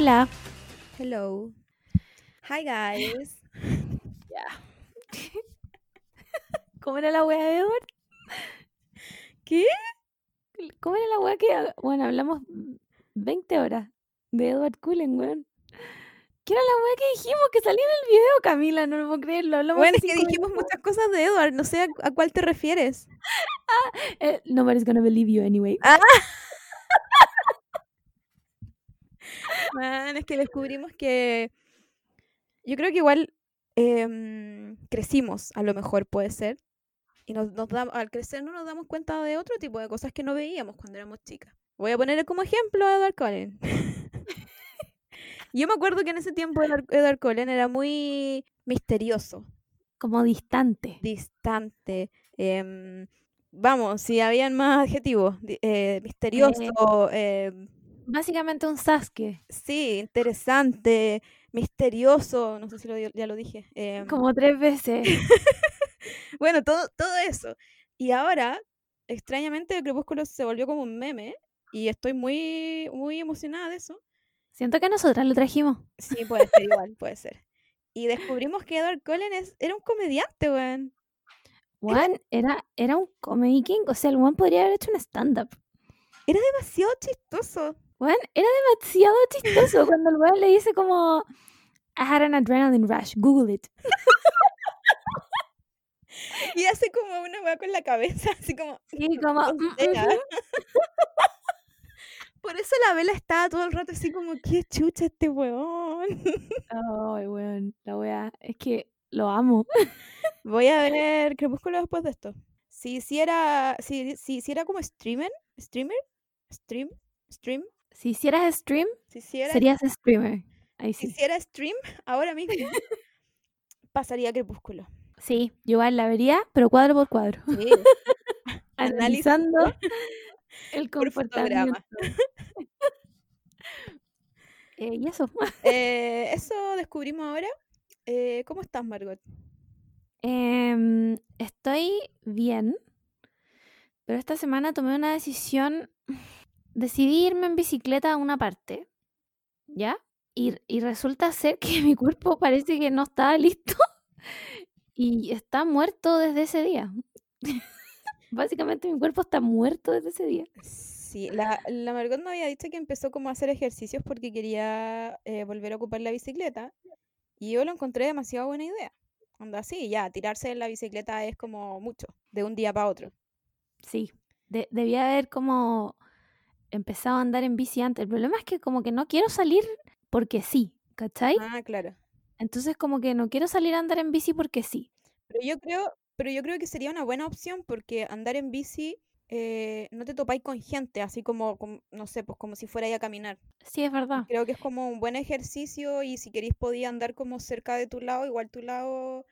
Hola. Hello. Hi guys. ¿Cómo era la wea de Edward? ¿Qué? ¿Cómo era la wea que, bueno, hablamos 20 horas de Edward Cullen, weón? ¿Qué era la wea que dijimos que salía en el video, Camila? No lo puedo creerlo. Hablamos Bueno, es que dijimos minutos. muchas cosas de Edward, no sé a, a cuál te refieres. Eh, nobody's gonna believe you anyway. Ah. Man, es que descubrimos que yo creo que igual em, crecimos, a lo mejor puede ser. Y nos, nos dam- al crecer no nos damos cuenta de otro tipo de cosas que no veíamos cuando éramos chicas. Voy a poner como ejemplo a Edward Cullen. yo me acuerdo que en ese tiempo Edward, Cullen era muy misterioso. Como distante. distante. em, vamos, si habían más adjetivos. eh, misterioso, em, Básicamente un Sasuke. sí, interesante, misterioso, no sé si lo, ya lo dije. em, Como tres veces. bueno, todo, todo eso. Y ahora, extrañamente, Crepúsculo se volvió como un meme y estoy muy, muy emocionada de eso. Siento que nosotras lo trajimos. Sí, puede ser igual, puede ser. Y descubrimos que Edward Cullen es- era un comediante, weón. Juan era, era un comedy king. O sea, el Juan podría haber hecho un stand-up. Era demasiado chistoso. Juan era demasiado chistoso cuando el weón le dice como I had an adrenaline rush, Google it. Y hace como una weá con la cabeza, así como. Y como "Mm, sea, ujú". Por eso la vela estaba todo el rato así como, qué chucha este weón. Ay, weón, la wea, es que lo amo. Voy a ver Crepúsculo después de esto. Si hiciera, si, si hiciera como streamer, streamer, stream, stream, Si hicieras stream, si hiciera, serías streamer. Ahí si hiciera stream ahora mismo, pasaría Crepúsculo. Sí, yo igual la vería, pero cuadro por cuadro. Sí, Analizando el por comportamiento. Eh, y eso. Eh, eso descubrimos ahora. Eh, ¿Cómo estás, Margot? Em, estoy bien, pero esta semana tomé una decisión. Decidí irme en bicicleta a una parte, ¿ya? Y, y resulta ser que mi cuerpo parece que no estaba listo y está muerto desde ese día. Básicamente mi cuerpo está muerto desde ese día. Sí, la, la Margot me había dicho que empezó como a hacer ejercicios porque quería eh, volver a ocupar la bicicleta y yo lo encontré demasiado buena idea. Onda así, ya, tirarse de la bicicleta es como mucho, de un día para otro. Sí, de- debía haber como empezado a andar en bici antes. El problema es que como que no quiero salir porque sí, ¿cachai? Ah, claro. Entonces como que no quiero salir a andar en bici porque sí. Pero yo creo, pero yo creo que sería una buena opción porque andar en bici eh, no te topáis con gente, así como, como, no sé, pues como si fuerais a caminar. Sí, es verdad. Creo que es como un buen ejercicio y si queréis podía andar como cerca de tu lado, igual tu lado,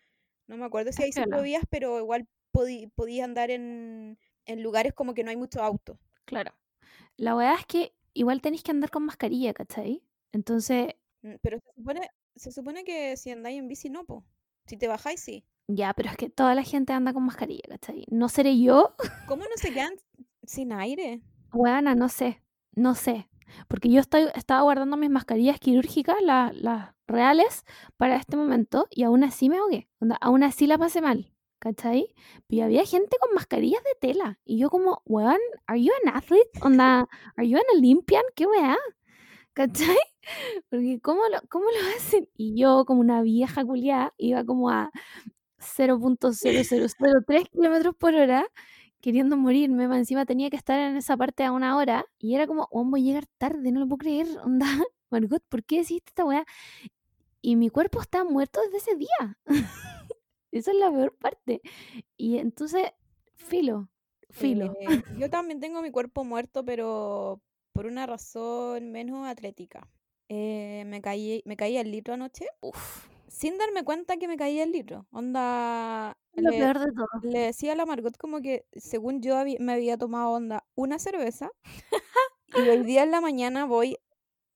no me acuerdo si hay ciclovías, pero igual podí, podía andar en, en lugares como que no hay mucho auto. Claro. La verdad es que igual tenéis que andar con mascarilla, ¿cachai? Entonces, Mm, Pero se supone, se supone que si andáis en bici no, po. Si te bajáis, sí. ya, pero es que toda la gente anda con mascarilla, ¿cachai? No seré yo, ¿Cómo no se quedan sin aire? Weana, no sé, no sé. Porque yo estoy, estaba guardando mis mascarillas quirúrgicas, la- las reales, para este momento y aún así me ahogué. Aún así la pasé mal, ¿cachai? Y había gente con mascarillas de tela. Y yo como, weón, ¿are you an athlete? Onda, ¿are you an Olympian? ¿Qué weá? ¿Cachai? Porque ¿cómo lo, cómo lo hacen? Y yo como una vieja culiada iba como a 0.0003 kilómetros por hora queriendo morirme, encima tenía que estar en esa parte a una hora y era como, oh, voy a llegar tarde, no lo puedo creer, onda, Margot, ¿por qué hiciste esta weá? Y mi cuerpo está muerto desde ese día. Esa es la peor parte. Y entonces, filo, filo. Eh, yo también tengo mi cuerpo muerto, pero por una razón menos atlética. Eh, me caí, me caí al litro anoche Uf, sin darme cuenta que me caí al litro. Onda, lo le, peor de todo. le decía a la Margot como que según yo habí- me había tomado onda una cerveza y hoy día en la mañana voy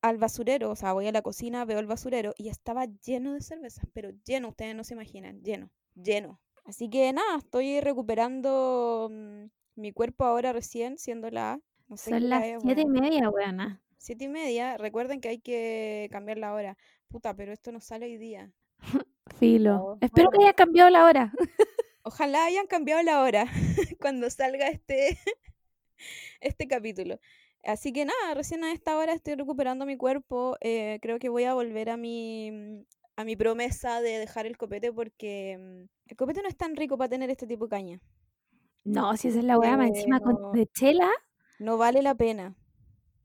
al basurero, o sea, voy a la cocina, veo el basurero y estaba lleno de cervezas, pero lleno, ustedes no se imaginan, lleno, lleno. Así que nada, estoy recuperando mm, mi cuerpo ahora recién, siendo la... No sé qué Son las es, siete y media, weona. Siete y media. Recuerden que hay que cambiar la hora. Puta, pero esto no sale hoy día. Filo. Oh, Espero que bueno. haya cambiado la hora. Ojalá hayan cambiado la hora cuando salga este, este capítulo. Así que nada, recién a esta hora estoy recuperando mi cuerpo. eh, creo que voy a volver a mi, a mi promesa de dejar el copete porque mm, el copete no es tan rico para tener este tipo de caña. No, si esa es la weá, más encima con- de chela. No vale la pena.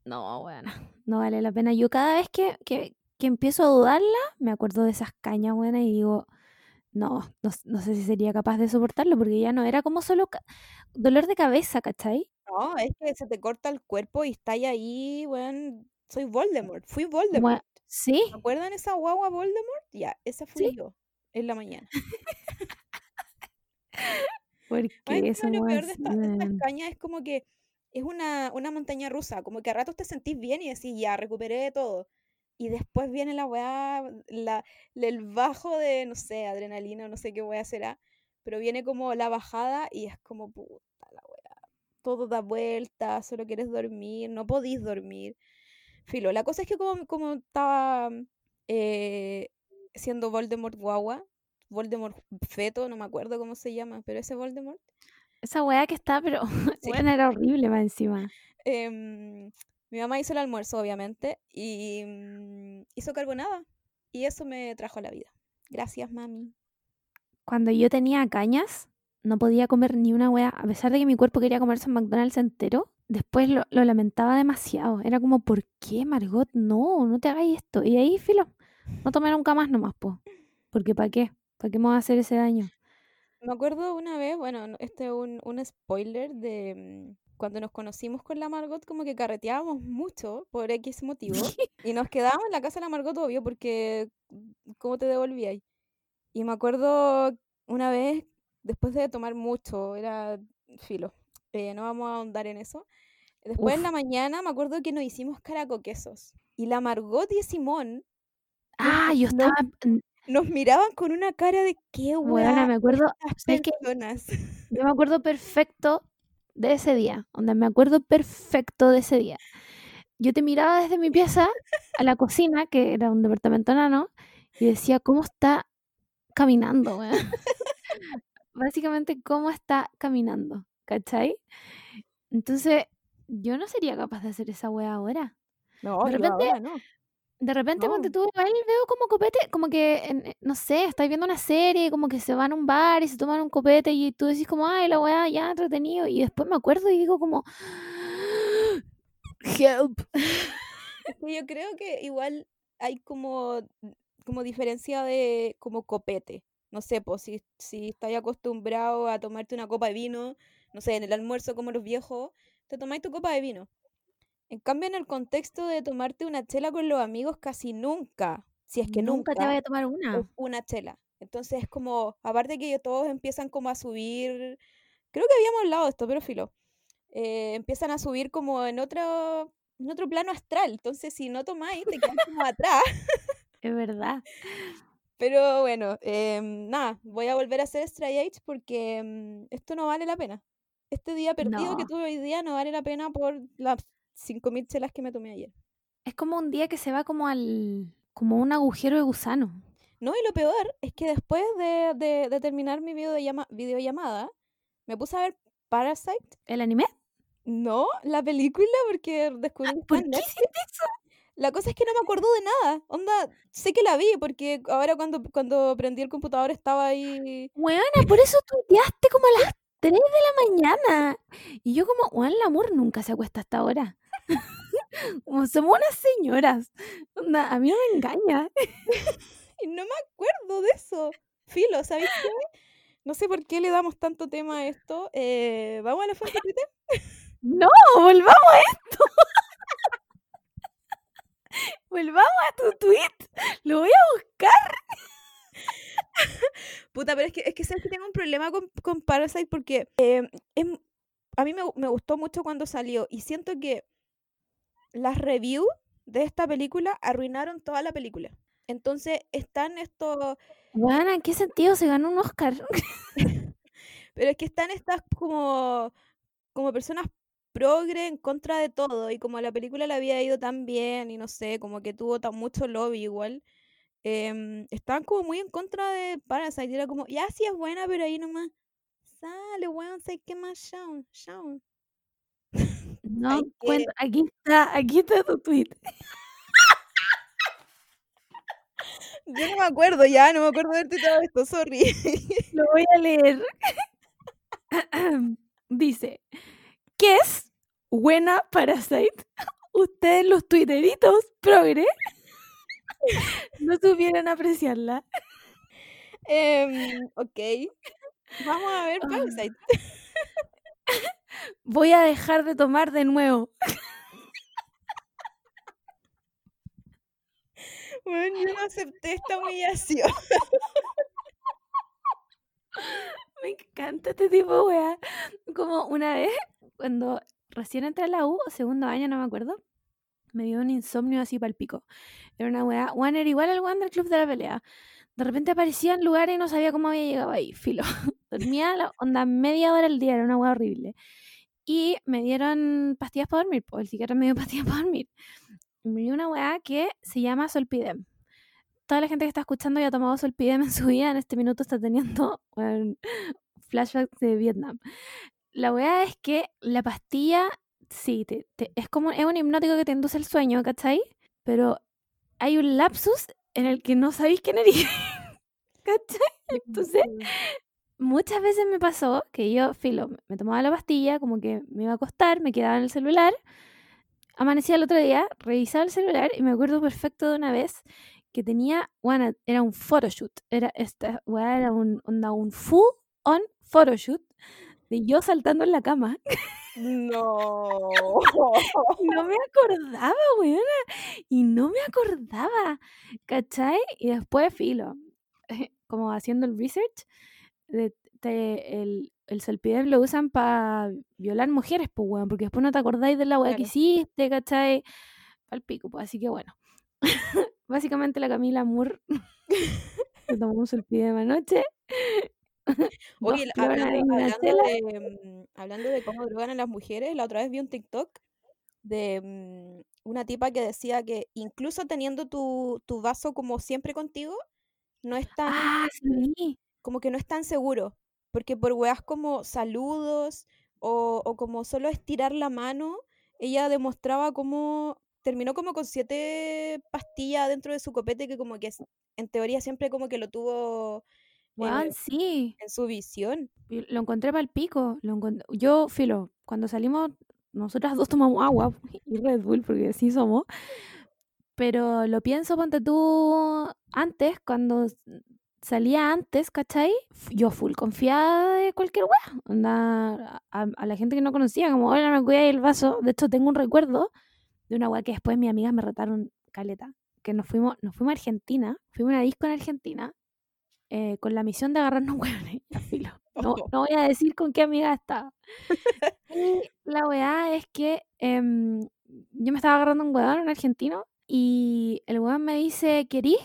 No, bueno, no vale la pena. Yo cada vez que, que, que empiezo a dudarla, me acuerdo de esas cañas buenas y digo, no, no, no sé si sería capaz de soportarlo porque ya no era como solo dolor de cabeza, ¿cachai? No, es que se te corta el cuerpo y está ahí, weón. Soy Voldemort. Fui Voldemort. Sí, ¿Se acuerdan esa guagua Voldemort? Ya, esa fui Sí. yo en la mañana. porque Más eso lo peor de, esta- cañas es como que es una, una montaña rusa, como que a ratos te sentís bien y decís, ya, recuperé todo. Y después viene la weá, la, el bajo de, no sé, adrenalina, no sé qué weá será, pero viene como la bajada y es como, puta la weá, todo da vuelta, solo quieres dormir, no podís dormir. Filo, la cosa es que como, como estaba eh, siendo Voldemort guagua, Voldemort feto, no me acuerdo cómo se llama, pero ese Voldemort. Esa weá que está, pero Sí. bueno, era horrible más encima. em, mi mamá hizo el almuerzo, obviamente, y mm, hizo carbonada. Y eso me trajo a la vida. Gracias, mami. Cuando yo tenía cañas, no podía comer ni una weá, a pesar de que mi cuerpo quería comerse un McDonald's entero. Después lo, lo lamentaba demasiado. Era como, ¿por qué, Margot? No, no te hagáis esto. Y ahí, filo, no tomé nunca más nomás, po. Porque ¿para qué? ¿Para qué me va a hacer ese daño? Me acuerdo una vez, bueno, no- este es un, un spoiler de mm, cuando nos conocimos con la Margot, como que carreteábamos mucho por X motivo. Y nos quedábamos en la casa de la Margot, obvio, porque mm, ¿cómo te devolvíais? Y me acuerdo una vez, después de tomar mucho, era filo, eh, no vamos a ahondar en eso. Después en Uf. la mañana me acuerdo que nos hicimos caracoquesos. Y la Margot y Simón Ah, yo estaba... nos miraban con una cara de qué weá me acuerdo... personas. Yo me acuerdo perfecto de ese día. Onda, me acuerdo perfecto de ese día. Yo te miraba desde mi pieza a la cocina, que era un departamento enano, y decía, ¿cómo está caminando, weón? Básicamente, ¿cómo está caminando? ¿Cachai? Entonces, yo no sería capaz de hacer esa wea ahora. No, De repente- ahora no. De repente, No. tú, igual veo como copete, como que, en- eh, no sé, estáis viendo una serie, como que se van a un bar y se toman un copete y tú decís como, ay, la weá, ya entretenido. Y después me acuerdo y digo como, help. Yo creo que igual hay como, como diferencia de como copete. No sé, pues si, si estás acostumbrado a tomarte una copa de vino, no sé, en el almuerzo como los viejos, te tomáis tu copa de vino. En cambio, en el contexto de tomarte una chela con los amigos, casi nunca, si es que nunca, te vaya a tomar una. una chela. Entonces es como, aparte que todos empiezan como a subir, creo que habíamos hablado de esto, pero filo, eh, empiezan a subir como en otro, en otro plano astral. Entonces si no tomáis, te quedas como atrás. Es verdad. Pero bueno, em, nada, voy a volver a hacer Stray Age porque em, esto no vale la pena. Este día perdido que tuve hoy día no vale la pena por las 5.000 chelas que me tomé ayer. Es como un día que se va como al, como un agujero de gusano. No, y lo peor es que después de, de- de terminar mi videollama- videollamada, me puse a ver Parasite. ¿El anime? No, la película, porque descubrí que está ¿Por en qué Netflix. hiciste eso? La cosa es que no me acuerdo de nada. Onda, sé que la vi, porque ahora cuando, cuando prendí el computador estaba ahí. Weona, por eso tuiteaste como a las 3 de la mañana. Y yo como, weón, el amor nunca se acuesta hasta ahora. como somos unas señoras. Onda, a mí no me engaña. Y no me acuerdo de eso. Filo, ¿sabéis qué? No sé por qué le damos tanto tema a esto. Eh, ¿Vamos a la fuente de Twitter? No, volvamos a esto. Volvamos a tu tweet. Lo voy a buscar. Puta, pero es que, es que sabes que tengo un problema con, con Parasite porque eh, es, a mí me, gu- me gustó mucho cuando salió y siento que las reviews de esta película arruinaron toda la película. Entonces están estos, Weona, ¿en qué sentido se ganó un Oscar? pero es que están estas como, como personas progre en contra de todo y como la película le había ido tan bien y no sé, como que tuvo tan mucho lobby igual, em, estaban como muy en contra de Parasite. Era como, ya sí es buena, pero ahí nomás sale, weón, sé qué más, chao, chao. No, aquí está, aquí está tu tweet. Yo no me acuerdo ya, no me acuerdo de todo esto, sorry. Lo voy a leer. Dice, ¿qué es buena Parasite? Ustedes los twitteritos progre no supieron apreciarla. Em, ok. Vamos a ver Ah. Parasite. Voy a dejar de tomar de nuevo. Bueno, yo no acepté esta humillación. Me encanta este tipo de weá. Como una vez, cuando recién entré a la U, segundo año, no me acuerdo, me dio un insomnio así para el pico. Era una weá. Juan era igual al del Club de la Pelea. De repente aparecía en lugares y no sabía cómo había llegado ahí. Filo. Dormía la onda media hora al día, era una weá horrible. Y me dieron pastillas para dormir, pues el psiquiatra me dio pastillas para dormir. Me dio una weá que se llama Solpidem. Toda la gente que está escuchando y ha tomado Solpidem en su vida, en este minuto está teniendo weón, flashbacks de Vietnam. La weá es que la pastilla, sí, te- te- es como es un hipnótico que te induce el sueño, ¿cachai? Pero hay un lapsus en el que no sabéis quién eres. ¿Cachai? Entonces, muchas veces me pasó que yo, filo, me tomaba la pastilla, como que me iba a acostar, me quedaba en el celular, amanecía el otro día, revisaba el celular y me acuerdo perfecto de una vez que tenía, bueno, era un photoshoot, era esta, weá, era un, onda, un full on photoshoot de yo saltando en la cama. No. No me acordaba, weona. Y no me acordaba. ¿Cachai? Y después, filo. Como haciendo el research, de- el, el Solpidem lo usan para violar mujeres, pues, weón. Porque después no te acordáis de la weá que Claro. hiciste, ¿cachai? Al pico, pues. Así que bueno. Básicamente la Camila Moore se tomó un Solpidem anoche. Oye, hablando, hablando de, mm, hablando de cómo drogan a las mujeres, la otra vez vi un TikTok de mm, una tipa que decía que incluso teniendo tu, tu vaso como siempre contigo, no es tan, Ah, sí. como que no es tan seguro. Porque por weas como saludos o, o como solo estirar la mano, ella demostraba cómo terminó como con siete pastillas dentro de su copete que como que en teoría siempre como que lo tuvo eh, Weón, sí. en su visión. Lo encontré para el pico. Lo encont- Yo, filo, cuando salimos, nosotras dos tomamos agua y Red Bull, porque así somos. Pero lo pienso, ponte tú, antes, cuando salía antes, ¿cachai? Yo full confiada de cualquier weá. Onda, a, a la gente que no conocía, como, hola, me cuida el vaso. De hecho, tengo un recuerdo de una weá que después mis amigas me retaron caleta. Que nos fuimos, nos fuimos a Argentina, fuimos a una disco en Argentina, eh, con la misión de agarrarnos hueones. No, Oh. no voy a decir con qué amiga estaba. Y la weá es que em, yo me estaba agarrando un weón, un argentino, y el weón me dice, ¿querís?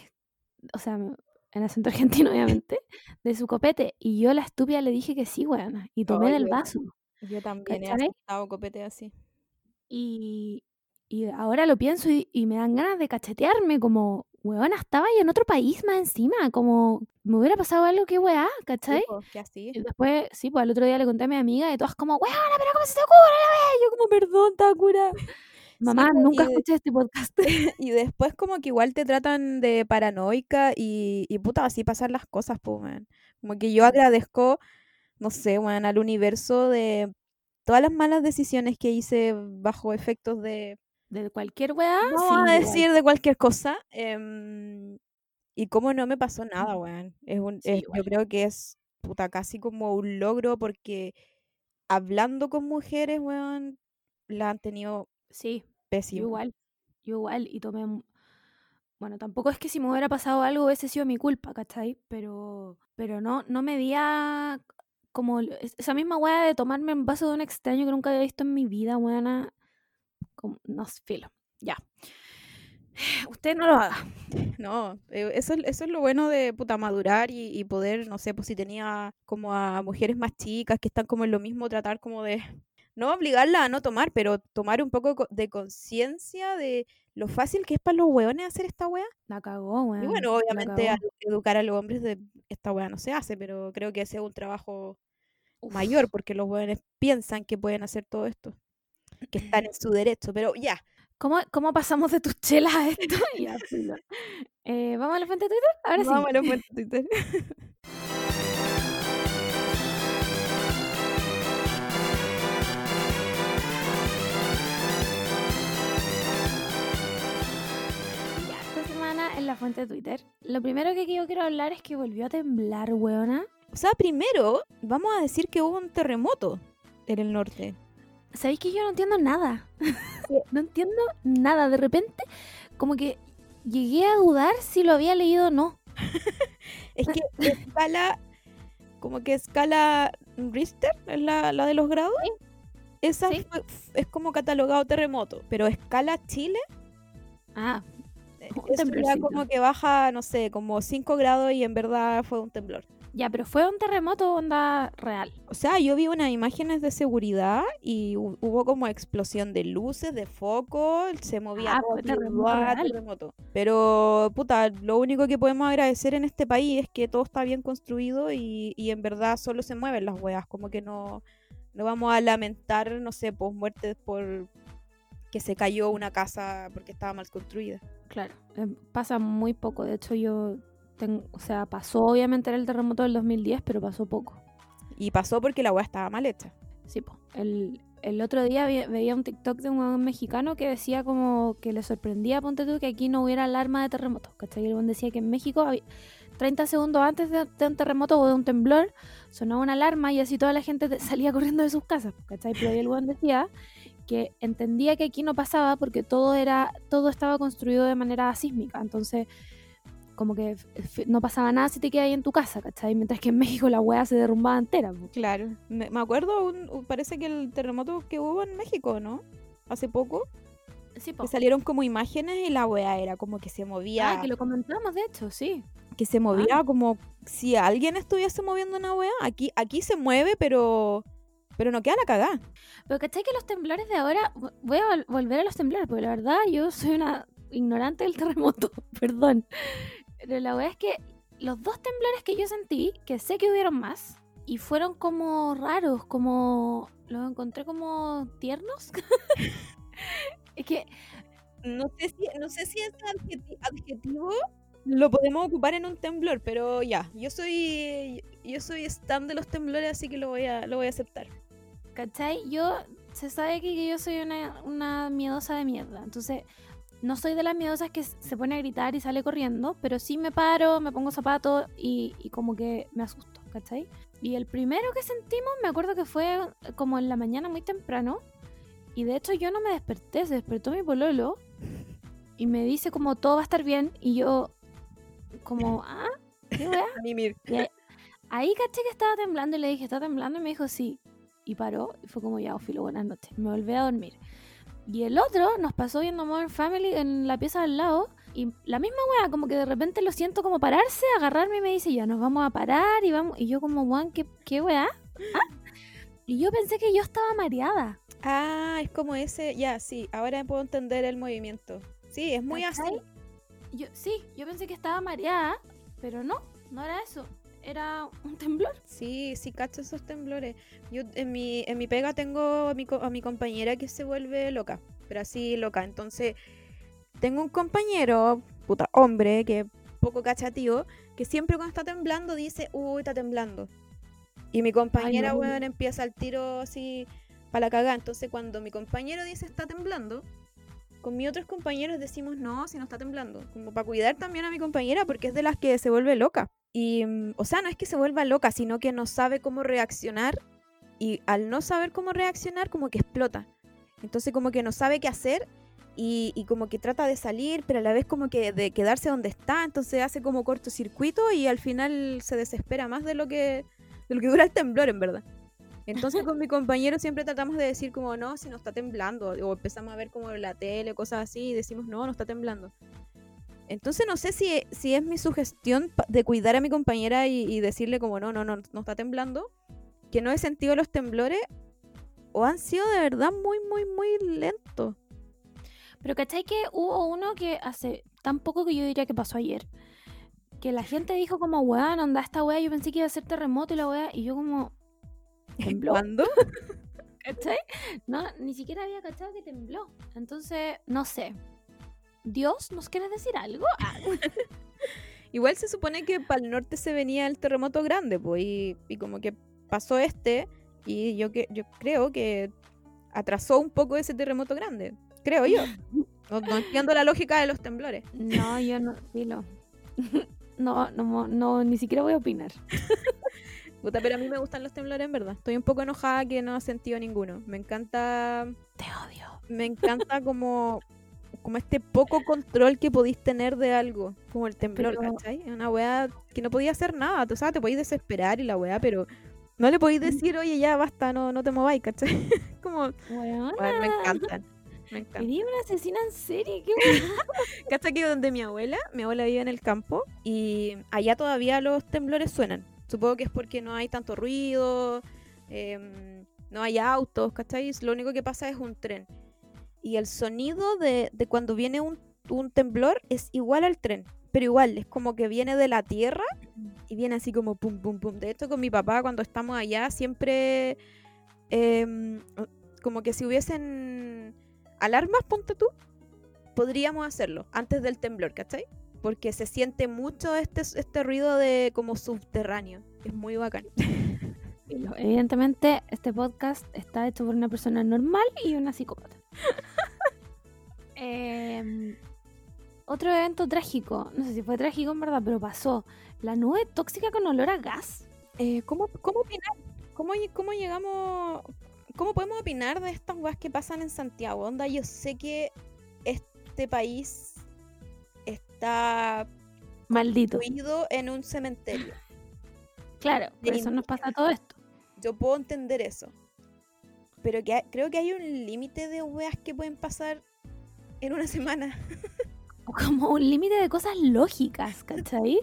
O sea, en acento argentino, obviamente, de su copete. Y yo, la estúpida, le dije que sí, weón. Y tomé Ay, del vaso. Yo también he ¿Cachai? aceptado copete así. Y, y ahora lo pienso y, y me dan ganas de cachetearme, como, weón, estaba ahí en otro país más encima, como, me hubiera pasado algo que weá, ¿cachai? Sí, po, que así. Y después, sí, pues al otro día le conté a mi amiga y todas como, weona, pero ¿cómo se te ocurre la wea?" Y yo como, perdón, Takura. Mamá, po, y nunca de- escuché este podcast. Y después como que igual te tratan de paranoica y, y puta, así pasan las cosas, pues, weón. Como que yo agradezco, no sé, weón, al universo de todas las malas decisiones que hice bajo efectos de, De cualquier weá, no a decir de cualquier cosa. em, y cómo no me pasó nada, weón. Es un, Sí, es- yo creo que es, puta, casi como un logro porque hablando con mujeres, weón, la han tenido Sí, yo igual. Yo igual. Y tomé. Bueno, tampoco es que si me hubiera pasado algo hubiese sido mi culpa, ¿cachai? Pero, pero no, no me día como esa misma weá de tomarme un vaso de un extraño que nunca había visto en mi vida, weona. Como, no filo. Ya. Usted no lo haga. No, eh, eso, es- eso es lo bueno de puta madurar y, y poder, no sé, pues si tenía como a mujeres más chicas que están como en lo mismo, tratar como de, no obligarla a no tomar, pero tomar un poco co- de conciencia de lo fácil que es para los hueones hacer esta wea. La cagó, weón. Y bueno, obviamente educar a los hombres de esta wea no se hace, pero creo que ese es un trabajo Uf. mayor porque los hueones piensan que pueden hacer todo esto, que están en su derecho, pero ya. ¿Cómo, ¿Cómo pasamos de tus chelas a esto? Ya, filo. Eh, ¿Vamos a la fuente de Twitter? Ahora sí. Vamos a la fuente de Twitter. Ya, esta semana en la fuente de Twitter. Lo primero que yo quiero hablar es que volvió a temblar, weona. O sea, primero vamos a decir que hubo un terremoto en el norte. ¿Sabéis que yo no entiendo nada? no entiendo nada. De repente, como que llegué a dudar si lo había leído o no. Es que escala, como que escala Richter, es la, la de los grados. Esa Sí. fue- es como catalogado terremoto, pero escala Chile, Ah, eh, Un eso como que baja, no sé, como 5 grados y en verdad fue un temblor. Ya, pero fue un terremoto onda real. O sea, yo vi unas imágenes de seguridad y hu- hubo como explosión de luces, de foco, se movía Ah, todo fue así, terremoto ¡guau! real. terremoto. Pero, puta, lo único que podemos agradecer en este país es que todo está bien construido y, y en verdad solo se mueven las weas, como que no, no vamos a lamentar, no sé, pues muertes por que se cayó una casa porque estaba mal construida. Claro, eh, pasa muy poco. De hecho, yo tengo, o sea, pasó obviamente en el terremoto del 2010, pero pasó poco. Y pasó porque la wea estaba mal hecha. Sí, po. El, el otro día vi- veía un TikTok de un mexicano que decía como que le sorprendía, ponte tú, que aquí no hubiera alarma de terremoto. ¿Cachai? El decía que en México, había- 30 segundos antes de, de un terremoto o de un temblor, sonaba una alarma y así toda la gente te- salía corriendo de sus casas. ¿Cachai? Pero ahí el huevón decía que entendía que aquí no pasaba porque todo era todo estaba construido de manera sísmica. Entonces, como que no pasaba nada si te quedas ahí en tu casa, ¿cachai? Mientras que en México la hueá se derrumbaba entera. po. Claro. Me, me acuerdo, un- parece que el terremoto que hubo en México, ¿no? Hace poco. Sí, po. que salieron como imágenes y la wea era como que se movía, Ah, que lo comentamos, de hecho, sí. que se movía como si alguien estuviese moviendo una wea. Aquí, aquí se mueve, pero, pero no queda la cagada. Pero ¿cachai que los temblores de ahora... vo- Voy a vol- volver a los temblores, porque la verdad yo soy una ignorante del terremoto, perdón. Pero la verdad es que los dos temblores que yo sentí, que sé que hubieron más, y fueron como raros, como... Los encontré como tiernos. es que No sé si, no sé si ese adjeti- adjetivo lo podemos ocupar en un temblor, pero ya, yo soy yo soy stan de los temblores, así que lo voy a, lo voy a aceptar. ¿Cachai? Yo, se sabe que, que yo soy una, una miedosa de mierda. Entonces, no soy de las miedosas que se pone a gritar y sale corriendo, pero sí me paro, me pongo zapatos y, y como que me asusto, ¿cachai? Y el primero que sentimos, me acuerdo que fue eh, como en la mañana muy temprano. Y de hecho yo no me desperté, se despertó mi pololo y me dice como todo va a estar bien. Y yo, como, ah, ¿qué weá? Mimir. Y ahí, caché que estaba temblando y le dije, ¿está temblando? Y me dijo, sí. Y paró y fue como, ya, oh, filo, buenas noches. Me volví a dormir. Y el otro nos pasó viendo Modern Family en la pieza al lado. Y la misma wea, como que de repente lo siento como pararse, agarrarme y me dice, ya, nos vamos a parar y vamos. Y yo como, weón, ¿qué, qué wea? ¿Ah? Y yo pensé que yo estaba mareada. Ah, es como ese, ya, sí, ahora puedo entender el movimiento. Sí, es muy así. Yo, sí, yo pensé que estaba mareada, pero no, no era eso. Era un temblor. Sí, sí, cacho esos temblores. Yo en mi, en mi pega tengo a mi, a mi compañera que se vuelve loca, pero así loca. Entonces, tengo un compañero, puta, hombre, que es poco cachativo, que siempre cuando está temblando dice, uy, está temblando. Y mi compañera, no. weón, empieza al tiro así para la cagada. Entonces, cuando mi compañero dice está temblando, con mis otros compañeros decimos no, si no está temblando. Como para cuidar también a mi compañera, porque es de las que se vuelve loca. Y, mm, o sea, no es que se vuelva loca, sino que no sabe cómo reaccionar. Y al no saber cómo reaccionar, como que explota. Entonces, como que no sabe qué hacer. Y, como que trata de salir, pero a la vez como que de quedarse donde está. Entonces hace como cortocircuito y al final se desespera más de lo que, de lo que dura el temblor, en verdad. Entonces con mi compañero siempre tratamos de decir como no, si no está temblando. O empezamos a ver como la tele, cosas así, y decimos no, no está temblando. Entonces no sé si, si es mi sugestión de cuidar a mi compañera y, decirle como no, no, no, no está temblando. Que no he sentido los temblores. o han sido de verdad muy, muy, muy lentos. Pero ¿cachai que hubo uno que hace tan poco que yo diría que pasó ayer? Que la gente dijo como, weón, onda esta weá, yo pensé que iba a ser terremoto y la weá, y yo como... ¿Tembló? ¿Cuándo? ¿Cachai? No, ni siquiera había cachado que tembló. Entonces, no sé. ¿Dios nos quiere decir algo? Ah, Igual se supone que para el norte se venía el terremoto grande, pues, y, y como que pasó este, y yo, que, yo creo que atrasó un poco ese terremoto grande. Creo yo. No, no entiendo la lógica de los temblores. no, yo no. No, no, no, ni siquiera voy a opinar. Puta, pero a mí me gustan los temblores en verdad. Estoy un poco enojada que no he sentido ninguno. Me encanta. Te odio. Me encanta como. Como este poco control que podéis tener de algo. Como el temblor, Pero- ¿cachai? Es una weá que no podía hacer nada. Tú sabes, te podéis desesperar y la weá, pero. No le podéis decir, oye, ya basta, no, no te mováis, ¿cachai? como. Weón, me encantan. Me encantan. Eres una asesina en serie, qué. ¿Cachai que donde mi abuela? Mi abuela vive en el campo y allá todavía los temblores suenan. Supongo que es porque no hay tanto ruido, em, no hay autos, ¿cachai? Lo único que pasa es un tren. Y el sonido de, de cuando viene un, un temblor es igual al tren, pero igual, es como que viene de la tierra y viene así como pum, pum, pum. De hecho, con mi papá cuando estamos allá siempre em, como que si hubiesen alarmas, ponte tú, podríamos hacerlo antes del temblor, ¿cachai? Porque se siente mucho este, este ruido de como subterráneo. Es muy bacán. Evidentemente, este podcast está hecho por una persona normal y una psicópata. Em, otro evento trágico, no sé si fue trágico en verdad, pero pasó. La nube tóxica con olor a gas. Eh, ¿cómo, ¿Cómo opinar? ¿Cómo, ¿Cómo llegamos? ¿Cómo podemos opinar de estas weas que pasan en Santiago? Onda, yo sé que este país está Maldito. en un cementerio. Claro, por eso nos pasa todo esto. Yo puedo entender eso. Pero que hay- creo que hay un límite de weas que pueden pasar en una semana. Como un límite de cosas lógicas, ¿cachai?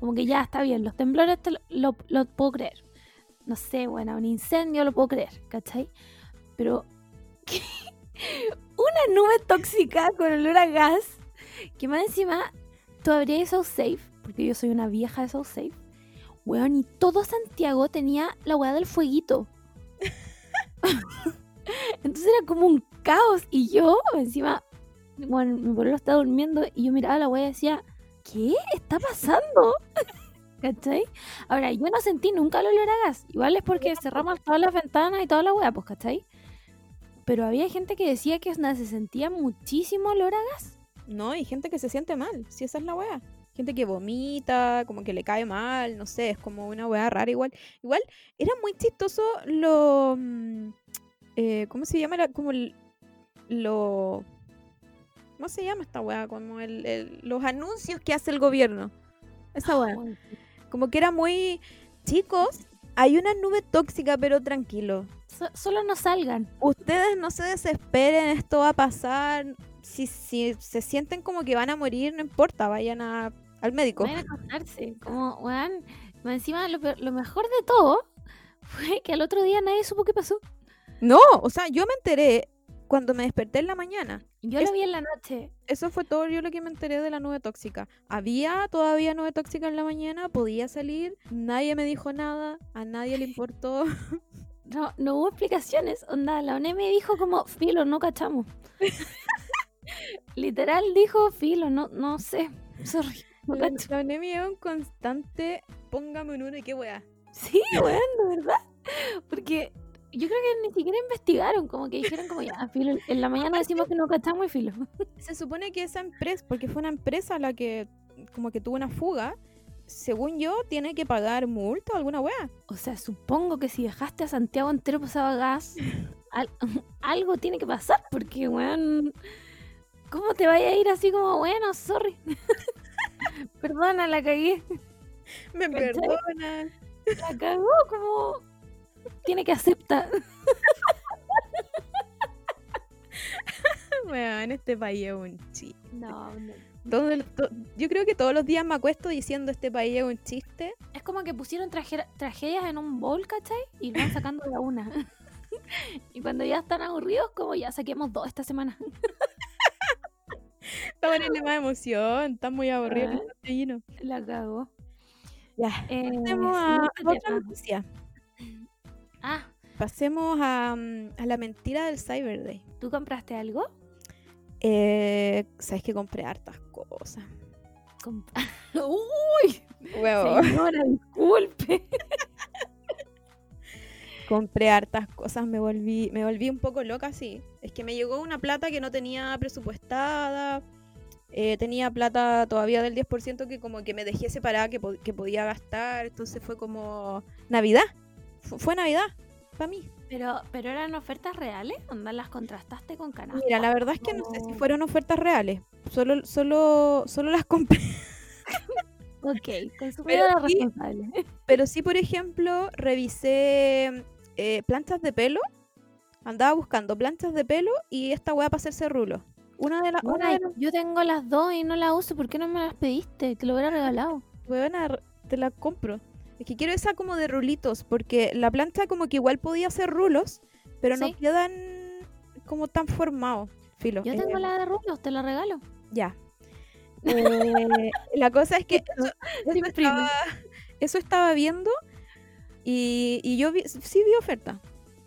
Como que ya está bien, los temblores te lo, lo- lo puedo creer. No sé, bueno, un incendio lo puedo creer, ¿cachai? Pero una nube tóxica con olor a gas, que más encima tú abrías South Safe, porque yo soy una vieja de South Safe, weón, y todo Santiago tenía la weá del fueguito. Entonces era como un caos, y yo encima bueno, mi pueblo estaba durmiendo y yo miraba la weá y decía, ¿qué está pasando? ¿Cachai? Ahora, yo no sentí nunca el olor a gas. Igual es porque cerramos todas las ventanas y toda la weá, pues, ¿cachai? Pero había gente que decía que se sentía muchísimo olor a gas. No, hay gente que se siente mal, si esa es la wea. Gente que vomita, como que le cae mal, no sé, es como una wea rara igual. Igual, era muy chistoso lo... mm, eh, ¿Cómo se llama? Era como el- lo... ¿Cómo se llama esta wea? Como el, el- los anuncios que hace el gobierno. Esa. Ay, Como que era muy... Chicos, hay una nube tóxica, pero tranquilo. so- solo no salgan. Ustedes no se desesperen, esto va a pasar. Si, si se sienten como que van a morir, no importa, vayan a- al médico. Vayan a acostarse. Como, weón, encima lo, peor- lo mejor de todo fue que al otro día nadie supo qué pasó. No, o sea, yo me enteré cuando me desperté en la mañana. Yo Es- lo vi en la noche. Eso fue todo yo lo que me enteré de la nube tóxica. Había todavía nube tóxica en la mañana, podía salir, nadie me dijo nada, a nadie le importó. No, no hubo explicaciones. Onda, la ONE me dijo como, filo, no cachamos. Literal dijo, filo, no, no sé. Sorry, no La la ONEMI es un constante, póngame un uno y qué wea. Sí, weón, de verdad. Porque yo creo que ni siquiera investigaron, como que dijeron como ya, filo, en la mañana decimos que no cachamos y filo. Se supone que esa empresa, porque fue una empresa la que como que tuvo una fuga, según yo, tiene que pagar multa o alguna wea. O sea, supongo que si dejaste a Santiago entero pasaba gas, al- algo tiene que pasar, porque, weón, ¿cómo te vaya a ir así como, bueno, sorry? Perdona, la cagué. Me perdona. La cagó, como tiene que aceptar. Weón, este país es un chiste. No, no. Todo yo creo que todos los días me acuesto diciendo este país es un chiste. Es como que pusieron tragedias en un bowl, ¿cachai? Y van sacando de una. Y cuando ya están aburridos, como ya saquemos dos esta semana. Está ponerle más emoción, está muy aburrido. Ah. el. La cago. Ya, Eh, pasemos a, otra noticia. Ah, Pasemos a, a la mentira del Cyber Day. ¿tú compraste algo? Eh, Sabes que compré hartas cosas. Comp- Uy, Huevo. señora, disculpe. Compré hartas cosas, me volví, me volví un poco loca, sí. Es que me llegó una plata que no tenía presupuestada. eh, tenía plata todavía del 10% que como que me dejé separada que, po- que podía gastar. Entonces fue como Navidad. Fu- fue Navidad para mí. Pero, pero eran ofertas reales, ¿onda las contrastaste con canasta? Mira, la verdad es que no sé si fueron ofertas reales. Solo, solo, solo las compré. Ok, consumidora Pero sí- responsable. Pero sí, por ejemplo, revisé eh, planchas de pelo. Andaba buscando planchas de pelo y esta weá para hacerse rulo. Una de las. Bueno, Una de las yo tengo las dos y no las uso. ¿Por qué no me las pediste? Te lo hubiera regalado. weona, te la compro. Es que quiero esa como de rulitos, porque la plancha como que igual podía hacer rulos, pero no quedan como tan formados. Filo. Yo tengo eh, la de rulos, te la regalo. Ya. Eh, la cosa es que eso, eso estaba, eso estaba viendo y, y yo vi- sí vi ofertas,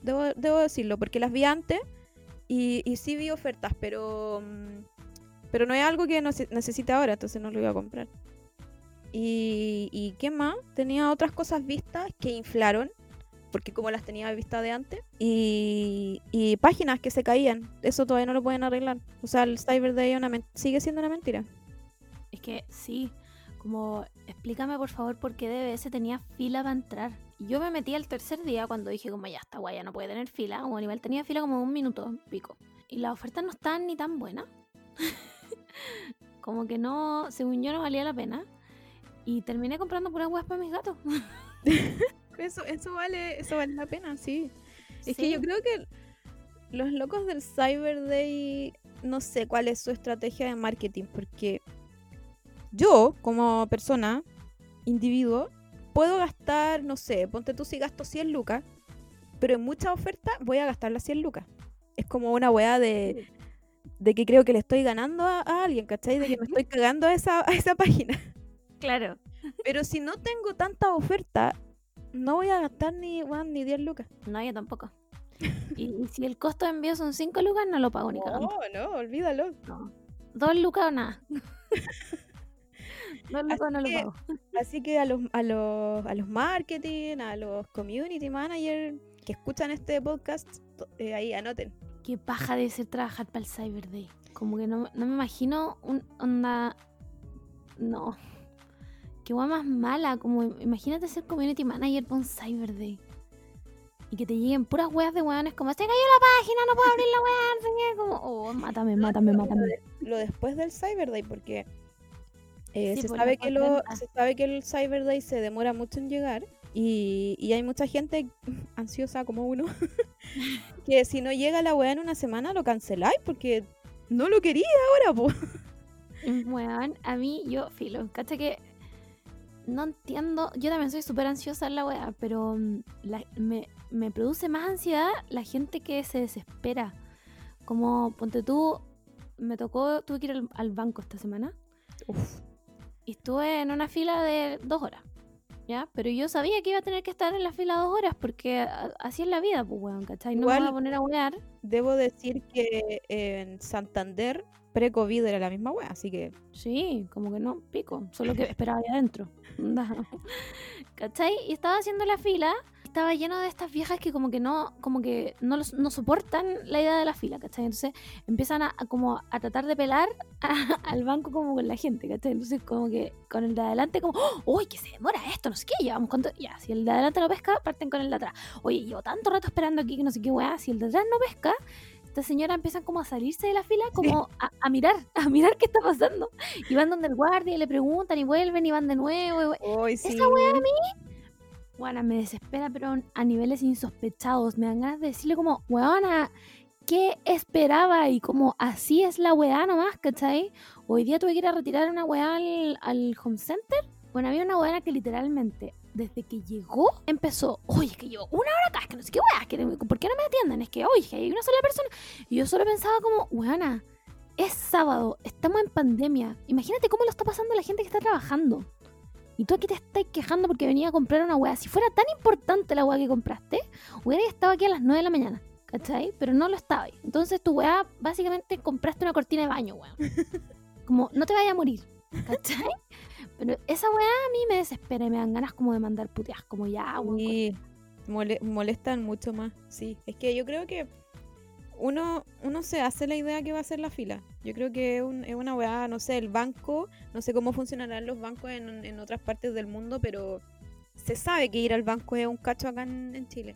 debo, decirlo, porque las vi antes y, y sí vi ofertas, pero, mm, pero no es algo que nece- necesite ahora, entonces no lo iba a comprar. Y, y qué más, tenía otras cosas vistas que inflaron, porque como las tenía vistas de antes, y, y páginas que se caían, eso todavía no lo pueden arreglar. O sea, el Cyber Day una sigue siendo una mentira. Es que sí, como explícame por favor por qué DBS tenía fila para entrar. Y Yo me metí al tercer día cuando dije como ya está guay, ya no puede tener fila. O a nivel tenía fila como un minuto pico. Y las ofertas no estaban ni tan buenas. como que no, según yo no valía la pena. Y terminé comprando puras weas para mis gatos. Eso, eso vale, eso vale la pena, sí. Es que yo creo que los locos del Cyber Day, no sé cuál es su estrategia de marketing, porque yo, como persona, individuo, puedo gastar, no sé, ponte tú si gasto 100 lucas, pero en muchas ofertas voy a gastar las 100 lucas. Es como una weá de, de que creo que le estoy ganando a, a alguien, ¿cachai? De que me estoy cagando a esa, a esa página. Claro. Pero si no tengo tanta oferta, no voy a gastar ni, ni 10 lucas. No, yo tampoco. Y, si el costo de envío son 5 lucas, no lo pago ni cagando. no, olvídalo. No. Dos lucas o nada. Lucas Así no lo que- pago. Así que a los, a los, a los marketing, a los community managers que escuchan este podcast, eh, ahí anoten. Qué paja de ser trabajar para el Cyber Day. Como que no, no me imagino un onda. No. Qué guay más mala. Como imagínate ser community manager para un Cyber Day. Y que te lleguen puras weas de weones como se cayó la página, no puedo abrir la wea, no sé qué", Como, oh, mátame, mátame, mátame. Lo después del Cyber Day, porque eh, Sí, se, por sabe que lo, se sabe que el Cyber Day se demora mucho en llegar y, y hay mucha gente ansiosa como uno que si no llega la weá en una semana lo canceláis porque no lo quería ahora, po. Weón, a mí, yo, filo, cacha que no entiendo, yo también soy súper ansiosa en la wea, pero mm, la- me, me produce más ansiedad la gente que se desespera. Como, ponte tú, me tocó, tuve que ir al, al banco esta semana Uf. Y estuve en una fila de dos horas, ¿ya? Pero yo sabía que iba a tener que estar en la fila dos horas porque así es la vida, pues weón, ¿cachai? No me Igual- voy a poner a wear. Debo decir que en Santander pre-COVID era la misma wea, así que Sí, como que no, pico, solo que esperaba ahí adentro. ¿Cachai? Y estaba haciendo la fila, estaba lleno de estas viejas que como que no, como que no, los- no soportan la idea de la fila, ¿cachai? Entonces empiezan a, a como a tratar de pelar a- al banco como con la gente, ¿cachai? Entonces como que con el de adelante como, ¡Oh! uy, que se demora esto, no sé qué, llevamos cuánto, ya, si el de adelante no pesca, parten con el de atrás. Oye, llevo tanto rato esperando aquí que no sé qué weá, si el de atrás no pesca, esta señora empieza como a salirse de la fila, como a, a mirar, a mirar qué está pasando. Y van donde el guardia y le preguntan y vuelven y van de nuevo. y sí. Esa wea a mí, me desespera, pero a niveles insospechados. Me dan ganas de decirle como, weona, ¿qué esperaba? Y como, así es la weá nomás, ¿cachai? Hoy día tuve que ir a retirar una weá al, al home center. Bueno, había una weá que literalmente desde que llegó, empezó, oye, es que llevo una hora acá, es que no sé qué weá, ¿por qué no me atienden? Es que, oye, que hay una sola persona. Y yo solo pensaba como, weana, es sábado, estamos en pandemia. Imagínate cómo lo está pasando la gente que está trabajando. Y tú aquí te estás quejando porque venía a comprar una weá. Si fuera tan importante la weá que compraste, hubiera estado aquí a las 9 de la mañana. ¿Cachai? Pero no lo estaba. Entonces tu weá, básicamente compraste una cortina de baño, weón. Como, no te vayas a morir. ¿Cachai? Pero esa weá a mí me desespera y me dan ganas como de mandar puteas, como ya, weón. Y molestan mucho más, sí. Es que yo creo que uno, uno se hace la idea que va a ser la fila. Yo creo que es, un, es una weá, no sé, el banco, no sé cómo funcionarán los bancos en, en, otras partes del mundo, pero se sabe que ir al banco es un cacho acá en, en Chile.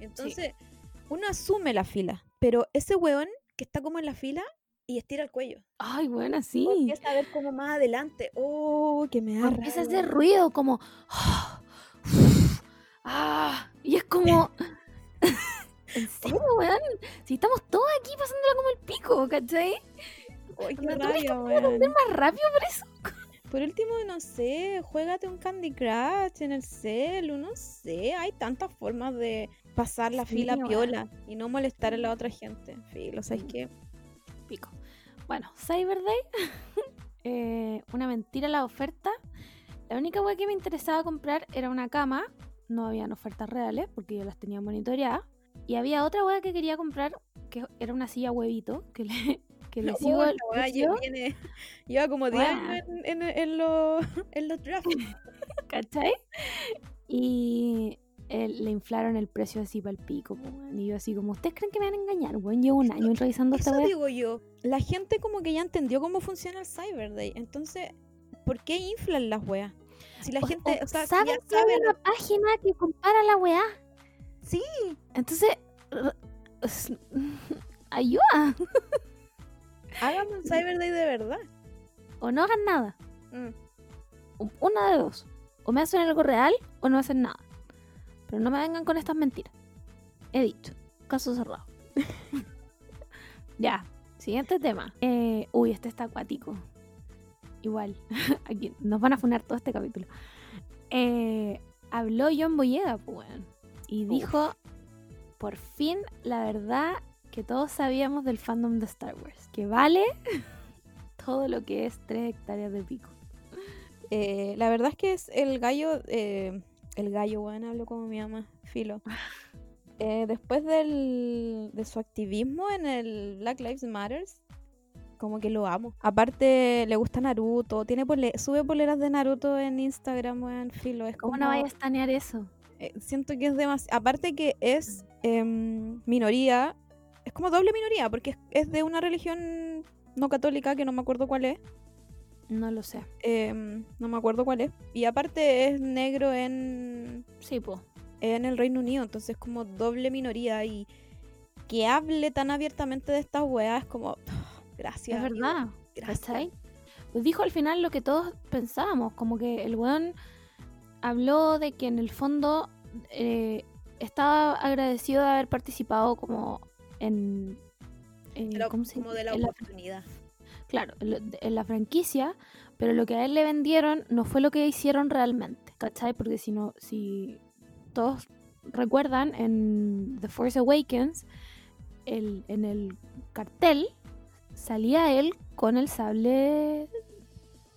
Entonces, sí. uno asume la fila, pero ese weón que está como en la fila y estira el cuello. Ay, bueno, sí. Empieza a ver como más adelante. Oh, que me da Empieza ruido como... ah, y es como... ¿En serio, weón? Si estamos todos aquí pasándola como el pico, ¿cachai? Ay, qué ¿No rabia, ¿Puedo weón. más rápido por eso? Por último, no sé, juégate un Candy Crush en el celu, no sé. Hay tantas formas de pasar la Sí, fila weón. piola y no molestar a la otra gente. Filo, ¿sabes Mm. qué? Pico. Bueno, Cyber Day. eh, una mentira la oferta. La única weá que me interesaba comprar era una cama. No habían ofertas reales porque yo las tenía monitoreadas. Y había otra weá que quería comprar que era una silla huevito. Que le, que le sigo el precio, viene- lleva como 10 Weón. años en, en, en los, en los drafts. ¿cachai? Y eh, le inflaron el precio así para el pico. weón. Y yo así como, ¿ustedes creen que me van a engañar? Weón, llevo un año revisando esta Eso weá. digo yo. La gente como que ya entendió cómo funciona el Cyber Day. Entonces, ¿por qué inflan las weas? Si la O- gente, o o sea, si ¿Saben ya que hay saben, una página que compara la weá? Sí. Entonces, ayuda. hagan un Cyber Day de verdad. O no hagan nada. Mm. Una de dos. O me hacen algo real o no hacen nada. Pero no me vengan con estas mentiras. He dicho. Caso cerrado. ya. Siguiente tema. Eh, uy, este está acuático. Igual. Aquí nos van a funar todo este capítulo. Eh, habló John Boyega, pues, weón, Y dijo, por fin, la verdad que todos sabíamos del fandom de Star Wars. Que vale todo lo que es 3 hectáreas de pico. Eh, la verdad es que es el gallo, eh, el gallo, bueno, hablo como mi mamá, Filo. Eh, después del, de su activismo en el Black Lives Matters, como que lo amo. Aparte, le gusta Naruto, tiene pole- sube poleras de Naruto en Instagram, weón, Filo. Es ¿Cómo no vaya a estanear eso? Eh, siento que es demasiado. Aparte que es em, minoría, es como doble minoría, porque es, es de una religión no católica que no me acuerdo cuál es. No lo sé. em, no me acuerdo cuál es. Y aparte es negro en, Sí, po. en el Reino Unido, entonces como doble minoría y que hable tan abiertamente de estas weas como gracias. Es amigo, verdad. gracias. Pues dijo al final lo que todos pensábamos, como que el weón habló de que en el fondo eh, estaba agradecido de haber participado como en... en- Pero ¿cómo se como de la oportunidad. claro, en la franquicia, pero lo que a él le vendieron no fue lo que hicieron realmente, ¿cachai? Porque si no, si todos recuerdan, en The Force Awakens, el, en el cartel salía él con el sable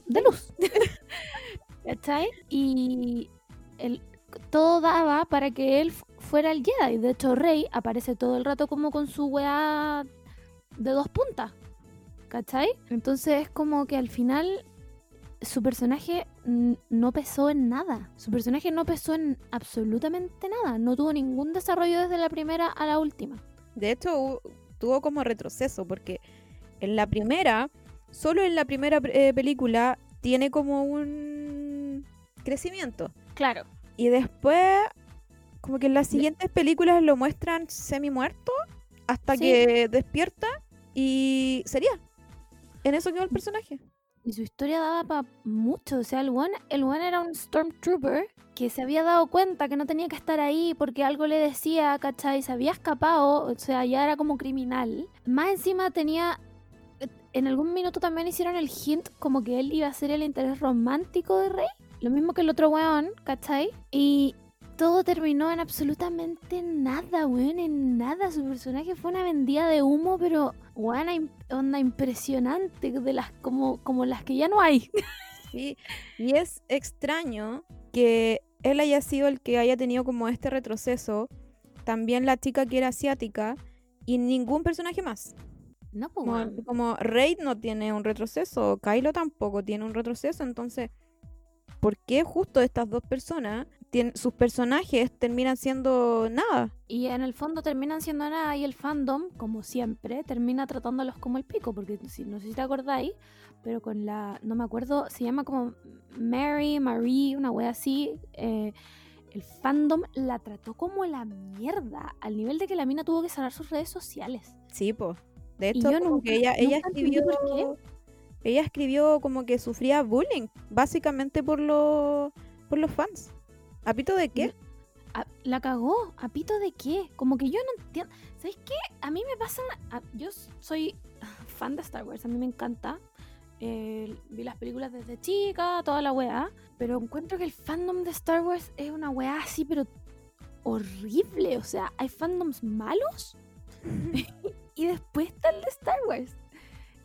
de luz. ¿Cachai? Y el, todo daba para que él fu- fuera el Jedi. De hecho, Rey aparece todo el rato como con su weá de dos puntas. ¿Cachai? Entonces es como que al final su personaje no pesó en nada. Su personaje no pesó en absolutamente nada. No tuvo ningún desarrollo desde la primera a la última. De hecho, tuvo como retroceso, porque en la primera, solo en la primera eh, película, tiene como un crecimiento. Claro. Y después, como que en las siguientes películas lo muestran semi muerto hasta Sí. que despierta y sería. En eso quedó el personaje. Y su historia daba para mucho. O sea, el one, el one era un Stormtrooper que se había dado cuenta que no tenía que estar ahí porque algo le decía, ¿cachai? Se había escapado, o sea, ya era como criminal. Más encima tenía. En algún minuto también hicieron el hint como que él iba a ser el interés romántico de Rey. lo mismo que el otro weón, ¿cachai? Y todo terminó en absolutamente nada, weón, en nada. Su personaje fue una vendida de humo, pero, weón, onda impresionante, de las, como, como las que ya no hay. Sí, y es extraño que él haya sido el que haya tenido como este retroceso, también la chica que era asiática, y ningún personaje más. No, pues, Como, Raid no tiene un retroceso, Kylo tampoco tiene un retroceso, entonces, ¿por qué justo estas dos personas, tien- sus personajes terminan siendo nada? Y en el fondo terminan siendo nada y el fandom, como siempre, termina tratándolos como el pico, porque si, no sé si te acordáis, pero con la, no me acuerdo, se llama como Mary, Marie, una wea así, eh, el fandom la trató como la mierda, al nivel de que la mina tuvo que cerrar sus redes sociales. Sí, pues. De hecho, yo nunca- ella, nunca escribió. por Ella escribió como que sufría bullying, básicamente por los por los fans. ¿A pito de qué? A- la cagó, ¿a pito de qué? Como que yo no entiendo. ¿Sabéis qué? A mí me pasa. a- yo soy fan de Star Wars, a mí me encanta. Eh, vi las películas desde chica, toda la weá. Pero encuentro que el fandom de Star Wars es una weá así, pero horrible. O sea, hay fandoms malos y después está el de Star Wars.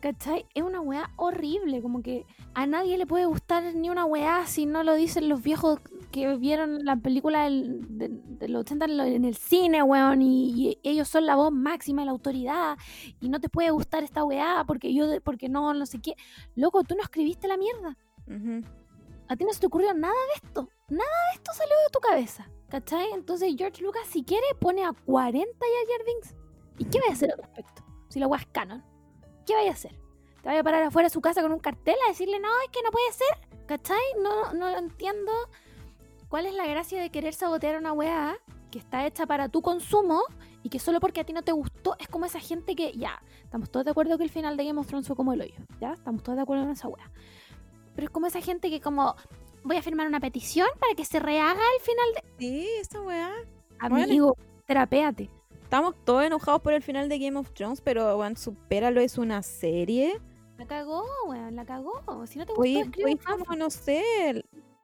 ¿Cachai? Es una weá horrible, como que a nadie le puede gustar ni una weá si no lo dicen los viejos que vieron la película del, de, de los 80 en, el cine, weón, y, y ellos son la voz máxima de la autoridad, y no te puede gustar esta weá porque yo, porque no, no sé qué. Loco, tú no escribiste la mierda. A ti no se te ocurrió nada de esto. Nada de esto salió de tu cabeza. ¿Cachai? Entonces George Lucas, si quiere, pone a 40 Jar Jar Binks. ¿Y qué vaya a hacer al respecto? Si la weá es canon. ¿Qué vaya a hacer? ¿Te vaya a parar afuera de su casa con un cartel a decirle, no, es que no puede ser? ¿Cachai? No, no lo entiendo. ¿Cuál es la gracia de querer sabotear una weá que está hecha para tu consumo y que solo porque a ti no te gustó es como esa gente que, ya, estamos todos de acuerdo que el final de Game of Thrones fue como el hoyo, ¿ya? Estamos todos de acuerdo en esa weá. Pero es como esa gente que como, voy a firmar una petición para que se rehaga el final de... Sí, esa weá. Amigo, Bueno. terapéate. Estamos todos enojados por el final de Game of Thrones, pero weón, supéralo, es una serie. La cagó, weón, la cagó. Si no te gustó, escribe como no sé.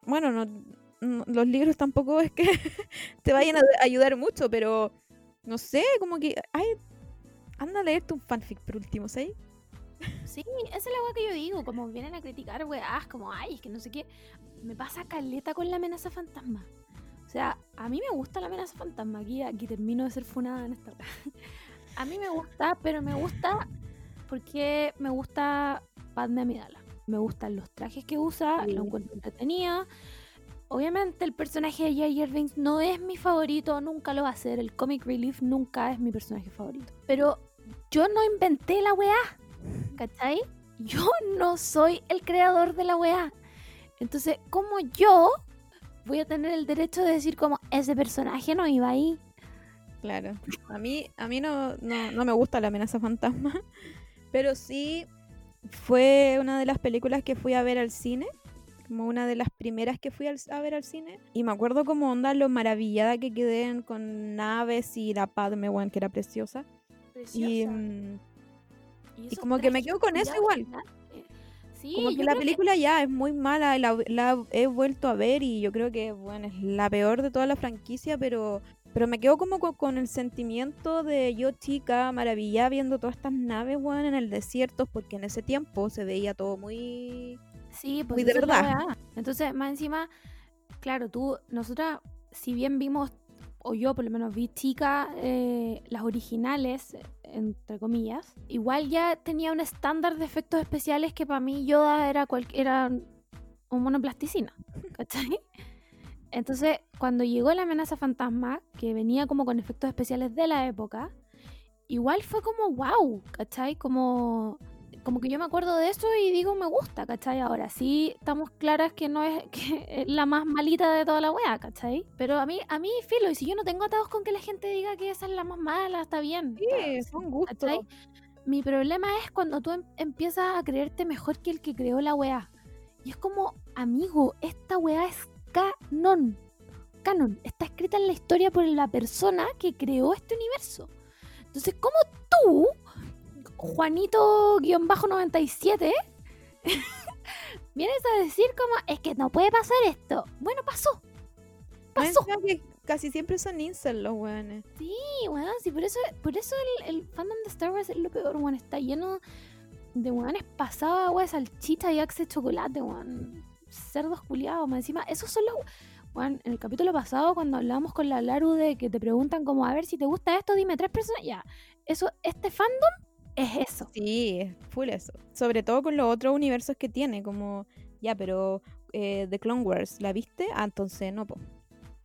Bueno, no, no- los libros tampoco es que te vayan a ayudar mucho, pero no sé, como que. Ay, anda a leerte un fanfic por último, ¿sí? Sí, esa es la weá que yo digo, como vienen a criticar weás, como, ay, es que no sé qué. Me pasa caleta con la amenaza fantasma. O sea, a mí me gusta la amenaza fantasma. Aquí, aquí termino de ser funada en esta. A mí me gusta, pero me gusta porque me gusta Padme Amidala. Me gustan los trajes que usa, Sí. lo encuentro entretenida. Obviamente el personaje de J.J. Binks no es mi favorito, nunca lo va a ser. El comic relief nunca es mi personaje favorito. Pero yo no inventé la weá, ¿cachai? Yo no soy el creador de la weá. Entonces, ¿cómo yo voy a tener el derecho de decir como ese personaje no iba ahí? Claro. A mí, a mí no, no, no me gusta la amenaza fantasma, pero sí fue una de las películas que fui a ver al cine, como una de las primeras que fui al- a ver al cine. Y me acuerdo como onda lo maravillada que quedé con naves y la Padme, weón, que era preciosa. Y, mm, y esos como que me quedo con eso igual. Sí, como que la película ya es muy mala, la, la he vuelto a ver y yo creo que bueno, es la peor de toda la franquicia, pero, pero me quedo como co- con, el sentimiento de yo chica, maravillada viendo todas estas naves, weón, en el desierto, porque en ese tiempo se veía todo muy... Sí, pues Muy de verdad. weá. Entonces, más encima, claro, tú, nosotras, si bien vimos, o yo por lo menos vi chica, eh, las originales, entre comillas, igual ya tenía un estándar de efectos especiales que para mí Yoda era, cual, era un mono en plasticina, ¿cachai? Entonces, cuando llegó la amenaza fantasma, que venía como con efectos especiales de la época, igual fue como wow, ¿cachai? Como como que yo me acuerdo de eso y digo me gusta, ¿cachai? Ahora sí estamos claras que no es, que es la más malita de toda la wea, ¿cachai? Pero a mí, a mí, filo, y si yo no tengo atados con que la gente diga que esa es la más mala, está bien. Sí, está- son gustos. ¿cachai? Mi problema es cuando tú em- empiezas a creerte mejor que el que creó la wea. Y es como, amigo, esta wea es canon. Canon. Está escrita en la historia por la persona que creó este universo. Entonces, ¿cómo tú, Juanito-97, vienes a decir como, es que no puede pasar esto. Bueno, pasó. Pasó. que casi siempre son incel los weones. Sí, weón, sí, por eso, por eso el, el fandom de Star Wars es lo peor, weón. Está lleno de weones pasados, agua de salchicha y axe de chocolate, weón. Cerdos culiados, más encima. Esos son los. Weón, en el capítulo pasado, cuando hablábamos con la Laru de que te preguntan como, a ver, si te gusta esto, dime tres personas. Ya, eso, este fandom es eso. Sí, es full eso. Sobre todo con los otros universos que tiene, como, ya, pero eh, The Clone Wars, ¿la viste? Ah, entonces no, po.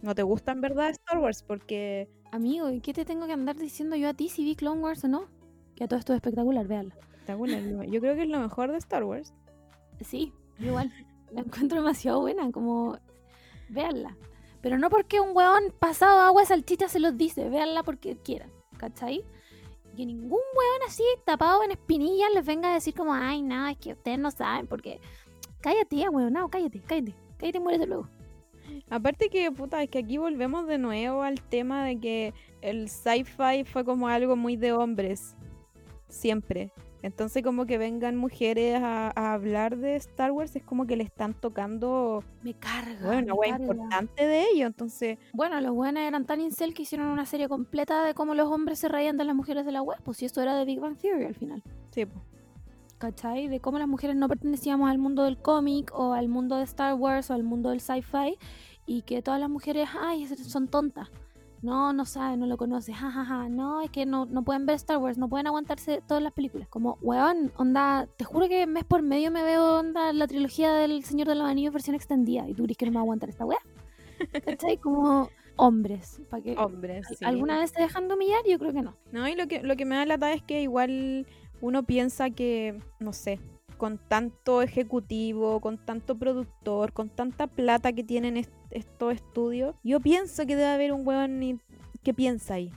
No te gusta en verdad Star Wars porque Amigo, ¿y qué te tengo que andar diciendo yo a ti si vi Clone Wars o no? Que a todo esto es espectacular, buena, lo- yo creo que es lo mejor de Star Wars. Sí, igual. la encuentro demasiado buena, como. Véanla. Pero no porque un weón pasado agua salchicha se los dice, véanla porque quieran, ¿cachai? Que ningún weón así tapado en espinillas les venga a decir como, ay, no, es que ustedes no saben, porque. Cállate ya, weón, no, cállate, cállate, cállate y muérete luego. Aparte que, puta, es que aquí volvemos de nuevo al tema de que el sci-fi fue como algo muy de hombres. Siempre. Entonces como que vengan mujeres a, a hablar de Star Wars es como que le están tocando Me carga. bueno, una wea importante de ello. Entonces, Bueno, los weones eran tan incel que hicieron una serie completa de cómo los hombres se reían de las mujeres de la web, pues si esto era de Big Bang Theory al final. sí, po. ¿cachai? De cómo las mujeres no pertenecíamos al mundo del cómic o al mundo de Star Wars o al mundo del sci-fi y que todas las mujeres, ay, son tontas. No, no saben, no lo conocen, jajaja. No, es que no, no pueden ver Star Wars, no pueden aguantarse todas las películas. Como, weón, onda, te juro que mes por medio me veo, onda, la trilogía del Señor de los Anillos versión extendida y tú dices que no me va a aguantar esta weá. ¿Cachai? Como hombres, para que... hombres. sí. ¿Alguna vez te dejan de humillar? Yo creo que no. No, y lo que, lo que me da lata es que igual uno piensa que, no sé, con tanto ejecutivo, con tanto productor, con tanta plata que tienen est- estos estudios, yo pienso que debe haber un hueón i- que piensa ahí.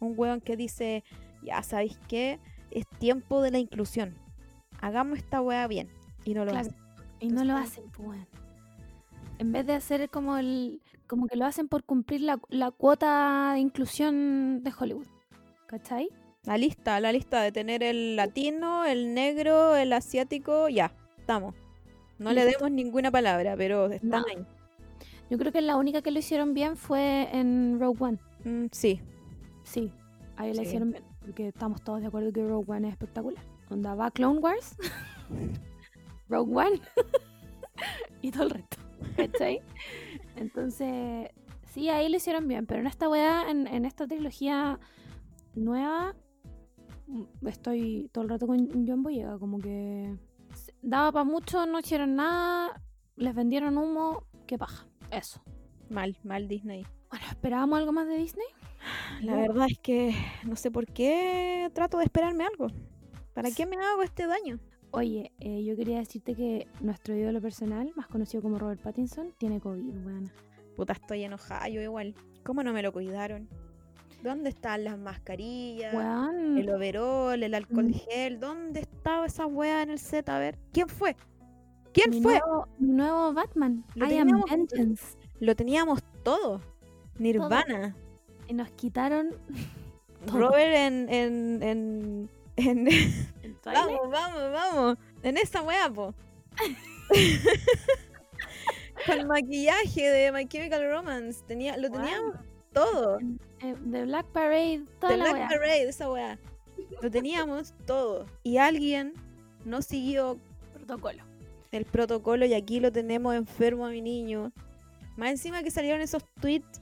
Un hueón que dice, ya sabéis qué, es tiempo de la inclusión. Hagamos esta hueá bien. Y no lo Claro. hacen. Y no lo hacen, pues. weón. En vez de hacer como el. como que lo hacen por cumplir la, la cuota de inclusión de Hollywood. ¿Cachai? La lista, la lista de tener el latino, el negro, el asiático, ya, estamos. No le demos ninguna palabra, pero están No. ahí. Yo creo que la única que lo hicieron bien fue en Rogue One. Mm, sí, Sí, ahí la Sí. hicieron bien. Porque estamos todos de acuerdo que Rogue One es espectacular. Onda va Clone Wars, Rogue One y todo el resto. ¿Cachai? Entonces, sí, ahí lo hicieron bien. Pero en esta weá, en, en esta trilogía nueva, estoy todo el rato con John Boyega. Como que daba para mucho, no hicieron nada, les vendieron humo, qué paja. Eso. mal, mal Disney. Bueno, ¿esperábamos algo más de Disney? La verdad es que no sé por qué trato de esperarme algo. ¿Para qué me hago este daño? Oye, eh, yo quería decirte que nuestro ídolo personal, más conocido como Robert Pattinson, tiene COVID, weón. Puta, estoy enojada, yo igual. ¿Cómo no me lo cuidaron? ¿Dónde están las mascarillas? El overol, el alcohol Mm. gel. ¿Dónde estaba esa wea en el set? A ver, ¿quién fue? ¿Quién mi fue? Nuevo, mi nuevo Batman, Lo I am teníamos- Vengeance. Lo teníamos todo. Nirvana. Y nos quitaron todo. Robert en, en, en. Vamos, vamos, vamos. En esa weá, po. Con maquillaje de My Chemical Romance. Tenía, lo teníamos todo. de Black Parade, toda De la Black. Parade, esa weá. Lo teníamos todo. Y alguien no siguió Protocolo. el protocolo y aquí lo tenemos enfermo a mi niño. Más encima que salieron esos tweets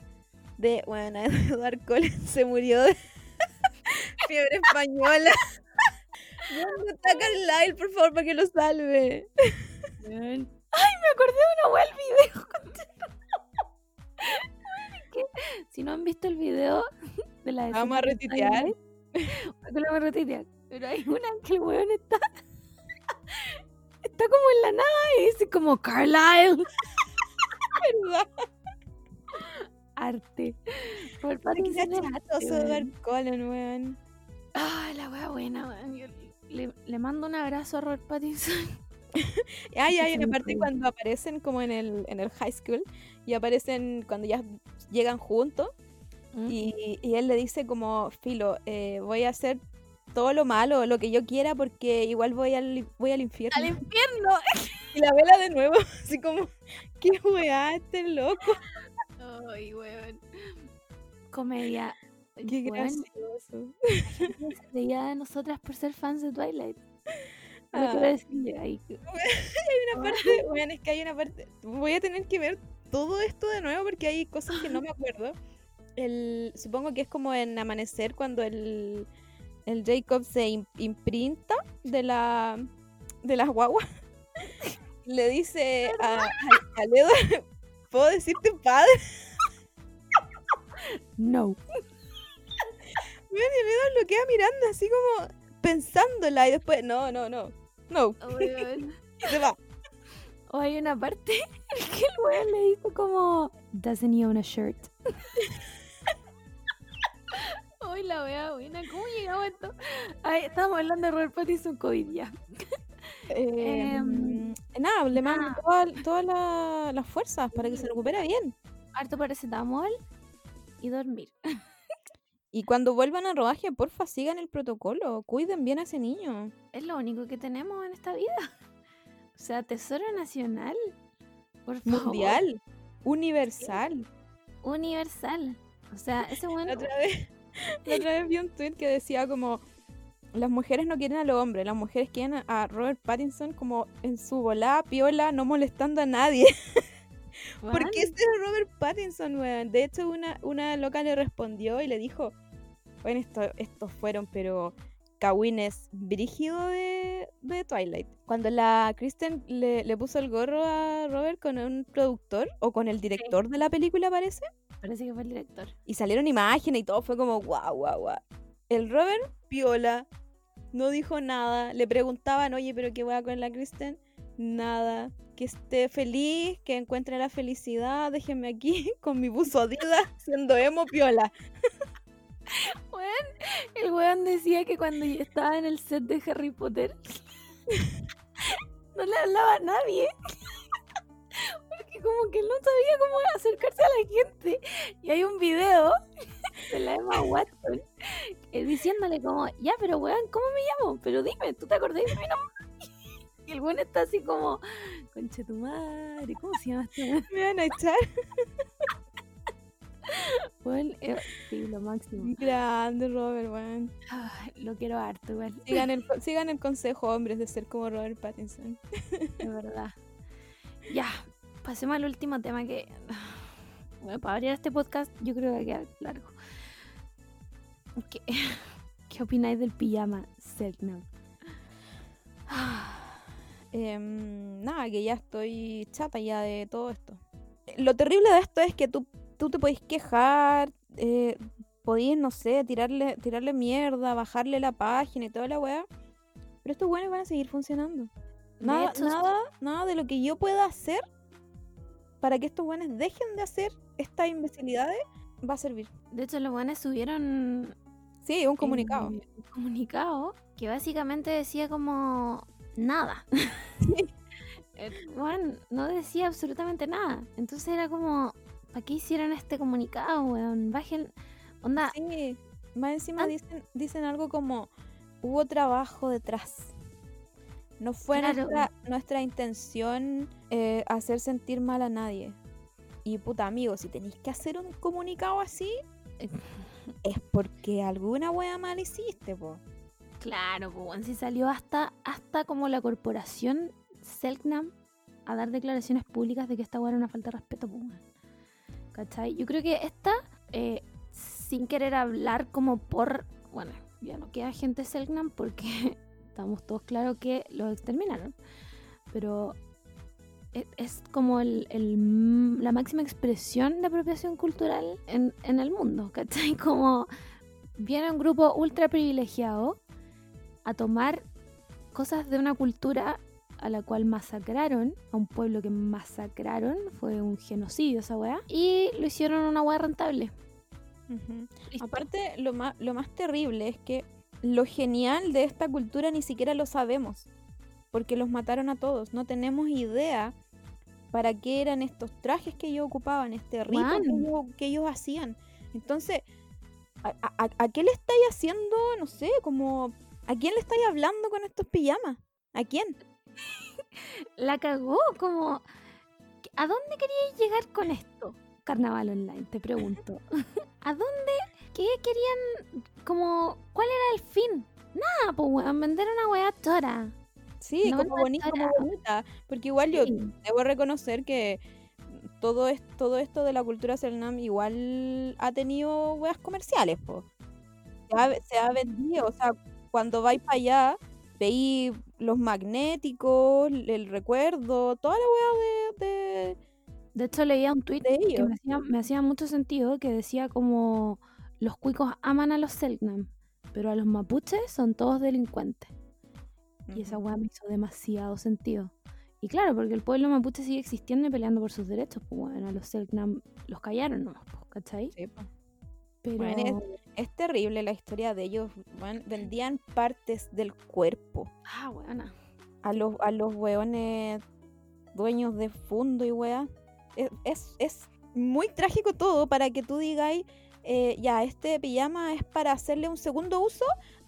de, bueno, Edward Cullen se murió de fiebre española. ¿Dónde está Carlyle, por favor, para que lo salve? Ay, me acordé de una wea el video. Si no han visto el video de la Vamos a escena de retuitear. Twilight, ¿por qué lo vamos a retuitear? Pero hay una que el weón está. Está como en la nada y dice como Carlisle. ¿Verdad? Arte. Por Qué Pattinson es arte, chistoso weón. Ay, la wea buena, weón. Yo Le, le mando un abrazo a Robert Pattinson. Ay, hay Ese una me parte acuerdo. cuando aparecen como en el, en el high school y aparecen cuando ya llegan juntos y, y él le dice como, Filo, eh, voy a hacer todo lo malo, lo que yo quiera porque igual voy al, voy al infierno. ¡Al infierno! Y la vela de nuevo, así como, qué weá, este loco. Ay, weón. Comedia. Qué Weón, gracioso. de nosotras por ser fans de Twilight. Ah. quiero decirle ahí. que- Hay una parte, weón, es que hay una parte. Voy a tener que ver todo esto de nuevo porque hay cosas que no me acuerdo. El, supongo que es como en Amanecer cuando el, el Jacob se im- imprinta de la de las guaguas. Le dice a, a, a Ledo, ¿puedo decirte padre? No. Weón, y Ledo lo queda mirando así como pensándola y después, no, no, no, no, y se va. O hay una parte en que el weón le dijo como Doesn't he own a shirt? Hoy la wea buena, ¿cómo llegamos a esto? Ay, estábamos hablando de Robert Pattinson COVID ya. Eh, Em, nada, le mando toda- todas la- las fuerzas para que se recupere bien. Harto paracetamol y dormir. Y cuando vuelvan al rodaje, porfa, sigan el protocolo. Cuiden bien a ese niño. Es lo único que tenemos en esta vida. O sea, tesoro nacional. Por favor. Mundial. Universal. Universal. O sea, ese La bueno. otra vez, la otra vez vi un tweet que decía como las mujeres no quieren a los hombres, las mujeres quieren a- Robert Pattinson como en su volada, piola, no molestando a nadie. Porque ese es Robert Pattinson, weón. De hecho, una, una loca le respondió y le dijo, bueno, esto, estos fueron, pero cagüines brígido de, de Twilight. Cuando la Kristen le, le puso el gorro a Robert con un productor o con el director de la película, parece, Parece que fue el director. y salieron imágenes y todo fue como guau, guau, guau. El Robert, piola, no dijo nada. Le preguntaban, oye, pero qué va con la Kristen. Nada. Que esté feliz, que encuentre la felicidad. Déjenme aquí con mi buzo Adidas siendo emo piola. El weón decía que cuando yo estaba en el set de Harry Potter no le hablaba a nadie. Porque como que él no sabía cómo acercarse a la gente. Y hay un video de la Emma Watson eh, diciéndole como, ya, pero weón, ¿cómo me llamo? Pero dime, ¿tú te acordás de mi nombre? Y el weón está así como, concha tu madre, ¿cómo se llama este weón? Me van a echar. Weón, eh, sí, lo máximo. Grande, Robert, weón. Lo quiero harto, igual. Sigan el, sigan el consejo, hombres, de ser como Robert Pattinson. De verdad. Ya, pasemos al último tema que. Bueno, para abrir este podcast, yo creo que va a quedar largo. ¿Qué, ¿Qué opináis del pijama Selknam? Em, nada, que ya estoy chata ya de todo esto. Lo terrible de esto es que tú, tú te podés quejar, eh, podís, no sé, tirarle, tirarle mierda, bajarle la página y toda la weá. Pero estos buenos van a seguir funcionando. Nada, hecho, nada, nada de lo que yo pueda hacer para que estos buenos dejen de hacer estas imbecilidades va a servir. De hecho, los buenos subieron Sí, un comunicado. eh, un comunicado que básicamente decía como nada. Eh, Bueno, no decía absolutamente nada. Entonces era como, ¿para qué hicieron este comunicado, weón? Bajen. Onda, Sí, más encima Ah. dicen, dicen algo como hubo trabajo detrás. No fue Claro. nuestra, nuestra intención eh, hacer sentir mal a nadie. Y puta amigo, si tenéis que hacer un comunicado así, es porque alguna wea mal hiciste, po. Claro, pues si salió hasta, hasta como la corporación Selknam a dar declaraciones públicas de que esta weá era una falta de respeto, weón. ¿Cachai? Yo creo que esta, eh, sin querer hablar como por. Bueno, ya no queda gente Selknam porque estamos todos claros que los exterminaron. Pero e- es como la máxima expresión de apropiación cultural en, en el mundo, ¿cachai? Como viene un grupo ultra privilegiado a tomar cosas de una cultura a la cual masacraron, a un pueblo que masacraron, fue un genocidio esa weá, y lo hicieron una weá rentable. Aparte, lo más, lo más terrible es que lo genial de esta cultura ni siquiera lo sabemos. Porque los mataron a todos. No tenemos idea para qué eran estos trajes que ellos ocupaban, este rito que ellos, que ellos hacían. Entonces, ¿a, a- a qué le estáis haciendo? No sé, como... ¿A quién le estáis hablando con estos pijamas? ¿A quién? La cagó, como. ¿A dónde queríais llegar con esto? Carnaval Online, te pregunto. ¿A dónde? ¿Qué querían? Como. ¿Cuál era el fin? Nada, pues weón, vender una weá tora. Sí, No, como bonita, como bonita. Porque igual yo debo reconocer que todo, es, todo esto de la cultura Selnam igual ha tenido weas comerciales, po. Se ha, se ha vendido, o sea, cuando vais para allá, veí los magnéticos, el recuerdo, toda la wea de, de- De hecho, leía un tweet de que ellos. me hacía, me hacía mucho sentido que decía como los cuicos aman a los Selknam, pero a los mapuches son todos delincuentes. Y esa weá me hizo demasiado sentido. Y claro, porque el pueblo mapuche sigue existiendo y peleando por sus derechos, pues bueno, a los Selknam los callaron nomás, pues, ¿cachai? Sí, po. Pero Bueno, Es terrible la historia de ellos. weón. Vendían partes del cuerpo. ah, buena. a los, a los weones dueños de fondo y wea. Es, es, es muy trágico todo para que tú digáis, eh, ya, este pijama es para hacerle un segundo uso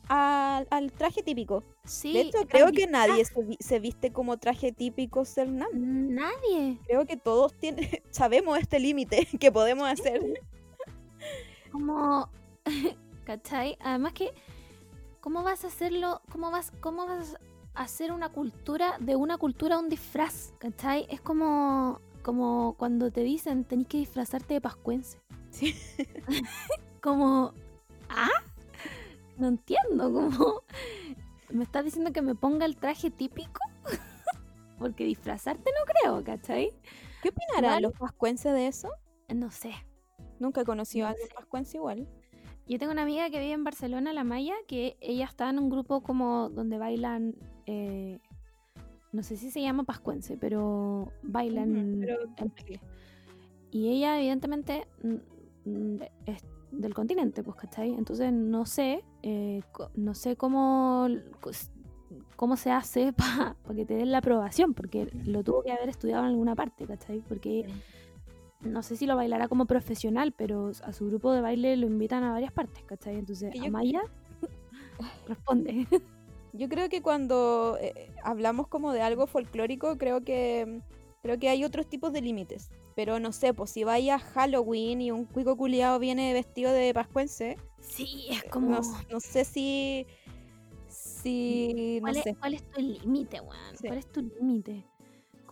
al, al traje típico. Sí, de hecho, creo que nadie se, vi- se viste como traje típico Selnam. Nadie. Creo que todos tienen, sabemos este límite que podemos hacer. Como, ¿cachai? Además que, ¿cómo vas a hacerlo? ¿Cómo vas, cómo vas a hacer una cultura de una cultura a un disfraz? ¿Cachai? Es como, como cuando te dicen tenés que disfrazarte de pascuense. Sí. como, ¿ah? No entiendo, como, ¿me estás diciendo que me ponga el traje típico? Porque disfrazarte no creo, ¿cachai? ¿Qué opinarán los pascuenses de eso? No sé. Nunca he conocido a alguien sé. pascuense igual. Yo tengo una amiga que vive en Barcelona, la Maya, que ella está en un grupo como donde bailan, eh, no sé si se llama pascuense, pero bailan Ujú, pero- en. Y ella evidentemente mm, mm, es del continente, pues, ¿cachai? Entonces no sé, eh, no sé cómo, cómo se hace para que te den la aprobación, porque lo tuvo que haber estudiado en alguna parte, ¿cachai? Porque no sé si lo bailará como profesional, pero a su grupo de baile lo invitan a varias partes, ¿cachai? Entonces, yo- Amaya responde. Yo creo que cuando eh, hablamos como de algo folclórico, creo que creo que hay otros tipos de límites. Pero no sé, pues si vaya Halloween y un cuico culiado viene vestido de pascuense, Sí, es como... no, no sé si si no ¿Cuál, es, sé. cuál es tu límite, weón? Sí. ¿Cuál es tu límite?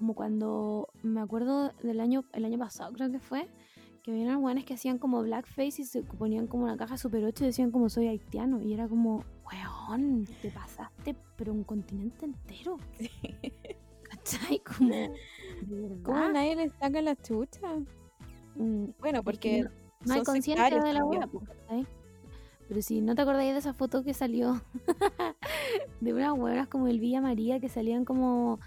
Como cuando me acuerdo del año, el año pasado creo que fue, que unos weones que hacían como blackface y se ponían como una caja super 8 y decían como soy haitiano. Y era como, weón, te pasaste, pero un continente entero. ¿Cachai? Como, ¿de ¿Cómo nadie le saca la chucha? Mm, Bueno, porque no, no hay conciencia de la pues, ¿cachai? Pero si no te acordáis de esa foto que salió de unas huevas como el Villa María que salían como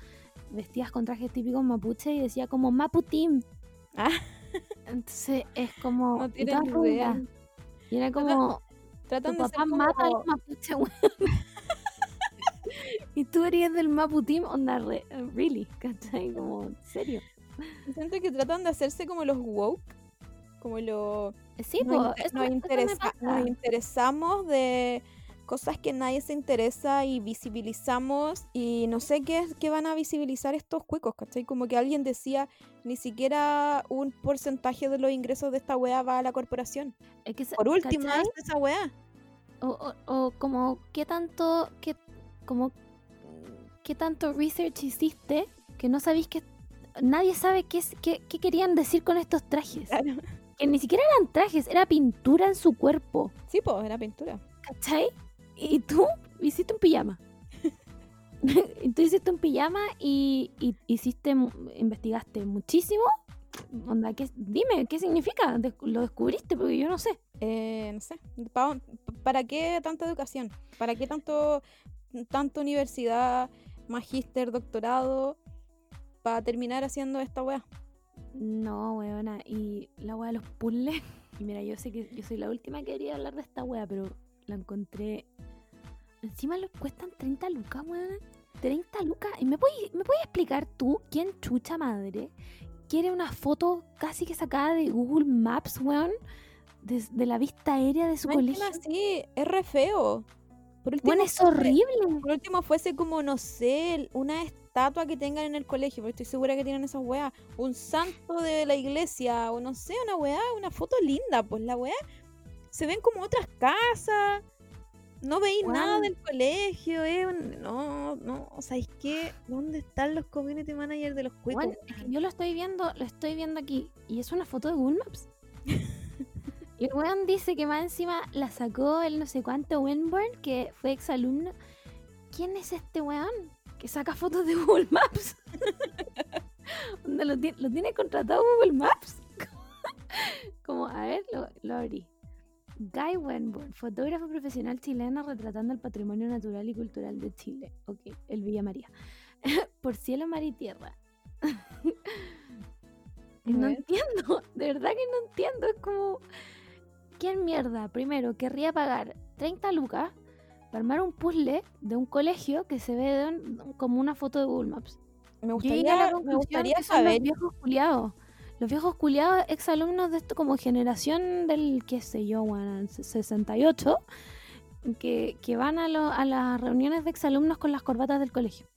vestidas con trajes típicos mapuche y decía como Maputim. Ah. Entonces es como. no tienen idea. Y era como. Tratan Tu de ser papá mata a como, weón. Y tú eres del Maputim, onda, re- really, ¿cachai? Como, en serio. siento que tratan de hacerse como los woke, como los Sí, nos, po, interesa- nos interesamos de cosas que nadie se interesa y visibilizamos y no sé qué, es- qué van a visibilizar estos cuicos, ¿cachai? Como que alguien decía, ni siquiera un porcentaje de los ingresos de esta weá va a la corporación. Es que, sa- Por último, esa weá. O, o, o como qué tanto, qué, como qué tanto research hiciste que no sabéis que nadie sabe qué, es- qué, qué querían decir con estos trajes. Claro. Que ni siquiera eran trajes, era pintura en su cuerpo. Sí, pues, era pintura. ¿Cachai? Y tú hiciste un pijama. y tú hiciste un pijama y, y hiciste, investigaste muchísimo. Onda, ¿qué- dime, ¿qué significa? Lo descubriste porque yo no sé. Eh, no sé, pa- ¿para qué tanta educación? ¿Para qué tanto, tanto universidad, magíster, doctorado, para terminar haciendo esta weá? No, weona. Y la wea de los puzzles. Y mira, yo sé que yo soy la última que quería hablar de esta wea, pero la encontré. Encima los cuestan 30 lucas, weona. 30 lucas. ¿Y me puedes, me puedes explicar tú quién chucha madre quiere una foto casi que sacada de Google Maps, weón? De, de la vista aérea de su encima, colegio. sí, es re feo. Por último, Weón, es horrible. Por último, fuese como, no sé, una, es- estatua que tengan en el colegio, porque estoy segura que tienen esas weas. Un santo de la iglesia, o no sé, una weá, una foto linda, pues la weá. Se ven como otras casas. No veis nada del colegio, eh. No, no, ¿sabéis qué? ¿Dónde están los community managers de los cuicos? Weón, es que yo lo estoy viendo, lo estoy viendo aquí. Y es una foto de Google Maps. y el weón dice que más encima la sacó el no sé cuánto Winburn, que fue exalumno. ¿Quién es este weón? Que saca fotos de Google Maps. ¿Dónde lo, tiene, lo tiene contratado Google Maps? Como, a ver, lo, lo abrí. Guy Wenborn, fotógrafo profesional chileno retratando el patrimonio natural y cultural de Chile. Ok, el Villa María. Por cielo, mar y tierra. no entiendo, de verdad que no entiendo. Es como, ¿quién mierda? Primero, querría pagar 30 lucas para armar un puzzle de un colegio que se ve de un- como una foto de Google Maps. Me gustaría, me gustaría saber. los viejos culiados. Los viejos culiados, exalumnos de esto como generación del, qué sé yo, bueno, 68, que, que van a, lo- a las reuniones de exalumnos con las corbatas del colegio.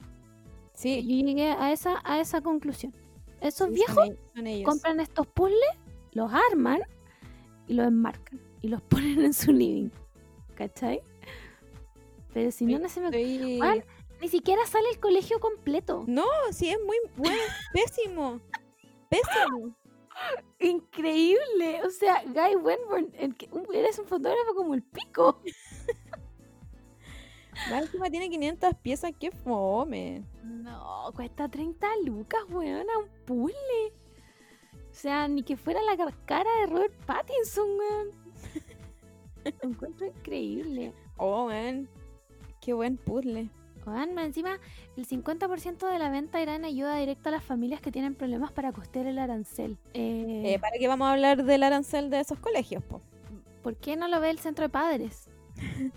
Sí, Yo llegué a esa, a esa conclusión. Esos sí, viejos son ellos, compran estos puzzles, los arman y los enmarcan y los ponen en su living. ¿Cachai? Pero si no, no se me... Estoy- Ni siquiera sale el colegio completo. No, sí, es muy bueno, pésimo. Pésimo. Increíble. O sea, Guy Wenborn, eres un fotógrafo como el pico. La última tiene 500 piezas, qué fome. No, cuesta 30 lucas, weón, un puzzle. O sea, ni que fuera la car- cara de Robert Pattinson, weón. Lo encuentro increíble. Oh, man. Qué buen puzzle. Weón, más encima, el 50% de la venta irá en ayuda directa a las familias que tienen problemas para costear el arancel. Eh, Eh, ¿Para qué vamos a hablar del arancel de esos colegios, po? ¿Por qué no lo ve el centro de padres?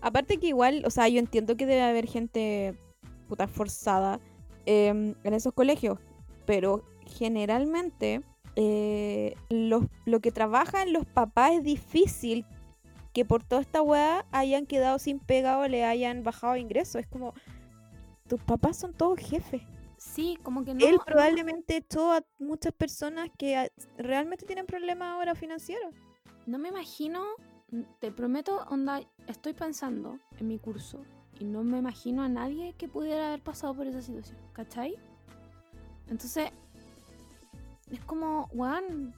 Aparte que igual, o sea, yo entiendo que debe haber gente puta forzada em, en esos colegios, pero generalmente eh, los- lo que trabajan los papás es difícil que por toda esta weá hayan quedado sin pega o le hayan bajado ingresos. Es como, tus papás son todos jefes. Sí, como que no. Él probablemente echó a muchas personas que ah, realmente tienen problemas ahora financieros. No me imagino, te prometo, onda, estoy pensando en mi curso y no me imagino a nadie que pudiera haber pasado por esa situación, ¿cachai? Entonces, es como, weón,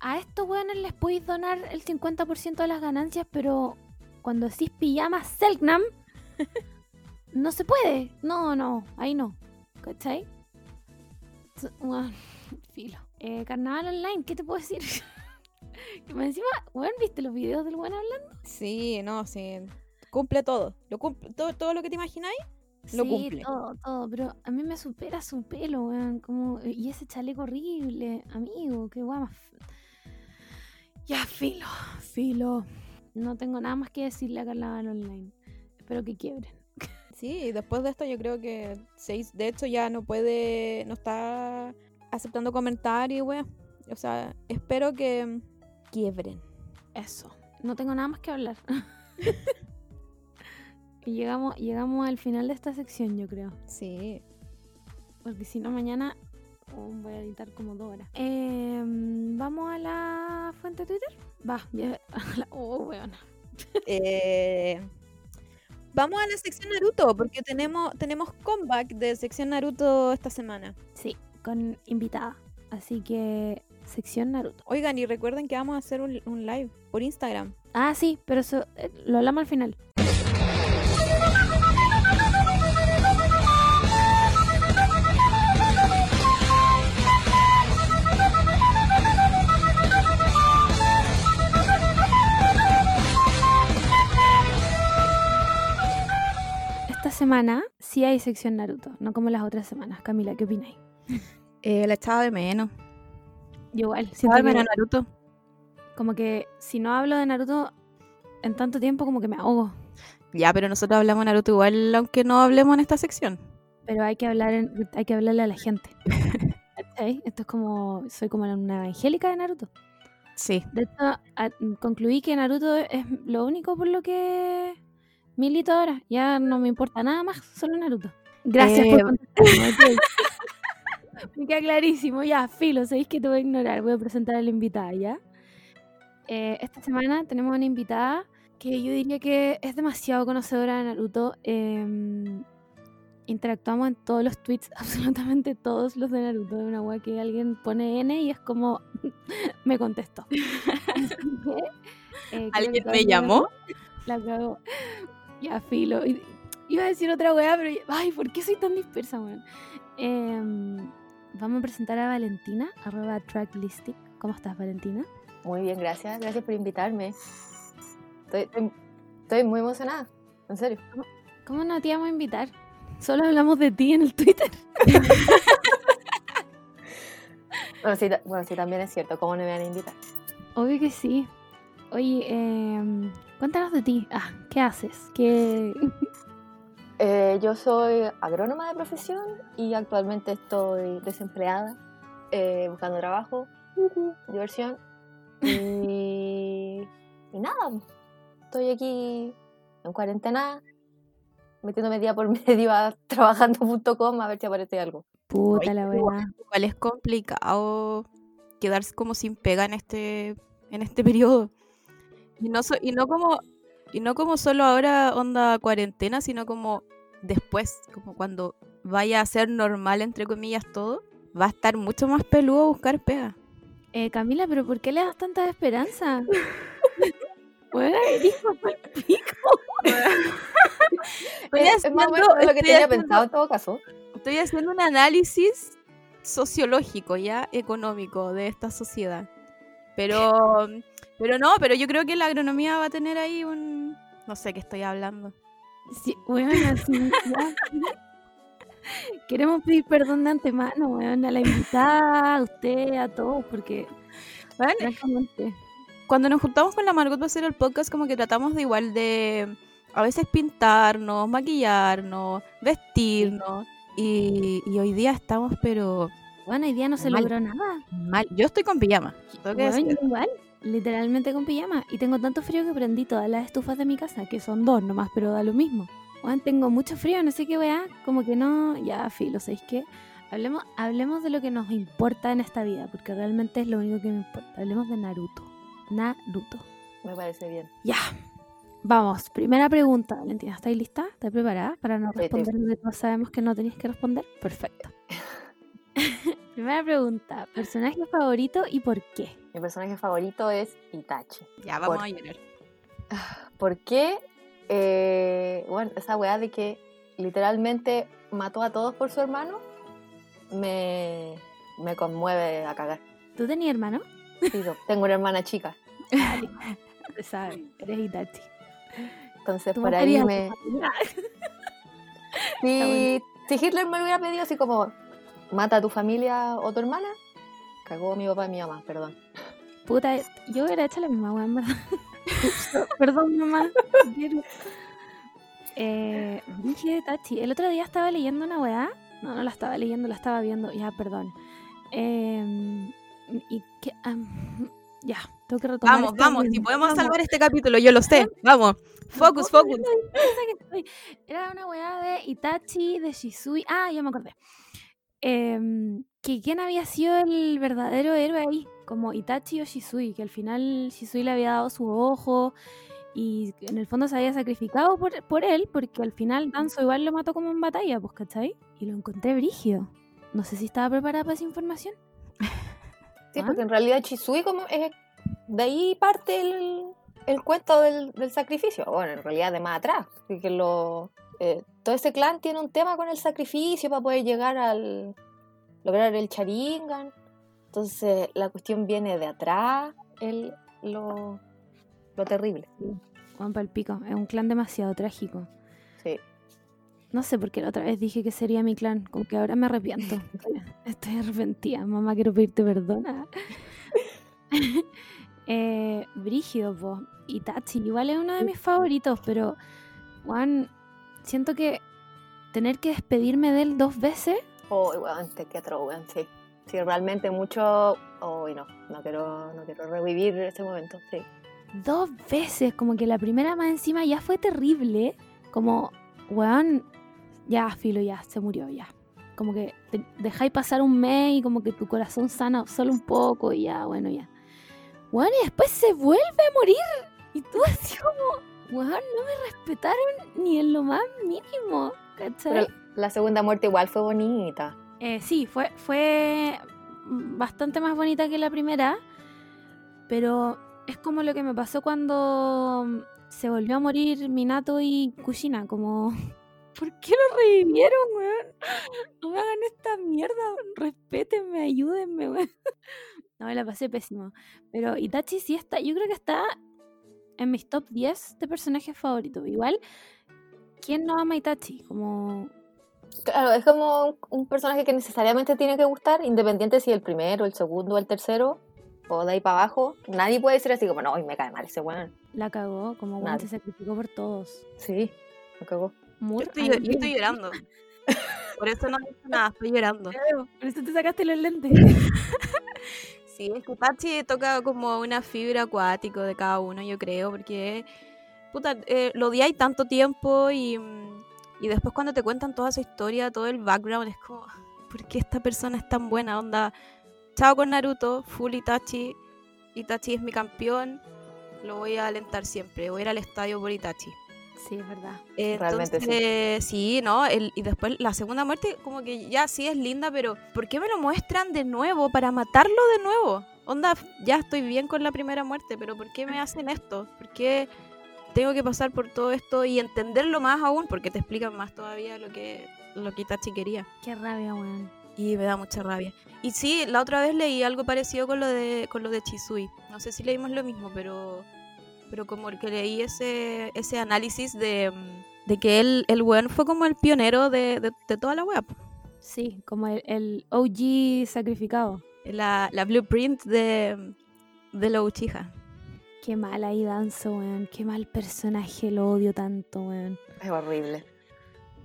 a estos weones les podéis donar el 50% de las ganancias, pero cuando decís pijama Selknam, no se puede. No, no, ahí no, ¿cachai? Weón, filo. Eh, carnaval online, ¿qué te puedo decir? Que más encima, weón, ¿viste los videos del weón hablando? Sí, no, sí. Cumple todo. Lo cumple, todo, todo lo que te imagináis. Lo sí, cumple. todo, todo, pero a mí me supera su pelo, weón, como, y ese chaleco horrible, amigo, qué guay más. Ya, filo, filo. No tengo nada más que decirle a Carnaval Online. Espero que quiebren. Sí, y después de esto yo creo que seis, de hecho ya no puede, no está aceptando comentarios, weón. O sea, espero que quiebren. Eso, no tengo nada más que hablar. y llegamos, llegamos al final de esta sección, yo creo. Sí. Porque si no, mañana voy a editar como dos horas. Em, ¿Vamos a la fuente de Twitter? Va, ya- a la- oh, weona. Eh, vamos a la sección Naruto, porque tenemos, tenemos comeback de sección Naruto esta semana. Sí, con invitada. Así que, sección Naruto. Oigan, y recuerden que vamos a hacer un, un live por Instagram. Ah, sí, pero eso eh, lo hablamos al final. Semana sí hay sección Naruto, no como las otras semanas. Camila, ¿qué opináis? Eh, la echaba de menos. Yo igual, siento de menos Naruto. como que si no hablo de Naruto en tanto tiempo, como que me ahogo. Ya, pero nosotros hablamos de Naruto igual, aunque no hablemos en esta sección. Pero hay que hablar, en- hay que hablarle a la gente. ¿Cachai? Esto es como, soy como una evangélica de Naruto. Sí. De hecho, concluí que Naruto es lo único por lo que milito ahora. Ya no me importa nada más, solo Naruto. Gracias Eh, por. Me queda clarísimo, ya, filo, sabéis que te voy a ignorar, voy a presentar a la invitada, ¿ya? Eh, esta semana tenemos una invitada que yo diría que es demasiado conocedora de Naruto. em, interactuamos en todos los tweets, absolutamente todos los de Naruto, de una wea que alguien pone N y es como, me contestó. Eh, ¿Alguien me la llamó? la cago. Ya, filo. Iba a decir otra weá, pero. ya- Ay, ¿por qué soy tan dispersa, weón? Em, vamos a presentar a Valentina, arroba tracklistic. ¿Cómo estás, Valentina? Muy bien, gracias. Gracias por invitarme. Estoy, estoy, estoy muy emocionada, en serio. ¿Cómo no te íbamos a invitar? Solo hablamos de ti en el Twitter. Bueno, sí, bueno, sí, también es cierto. ¿Cómo no me van a invitar? Obvio que sí. Oye, em, cuéntanos de ti. Ah, ¿qué haces? ¿Qué... Eh, yo soy agrónoma de profesión y actualmente estoy desempleada, eh, buscando trabajo, diversión. Y, y nada, estoy aquí en cuarentena, metiéndome día por medio a trabajando.com a ver si aparece algo. Puta la weá. Igual es complicado quedarse como sin pega en este, en este periodo. Y no, so- y no como y no como solo ahora onda cuarentena, sino como después, como cuando vaya a ser normal, entre comillas, todo, va a estar mucho más peludo buscar pega. Eh, Camila, ¿pero por qué le das tanta esperanza? Pico. Eh, es más o menos haciendo- lo que estoy tenía haciendo- pensado en todo caso. Estoy haciendo un análisis sociológico, ya económico de esta sociedad. Pero, pero no, pero yo creo que la agronomía va a tener ahí un... No sé qué estoy hablando. Sí, ya. Queremos pedir perdón de antemano, weón, a la invitada, a usted, a todos, porque Bueno, cuando nos juntamos con la Margot para hacer el podcast, como que tratamos de igual de a veces pintarnos, maquillarnos, vestirnos. Y, y hoy día estamos, pero bueno, hoy día no se Mal. logró nada. mal. Yo estoy con pijama. yo igual, literalmente con pijama. Y tengo tanto frío que prendí todas las estufas de mi casa, que son dos nomás, pero da lo mismo. Weón, tengo mucho frío, no sé qué weá, como que no, ya, filo, ¿sabéis qué? Hablemos, hablemos de lo que nos importa en esta vida, porque realmente es lo único que me importa. Hablemos de Naruto. Naruto. Me parece bien. Ya. Vamos, primera pregunta, Valentina. ¿Estáis lista? ¿Estás preparada para no Sí, sí. responder lo que todos sabemos que no tenéis que responder? Perfecto. primera pregunta, ¿personaje favorito y por qué? Mi personaje favorito es Itachi. Ya, vamos Por- a llorar. ¿Por qué? Eh, bueno, esa weá de que literalmente mató a todos por su hermano me, me conmueve a cagar. ¿Tú tenías hermano? Sí, yo tengo una hermana chica, se sabe, eres Itachi. entonces ¿Tú por ahí me... Si, si Hitler me lo hubiera pedido así como mata a tu familia o tu hermana, cagó mi papá y mi mamá, perdón. Puta, yo hubiera hecho la misma weá, en verdad. Perdón, mamá. Eh, dije Itachi. El otro día estaba leyendo una weá. No, no la estaba leyendo, la estaba viendo. Ya, perdón. Em, y que. ya, tengo que retomar. Vamos, este vamos, si podemos Vamos. salvar este capítulo, yo lo sé. Vamos, focus, focus. Era una weá de Itachi, de Shisui. Ah, ya me acordé. Em, que quién había sido el verdadero héroe ahí, como Itachi o Shisui, que al final Shisui le había dado su ojo y en el fondo se había sacrificado por, por él, porque al final Danzo igual lo mató como en batalla, pues, ¿cachai? Y lo encontré brígido. No sé si estaba preparada para esa información. Sí, Ah. porque en realidad Chisui como es de ahí parte el, el cuento del, del sacrificio. Bueno, en realidad de más atrás. que lo, eh, todo ese clan tiene un tema con el sacrificio para poder llegar al lograr el Sharingan. Entonces la cuestión viene de atrás, el, lo, lo terrible. Juan Palpico, es un clan demasiado trágico. Sí. No sé por qué la otra vez dije que sería mi clan, como que ahora me arrepiento. Estoy- arrepentida, mamá, quiero pedirte perdón. eh, Brígido, po. Itachi, igual es uno de mis favoritos, pero, Juan, siento que tener que despedirme de él dos veces, Oh, weón, te qué atroz, weón, sí. Sí, realmente mucho. Oh, no, no quiero, no quiero revivir ese momento, sí. dos veces, como que la primera más encima ya fue terrible, como, weón, ya, filo, ya, se murió, ya. Como que te dejáis pasar un mes y como que tu corazón sana solo un poco y ya, bueno, ya. Bueno, y después se vuelve a morir. Y tú así como, weón, no me respetaron ni en lo más mínimo, ¿cachai? Pero la segunda muerte igual fue bonita. Eh, sí, fue, fue bastante más bonita que la primera, pero es como lo que me pasó cuando se volvió a morir Minato y Kushina, como... ¿Por qué lo revivieron, weón? No me hagan esta mierda, respétenme, ayúdenme, weón. No, me la pasé pésimo. Pero Itachi sí está, yo creo que está en mis top 10 de personajes favoritos. Igual, ¿quién no ama a Itachi? Como Claro, es como un, personaje que necesariamente tiene que gustar, independiente si el primero, el segundo o el tercero, o de ahí para abajo. Nadie puede decir así como, no, hoy me cae mal ese weón. la cagó, como weón Nadie. se sacrificó por todos. Sí, me cagó. Yo estoy, yo estoy llorando. Por eso no he dicho nada, estoy llorando. Por eso te sacaste los lentes. Sí, es que Tachi toca como una fibra acuático de cada uno, yo creo, porque puta, eh, lo odiáis tanto tiempo y, y después cuando te cuentan toda esa historia, todo el background, es como, ¿por qué esta persona es tan buena? Onda, chao con Naruto, full Itachi, Itachi es mi campeón, lo voy a alentar siempre, voy a ir al estadio por Itachi. Sí, es verdad. Realmente sí. Entonces, sí, ¿no? El- y después la segunda muerte, como que ya sí es linda, pero ¿por qué me lo muestran de nuevo para matarlo de nuevo? Onda, ya estoy bien con la primera muerte, pero ¿por qué me hacen esto? ¿Por qué tengo que pasar por todo esto y entenderlo más aún? Porque te explican más todavía lo que, lo que Itachi quería. Qué rabia, weón. Y me da mucha rabia. Y sí, la otra vez leí algo parecido con lo de, con lo de Chisui. No sé si leímos lo mismo, pero, pero como que leí ese, ese análisis de, de que él, el weón fue como el pionero de, de, de toda la web. Sí, como el, el OG sacrificado. La, la blueprint de, de la Uchiha. Qué mal ahí Danzo, weón. Qué mal personaje, lo odio tanto, weón. Es horrible.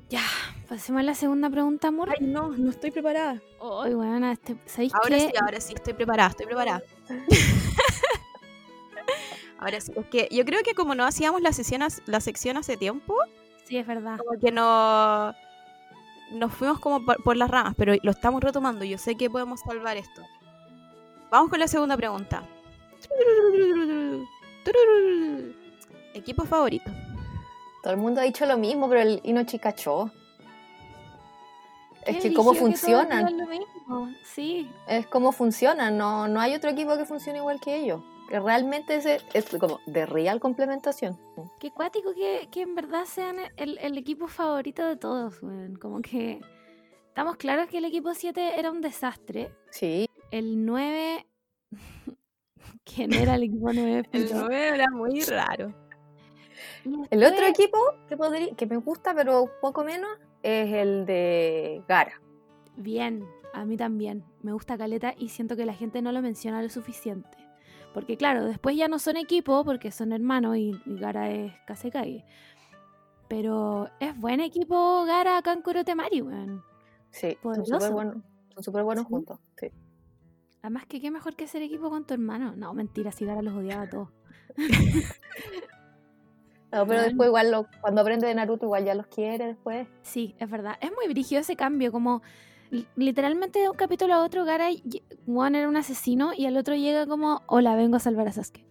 Ya, pasemos a la segunda pregunta, amor. Ay, no, no estoy preparada. Ay, weón, este, ¿sabéis Ahora qué? sí, ahora sí, estoy preparada, estoy preparada. ahora sí, es que yo creo que como no hacíamos la, sesión, la sección hace tiempo, Sí, es verdad. como que no nos fuimos como por, por las ramas, pero lo estamos retomando. Yo sé que podemos salvar esto. Vamos con la segunda pregunta. Equipo favorito. Todo el mundo ha dicho lo mismo, pero el Inochi cachó. Es que cómo que funcionan. digan lo mismo. Sí, Es cómo funcionan. No, no hay otro equipo que funcione igual que ellos. Que realmente es, es como de real complementación. qué cuático que, que en verdad sean el, el equipo favorito de todos, weón. Como que estamos claros que el equipo 7 era un desastre. Sí. El 9... ¿Quién era el equipo 9? El 9 era muy raro. El otro equipo que, podría, que me gusta, pero poco menos, es el de Gara. Bien, a mí también. Me gusta Caleta y siento que la gente no lo menciona lo suficiente. Porque claro, después ya no son equipo porque son hermanos y, y Gara es Kasekai. Pero es buen equipo Gara Kankuro Temari, weón. Sí, son súper buenos, son súper buenos Sí. juntos. Sí. Además que qué mejor que ser equipo con tu hermano. No, mentira, si Gara los odiaba a todos. No, pero Bueno. después igual lo- cuando aprende de Naruto igual ya los quiere después. Sí, es verdad. Es muy brígido ese cambio, como literalmente de un capítulo a otro, Gara, Juan era un asesino y al otro llega como, hola, vengo a salvar a Sasuke.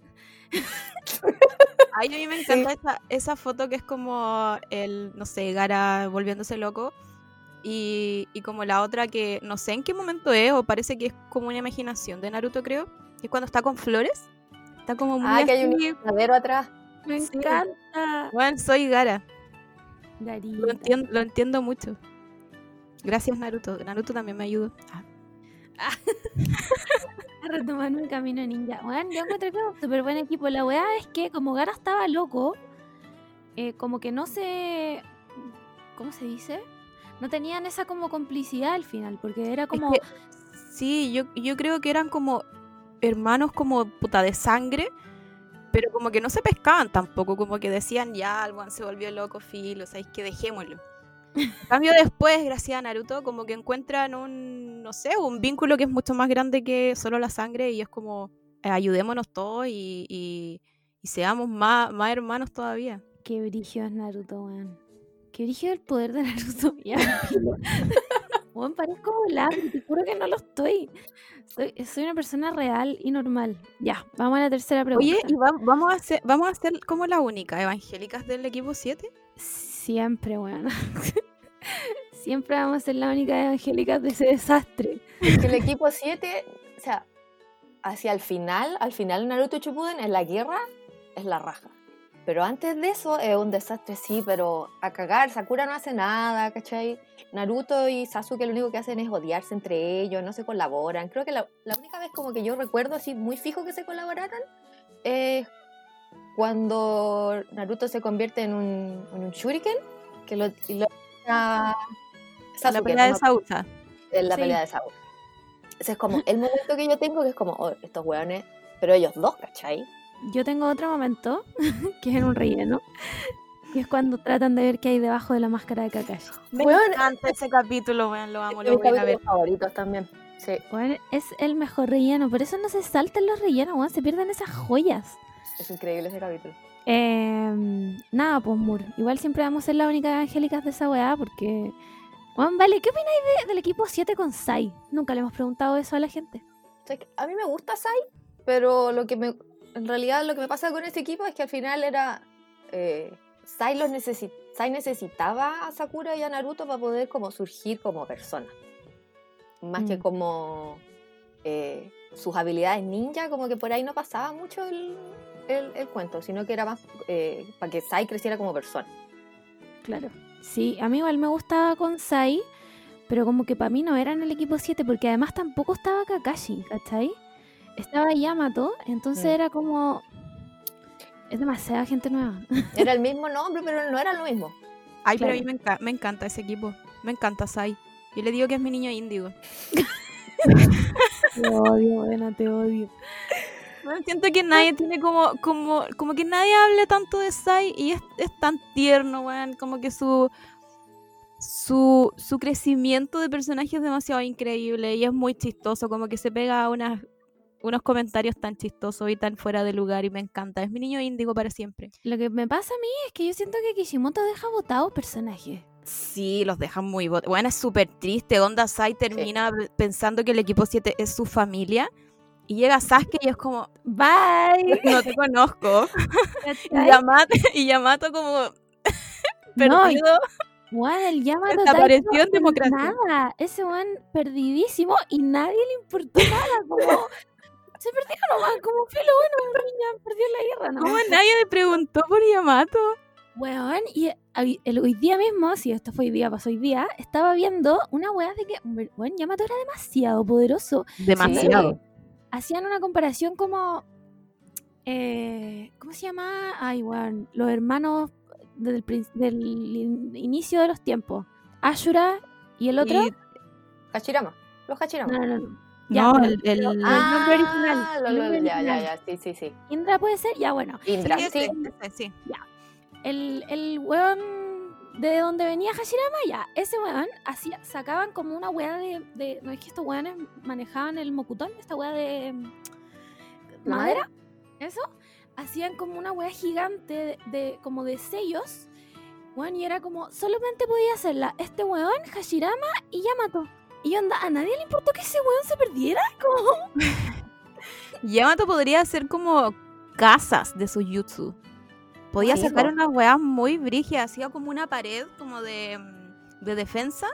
Ay, a mí me encanta esa, esa foto que es como el, no sé, Gara volviéndose loco. Y, y como la otra que no sé en qué momento es, o parece que es como una imaginación de Naruto, creo. Que es cuando está con flores. Está como muy Ah, que hay un ladero atrás. Me Sí. encanta. Bueno, soy Gara. Garita. Lo entiendo, lo entiendo mucho. Gracias, Naruto. Naruto también me ayudó. Ah, a retomar un camino ninja. Bueno, yo encontré que un súper buen equipo. La weá es que como Gara estaba loco, eh, como que no se... ¿Cómo se dice? No tenían esa como complicidad al final, porque era como... que- sí, yo, yo creo que eran como hermanos como puta de sangre, pero como que no se pescaban tampoco, como que decían ya, el se volvió loco, filo, o sea, es que dejémoslo. En cambio después, gracias a Naruto, como que encuentran un, no sé, un vínculo que es mucho más grande que solo la sangre y es como, eh, ayudémonos todos y, y- y seamos más, más hermanos todavía. Qué brillo es Naruto, weón. que origen el poder de Naruto. Ya. Weón, parezco volada, te juro que no lo estoy. Soy, soy una persona real y normal. Ya, vamos a la tercera pregunta. Oye, y va- vamos, a ser, vamos a ser como la única evangélicas del equipo 7. Siempre, weón. Siempre vamos a ser la única evangélica de ese desastre. Que el equipo 7, o sea, hacia el final, al final Naruto Shippuden en la guerra es la raja. Pero antes de eso es un desastre, sí, pero a cagar, Sakura no hace nada, ¿cachai? Naruto y Sasuke lo único que hacen es odiarse entre ellos, no se colaboran. Creo que la, la única vez como que yo recuerdo así muy fijo que se colaboraron es cuando Naruto se convierte en un, en un shuriken, que lo... Y lo a la pelea no de Sausa. en la Sí. pelea de Saúl. Ese es como el momento que yo tengo, que es como, oh, estos hueones, pero ellos dos, ¿cachai? Yo tengo otro momento, que es en un relleno, que es cuando tratan de ver qué hay debajo de la máscara de Kakashi. Me Weón, encanta ese capítulo, weón, lo amo, lo voy a ver. favoritos también. Sí, Weón, es el mejor relleno, por eso no se salten los rellenos, weón, se pierden esas joyas. Es increíble ese capítulo. Em, nada, pues Mur. Igual siempre vamos a ser las únicas angélicas de esa weá porque. Juan, vale, ¿qué opináis de- del equipo 7 con Sai? Nunca le hemos preguntado eso a la gente. O sea, que a mí me gusta Sai, pero lo que me, en realidad lo que me pasa con este equipo es que al final era, eh, Sai, los necesi- Sai necesitaba a Sakura y a Naruto para poder como surgir como persona. Más que Mm. como eh, sus habilidades ninja, como que por ahí no pasaba mucho el, el- el cuento, sino que era más eh, para que Sai creciera como persona. Claro. Sí, a mí igual me gustaba con Sai, pero como que para mí no era en el equipo 7 porque además tampoco estaba Kakashi, ¿cachai? Estaba Yamato, entonces Mm. era como. Es demasiada gente nueva. Era el mismo nombre, pero no era lo mismo. Ay, pero a mí me, enca- me encanta ese equipo. Me encanta Sai. Yo le digo que es mi niño índigo. Te odio, buena, te odio. Bueno, siento que nadie tiene como, como, como que nadie hable tanto de Sai y es, es tan tierno, weón. Como que su, su, su crecimiento de personaje es demasiado increíble y es muy chistoso. Como que se pega a unas, unos comentarios tan chistosos y tan fuera de lugar y me encanta. Es mi niño índigo para siempre. Lo que me pasa a mí es que yo siento que Kishimoto deja botados personajes. Sí, los dejan muy... bot- Bueno, es súper triste. Onda Sai termina pensando que el equipo 7 es su familia. Y llega Sasuke y es como, Bye. no te conozco. Y. Yamato, y Yamato como No, perdido. El Yamato Desapareció en democracia. Nada, ese weón perdidísimo y nadie le importó nada. Como, se perdió nomás, como filo, bueno, niña, perdió la guerra, ¿no? ¿Cómo nadie le preguntó por Yamato? Weón, y hoy día mismo, si esto fue hoy día, pasó hoy día, estaba viendo una weá de que, weón, Yamato era demasiado poderoso. Demasiado. Hacían una comparación como, eh, ¿cómo se llama? Ay, weón, los hermanos del, del in- inicio de los tiempos. Ashura y el otro. Y- Hachirama, los Hachirama. No, no, no. Ya, no, el, el- ah, nombre original, lo- el lo- nombre ya, ya, original. ya, sí, sí, sí. Indra puede ser, ya bueno. Indra, sí, sí. sí. El, el weón de donde venía Hashirama, ya, ese weón hacía, sacaban como una weá de, de- No es que estos weones manejaban el mocutón, esta weá de mm, ¿La madera, eso, hacían como una weá gigante de, de- como de sellos, weón, y era como, solamente podía hacerla este weón, Hashirama y Yamato. Y onda, a nadie le importó que ese weón se perdiera, como... Yamato podría hacer como casas de su jutsu. Podía Sí, sacar unas weas muy brígidas. Hacía como una pared como de, mm, de defensa.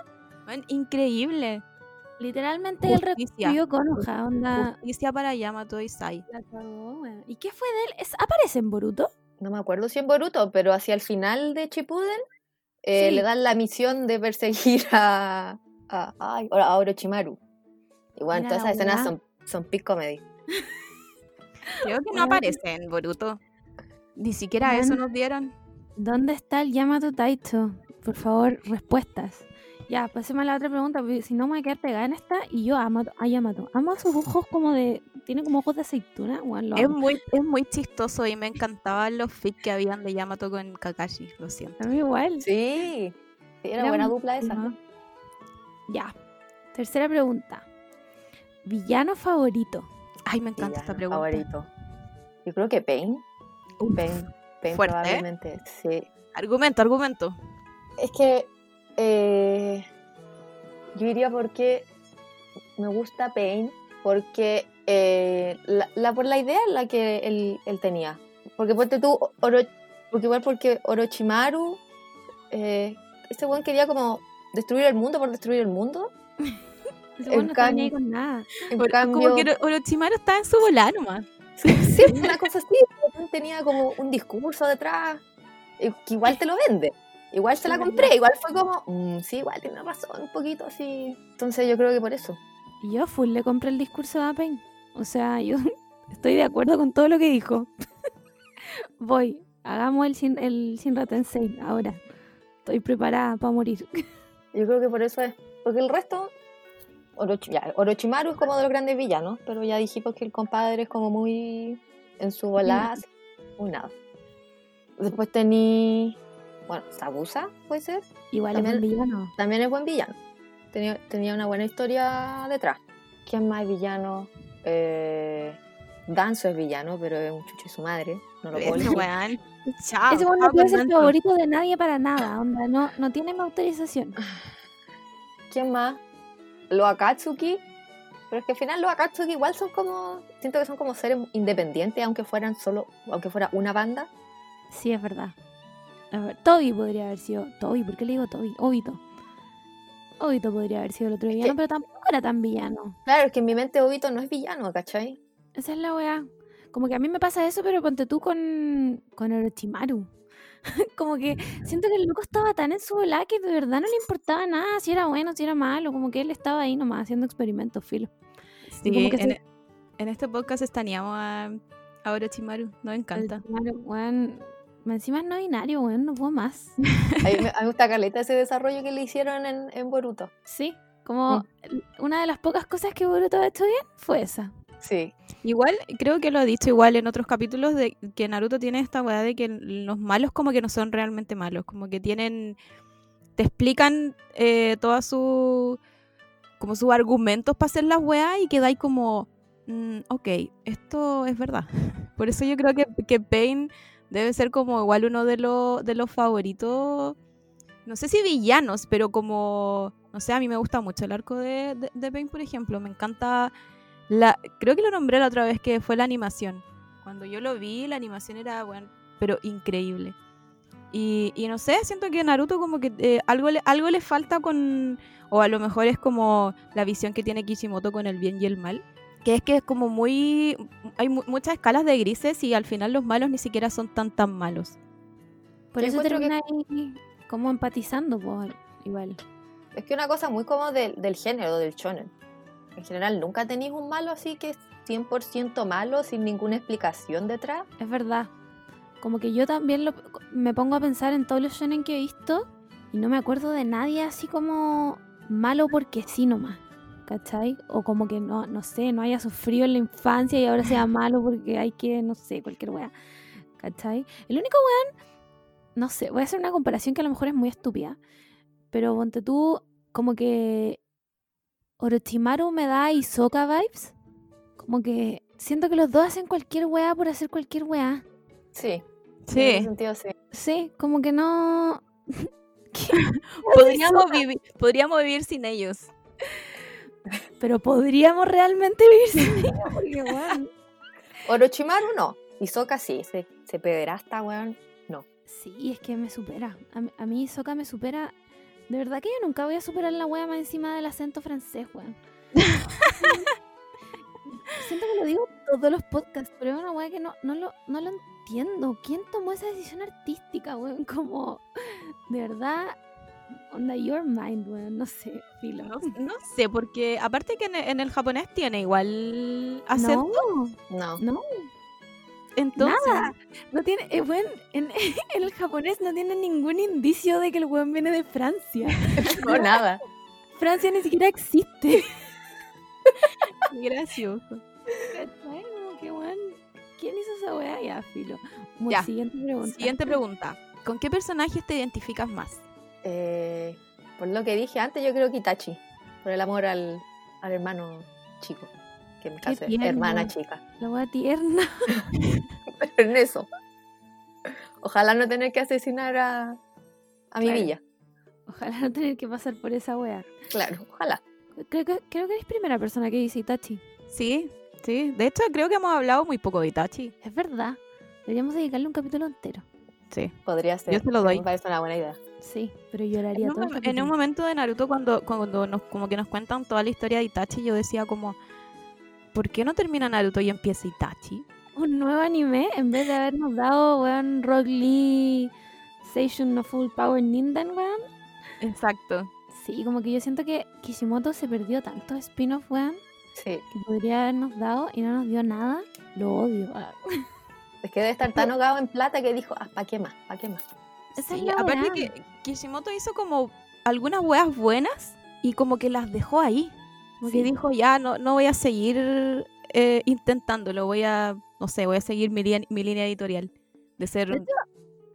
Increíble. Literalmente él Justicia. revivió con hoja, onda... Justicia para Yamato y Sai. La weón. ¿Y qué fue de él? ¿Es- ¿Aparece en Boruto? No me acuerdo si en Boruto, pero hacia el final de Shippuden eh, Sí. le dan la misión de perseguir a, a, a Orochimaru. Y bueno, todas esas escenas son, son peak comedy. Creo que no aparece en Boruto. Ni siquiera eso nos dieron. ¿Dónde está el Yamato Taito? Por favor, respuestas. Ya, pasemos a la otra pregunta, porque si no me voy a quedar pegada en esta y yo amo a Yamato. Amo sus ojos como de... Tiene como ojos de aceituna, Es muy, es muy chistoso y me encantaban los fics que habían de Yamato con Kakashi. Lo siento. A mí igual. Sí, sí, era Era buena un- dupla esa. Ajá. Ya. Tercera pregunta. Villano favorito. Ay, me encanta esta pregunta. Favorito. Yo creo que Pain. Pain, Pain fuerte, ¿eh? probablemente, sí. Argumento, argumento. es que eh, yo diría porque me gusta Pain, porque eh, la, la- por la idea en la que él, él tenía. Porque ponte tú, Oro, porque igual porque Orochimaru, eh, este weón quería como destruir el mundo por destruir el mundo. En no cambio- con nada. En Oro- cambio, Como que Oro- Orochimaru estaba en su volar nomás. sí, una cosa así, tenía como un discurso detrás, eh, que igual te lo vende. Igual se la compré, igual fue como, "Mm, sí, igual tiene razón, un poquito así. Entonces yo creo que por eso. Y yo full le compré el discurso de Pain. O sea, yo estoy de acuerdo con todo lo que dijo. Voy, hagamos el sin, el Shinra Tensei ahora. Estoy preparada para morir. Yo creo que por eso es. Porque el resto, Orochi- ya, Orochimaru es como de los grandes villanos, pero ya dijimos que el compadre es como muy en su volada, muy nada. Después tení, bueno, Sabusa, puede ser, Igual es También- un villano. también es buen villano. Tenía, tenía una buena historia detrás. ¿Quién más es villano? Eh, Danzo es villano, pero es un chucho de su madre, no lo puedo Ese weón. Chao. Ese weón chao no puede ser favorito de nadie para nada. Onda, no, no tiene mi autorización. ¿Quién más? Los Akatsuki. Pero es que al final los Akatsuki igual son como. Siento que son como seres independientes, aunque fueran solo. Aunque fuera una banda. Sí, es verdad. A ver, Toby podría haber sido. Toby, ¿por qué le digo Toby? Obito. Obito podría haber sido el otro Es villano, que- pero tampoco era tan villano. Claro, es que en mi mente Obito no es villano, ¿cachai? Esa es la weá. Como que a mí me pasa eso, pero ponte tú con, con Orochimaru. como que siento que el loco estaba tan en su volada que de verdad no le importaba nada, si era bueno, si era malo, como que él estaba ahí nomás haciendo experimentos, filo. Sí, como que en, se- en este podcast estaneamos a, a Orochimaru. Nos encanta. Orochimaru, weón, encima es no binario, weón, no puedo más. A mí, me- gusta caleta ese desarrollo que le hicieron en, en Boruto. Sí, como l- una de las pocas cosas que Boruto ha hecho bien fue esa. Sí. Igual, creo que lo ha dicho igual en otros capítulos de que Naruto tiene esta weá de que los malos como que no son realmente malos, como que tienen, te explican eh, todas sus, como sus argumentos para hacer las weas y quedáis como, mm, ok, esto es verdad. Por eso yo creo que, que Pain debe ser como igual uno de, los de los favoritos, no sé si villanos, pero como, no sé, a mí me gusta mucho el arco de, de, de Pain, por ejemplo, me encanta... La, creo que lo nombré la otra vez que fue la animación. Cuando yo lo vi, la animación era, bueno, pero increíble. Y, y no sé, siento que Naruto como que eh, algo, le, algo le falta con... O a lo mejor es como la visión que tiene Kishimoto con el bien y el mal. Que es que es como muy... Hay mu- muchas escalas de grises y al final los malos ni siquiera son tan tan malos. Por Yo eso encuentro que- termina ahí como empatizando, pues, igual. Es que una cosa muy como del, del género, del shonen. En general, nunca tenéis un malo así que es 100% malo, sin ninguna explicación detrás. Es verdad. Como que yo también lo- me pongo a pensar en todos los shonen que he visto y no me acuerdo de nadie así como malo porque sí nomás. ¿Cachai? O como que no, no sé, no haya sufrido en la infancia y ahora sea malo porque hay que, no sé, cualquier wea. ¿Cachai? El único weón, no sé, voy a hacer una comparación que a lo mejor es muy estúpida. Pero ponte tú, como que Orochimaru me da Isoka vibes. Como que siento que los dos hacen cualquier weá por hacer cualquier weá. Sí. En Sí, ese sentido, sí. Sí, como que no. Podríamos vivir, podríamos vivir sin ellos. Pero podríamos realmente vivir sin ella, porque weón. Orochimaru no. Hisoka sí, se, se pederasta, weón. Sí, es que me supera. A, mí- a mí Soka me supera. De verdad que yo nunca voy a superar la wea más encima del acento francés, weón. Siento que lo digo en todos los podcasts, pero es una wea que no, no, lo, no lo entiendo. ¿Quién tomó esa decisión artística, weón? Como, de verdad, onda your mind, weón. No sé, filo. No, no sé, porque aparte que en, el- en el japonés tiene igual acento, No, No. no, entonces Nada. No tiene, eh, weón, en, en el japonés no tiene ningún indicio de que el weón viene de Francia. No, nada. Francia ni siquiera existe. gracioso. Como que, weón, ¿quién hizo esa weá? Ya, filo. Muy Ya. Siguiente pregunta. Siguiente pregunta. ¿Con qué personajes te identificas más? Eh, por lo que dije antes, yo creo que Itachi. Por el amor al, al hermano chico. Que es tierno. hermana chica. La weá tierna. Pero en eso. Ojalá no tener que asesinar a, a mi Claro. villa. Ojalá no tener que pasar por esa wea. Claro, ojalá. Creo que, creo que eres primera persona que dice Itachi. Sí, sí. De hecho, creo que hemos hablado muy poco de Itachi. Es verdad. Deberíamos dedicarle un capítulo entero. Sí. Podría ser. Yo se lo doy. Me parece una buena idea. Sí, pero lloraría En un, todo en un momento de Naruto, cuando, cuando nos, como que nos cuentan toda la historia de Itachi, yo decía como, ¿por qué no termina Naruto y empieza Itachi? un nuevo anime en vez de habernos dado, weón, Rock Lee, Seishun no Full Power Ninden, weón. Exacto. Sí, como que yo siento que Kishimoto se perdió tantos spin-off, weón, Sí. que podría habernos dado y no nos dio nada. Lo odio. Es que debe estar tan ahogado en plata que dijo, ah, ¿para qué más? ¿Para qué más? Esa es Sí, la aparte que Kishimoto hizo como algunas weas buenas y como que las dejó ahí. Como que dijo, ya no, no voy a seguir eh, intentándolo, voy a, no sé, voy a seguir mi, línea- mi línea editorial de ser un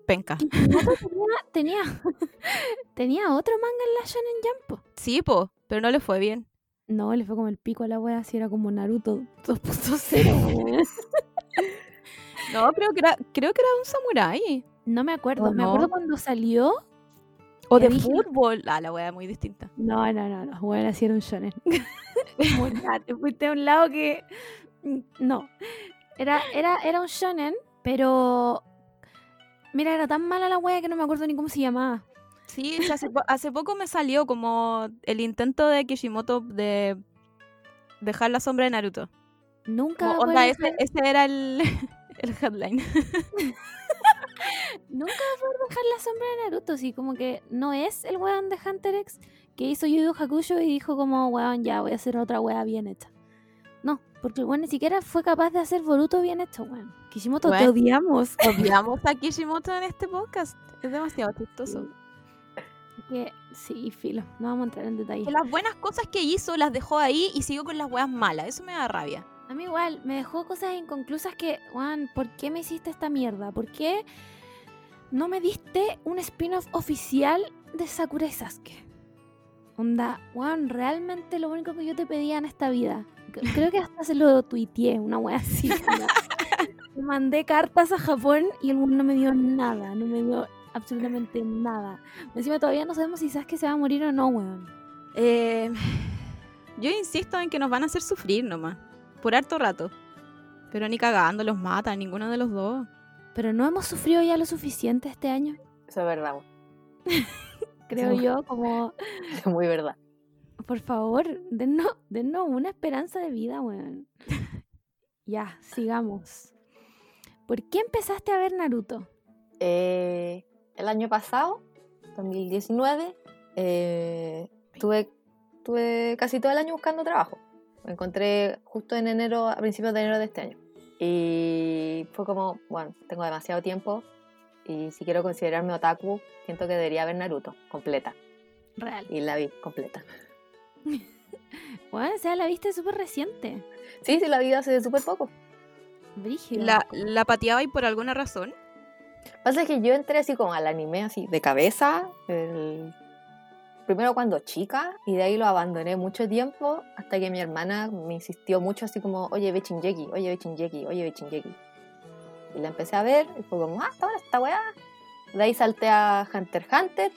penca. Tenía, tenía, tenía otro manga en la Shonen Jump. Sí, po, pero no le fue bien. No, le fue como el pico a la wea, así era como Naruto 2.0. weón. No, creo que era, creo que era un samurái. No me acuerdo, ¿O me no? acuerdo cuando salió. O de fútbol. Ah, la wea muy distinta. No, no, no, no, bueno, así era un shonen. Muy nada, te fuiste a un lado que. mm, No. Era, era, era un shonen, pero. Mira, era tan mala la wea que no me acuerdo ni cómo se llamaba. Sí, hace, po- hace poco me salió como el intento de Kishimoto de dejar la sombra de Naruto. Nunca. Onda, ese, ese era el, el headline. Nunca voy a poder dejar la sombra de Naruto, sí, como que no es el weón de Hunter X que hizo Yu Yu Hakusho y dijo como, weón, ya voy a hacer otra wea bien hecha. No, porque el weón ni siquiera fue capaz de hacer Boruto bien hecho, weón. Kishimoto, te odiamos. Odiamos a Kishimoto en este podcast. Es demasiado chistoso. Que, sí, filo, no vamos a entrar en detalle. Que las buenas cosas que hizo las dejó ahí y siguió con las weas malas. Eso me da rabia. A mí igual, me dejó cosas inconclusas que, Juan, ¿por qué me hiciste esta mierda? ¿Por qué no me diste un spin-off oficial de Sakura y Sasuke? Onda, Juan, realmente lo único que yo te pedía en esta vida. Creo que hasta se lo tuiteé, una wea así. mandé cartas a Japón y el mundo no me dio nada, no me dio absolutamente nada. Encima todavía no sabemos si Sasuke se va a morir o no, weón. Eh, yo insisto en que nos van a hacer sufrir nomás. Por harto rato. Pero ni cagando los mata, ninguno de los dos. Pero no hemos sufrido ya lo suficiente este año, Eso es verdad. creo yo, como Es muy verdad. Por favor, dennos, dennos una esperanza de vida, weón. ya, sigamos. ¿Por qué empezaste a ver Naruto? Eh, el año pasado, 2019, eh, tuve, tuve casi todo el año buscando trabajo. Me encontré justo en enero, a principios de enero de este año. Y fue como, bueno, tengo demasiado tiempo y si quiero considerarme otaku, siento que debería ver Naruto completa. Real. Y la vi completa. Bueno, o sea, la viste súper reciente. Sí, sí, la vi hace súper poco. Brígido. La, la pateaba y por alguna razón. Pasa es que yo entré así como al anime, así de cabeza, el- primero cuando chica, y de ahí lo abandoné mucho tiempo, hasta que mi hermana me insistió mucho, así como, oye, ve Shingeki, oye, ve Shingeki, oye, ve Shingeki. Y la empecé a ver, y fue como, ah, está buena esta weá. De ahí salté a Hunter x Hunter,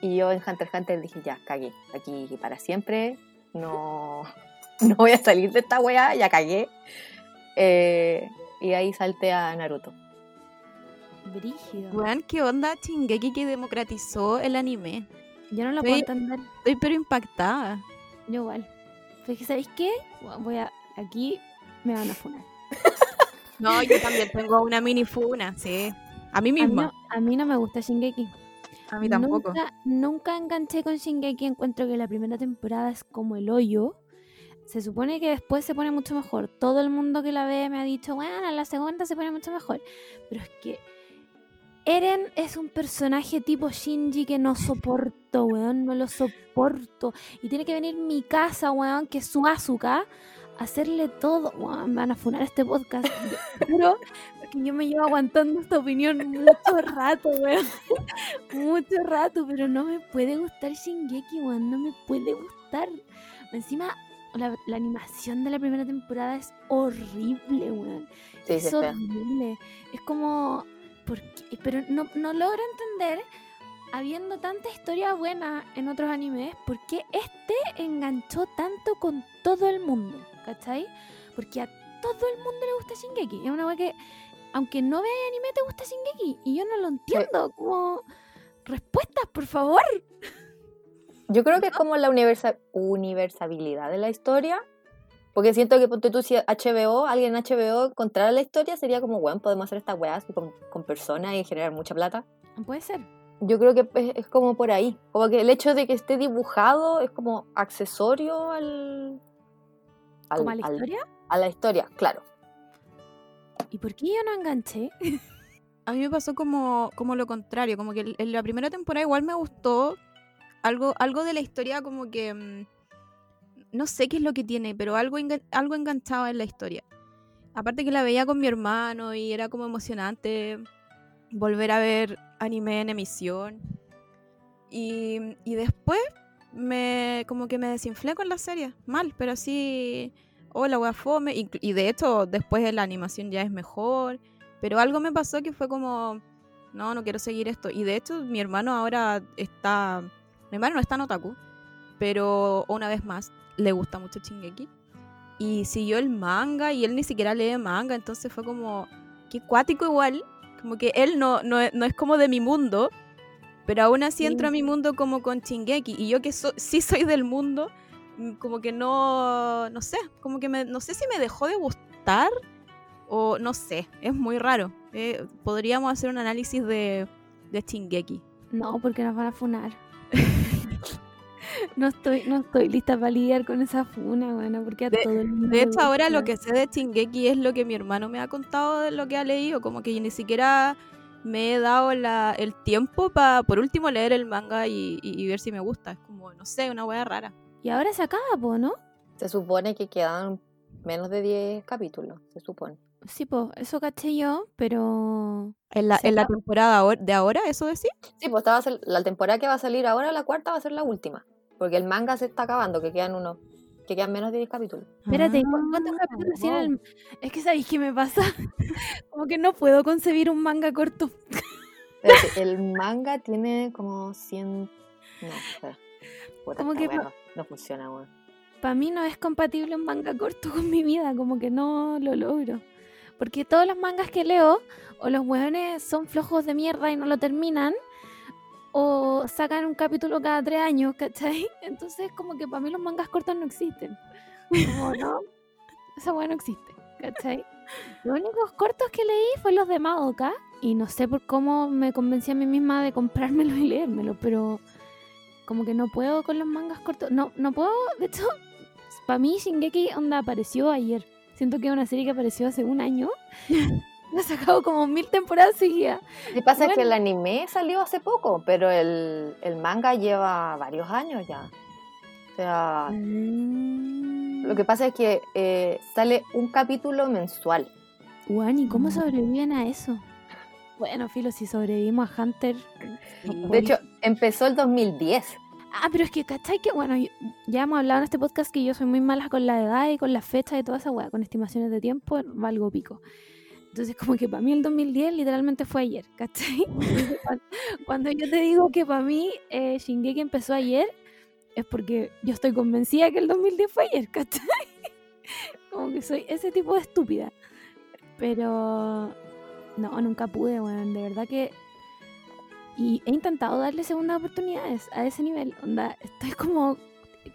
y yo en Hunter x Hunter dije, ya, cagué, aquí para siempre, no, no voy a salir de esta weá, ya cagué. Eh, y ahí salté a Naruto. Brígido. Weón, ¿qué onda Chingeki que democratizó el anime? Yo no lo puedo entender. Estoy pero impactada. Yo igual. ¿sabéis qué? Voy a... Aquí me van a funar. No, yo también tengo una mini funa, sí. A mí A mí, misma. no, a mí no me gusta Shingeki. A mí tampoco. Nunca, nunca enganché con Shingeki. Encuentro que la primera temporada es como el hoyo. Se supone que después se pone mucho mejor. Todo el mundo que la ve me ha dicho, bueno, la segunda se pone mucho mejor. Pero es que Eren es un personaje tipo Shinji que no soporto, weón. No lo soporto. Y tiene que venir mi casa, weón, que es su Asuka, a hacerle todo. Weón, me van a funar este podcast. Juro que yo me llevo aguantando esta opinión mucho rato, weón. mucho rato, pero no me puede gustar Shingeki, weón. No me puede gustar. Encima, la, la animación de la primera temporada es horrible, weón. Sí, es horrible. Es como. ¿Por qué? Pero no, no logro entender habiendo tanta historia buena en otros animes, ¿por qué este enganchó tanto con todo el mundo? ¿Cachai? Porque a todo el mundo le gusta Shingeki. Es una wea que, aunque no veas anime, te gusta Shingeki. Y yo no lo entiendo. Como, respuestas, por favor. Yo creo que es como la universa- universabilidad de la historia. Porque siento que ponte tú si HBO, alguien en HBO encontrara la historia, sería como, bueno, podemos hacer estas weas con, con personas y generar mucha plata. Puede ser. Yo creo que es, es como por ahí. Como que el hecho de que esté dibujado es como accesorio al. al- Como a la al- historia. a la historia, claro. ¿Y por qué yo no enganché? A mí me pasó como, como lo contrario, como que en la primera temporada igual me gustó algo, algo de la historia como que mm, no sé qué es lo que tiene, pero algo, algo enganchaba en la historia. Aparte que la veía con mi hermano y era como emocionante volver a ver anime en emisión. Y, y después me como que me desinflé con la serie, mal, pero así, hola, wea fome. Y, y de hecho después la animación ya es mejor. Pero algo me pasó que fue como, no, no quiero seguir esto. Y de hecho, mi hermano ahora está. Mi hermano no está en Otaku, pero una vez más, le gusta mucho Shingeki. Y siguió el manga y él ni siquiera lee manga, entonces fue como, qué cuático igual. Como que él no, no, es- no es como de mi mundo, pero aún así Sí. entró a mi mundo como con Shingeki. Y yo que so- sí soy del mundo, mm, como que no, no sé, como que me, no sé si me dejó de gustar o no sé, es muy raro. Eh, podríamos hacer un análisis de, de Shingeki. No, porque nos van a funar. No estoy, no estoy lista para lidiar con esa funa, bueno, porque a De- todo el mundo De hecho, ahora lo que sé de Shingeki es lo que mi hermano me ha contado de lo que ha leído, como que ni siquiera me he dado la- el tiempo para, por último, leer el manga y, y- y ver si me gusta. Es como, no sé, una wea rara. Y ahora se acaba, po, ¿no? Se supone que quedan menos de 10 capítulos, se supone. Sí, pues, eso caché yo, pero... En la, en la temporada de ahora, ¿eso decís? Sí, pues esta va a ser- la temporada que va a salir ahora, la cuarta, va a ser la última. Porque el manga se está acabando, que quedan unos, que quedan menos de 10 capítulos. Espérate, ¿cu- ¿cuántos Ah, capítulos tiene el...? Es que ¿sabéis qué me pasa? Como que no puedo concebir un manga corto. Espérate, el manga tiene como 100... No, espera. Puta, Como que no, no funciona, weón. Para mí no es compatible un manga corto con mi vida, como que no lo logro. Porque todos los mangas que leo, o los hueones son flojos de mierda y no lo terminan, o sacan un capítulo cada tres años, ¿cachai? Entonces como que para mí los mangas cortos no existen. Como no, esa hueá no existe, ¿cachai? Los únicos cortos que leí fue los de Madoka, y no sé por cómo me convencí a mí misma de comprármelo y leérmelo, pero como que no puedo con los mangas cortos. No, no puedo, de hecho, para mí Shingeki onda apareció ayer. Siento que es una serie que apareció hace un año. Ha sacado como mil temporadas seguidas. Lo que pasa es que Bueno. el anime salió hace poco, pero el, el manga lleva varios años ya. O sea, lo que pasa es que eh, sale un capítulo mensual. Juan, ¿y cómo Mm. sobreviven a eso? Bueno, Filo, si sobrevivimos a Hunter. De hecho, empezó el 2010. Ah, pero es que, ¿cachai? Que bueno, ya hemos hablado en este podcast que yo soy muy mala con la edad y con las fechas y toda esa weá, con estimaciones de tiempo, valgo pico. Entonces, como que para mí el 2010 literalmente fue ayer, ¿cachai? Cuando yo te digo que para mí eh, Shingeki empezó ayer, es porque yo estoy convencida que el 2010 fue ayer, ¿cachai? Como que soy ese tipo de estúpida. Pero no, nunca pude, weón. De verdad que. Y he intentado darle segundas oportunidades a ese nivel. Onda, estoy como.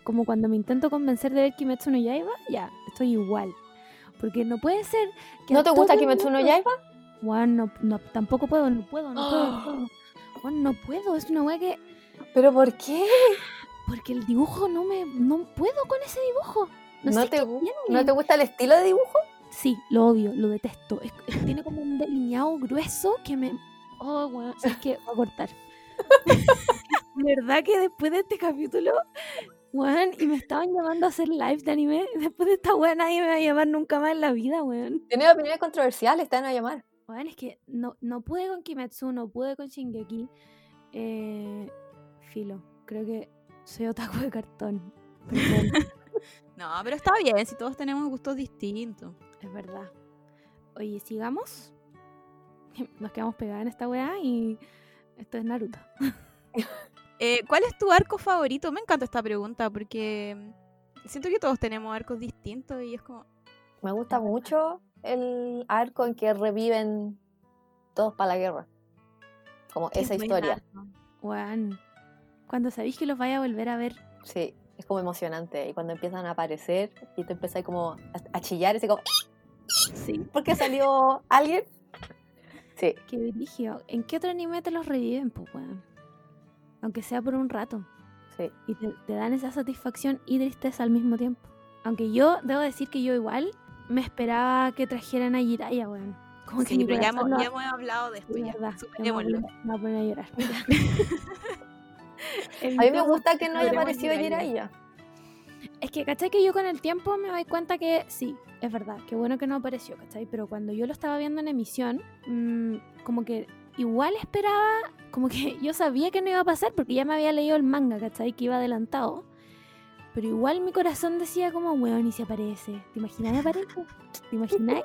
Como cuando me intento convencer de ver Kimetsu no Yaiba, ya, estoy igual. Porque no puede ser que. ¿No te gusta Kimetsu no Yaiba? Weón, no, no, tampoco puedo, no puedo, no puedo, no puedo. Weón, no puedo, es una weá que. ¿Pero por qué? Porque el dibujo no me. No puedo con ese dibujo. No, ¿No sé te. ¿No te gusta el estilo de dibujo? Sí, lo odio, lo detesto. Es- es- tiene como un delineado grueso que me. Oh, bueno, es que voy a cortar. Verdad que después de este capítulo, weón, y me estaban llamando a hacer live de anime, después de esta weón nadie me va a llamar nunca más en la vida, weón. Tiene opiniones controversiales, te van a llamar. Weón, es que no, no pude con Kimetsu, no pude con Shingeki. Eh, filo, creo que soy otaku de cartón. No, pero está bien, si todos tenemos gustos distintos. es verdad. Oye, sigamos. Nos quedamos pegadas en esta weá y esto es Naruto. Eh, ¿Cuál es tu arco favorito? Me encanta esta pregunta porque mm, siento que todos tenemos arcos distintos y es como... Me gusta mucho el arco en que reviven todos para la guerra. Como qué esa historia. Weón. Cuando sabéis que los vaya a volver a ver. Sí, es como emocionante. Y cuando empiezan a aparecer y te empiezas como a, chillar, y como, Sí. ¿por qué salió alguien? Sí, Qué dirigio. ¿En qué otro anime te los reviven, pues, weón? Aunque sea por un rato. sí. Y te, te dan esa satisfacción y tristeza al mismo tiempo. Aunque yo debo decir que yo igual me esperaba que trajeran a Jiraiya, weón. Como que Sí, mi pero ya hemos, ya hemos hablado de esto, Sí, ya. verdad. Me voy a- me voy a poner a llorar. A mí me gusta que no haya aparecido Jiraiya. Es que, ¿cachai? Que yo con el tiempo me doy cuenta que sí, es verdad, qué bueno que no apareció, ¿cachai? Pero cuando yo lo estaba viendo en emisión, mm, como que igual esperaba, como que yo sabía que no iba a pasar porque ya me había leído el manga, ¿cachai? Que iba adelantado. Pero igual mi corazón decía como, weón, y si aparece. ¿Te imaginas aparece? ¿Te imagináis?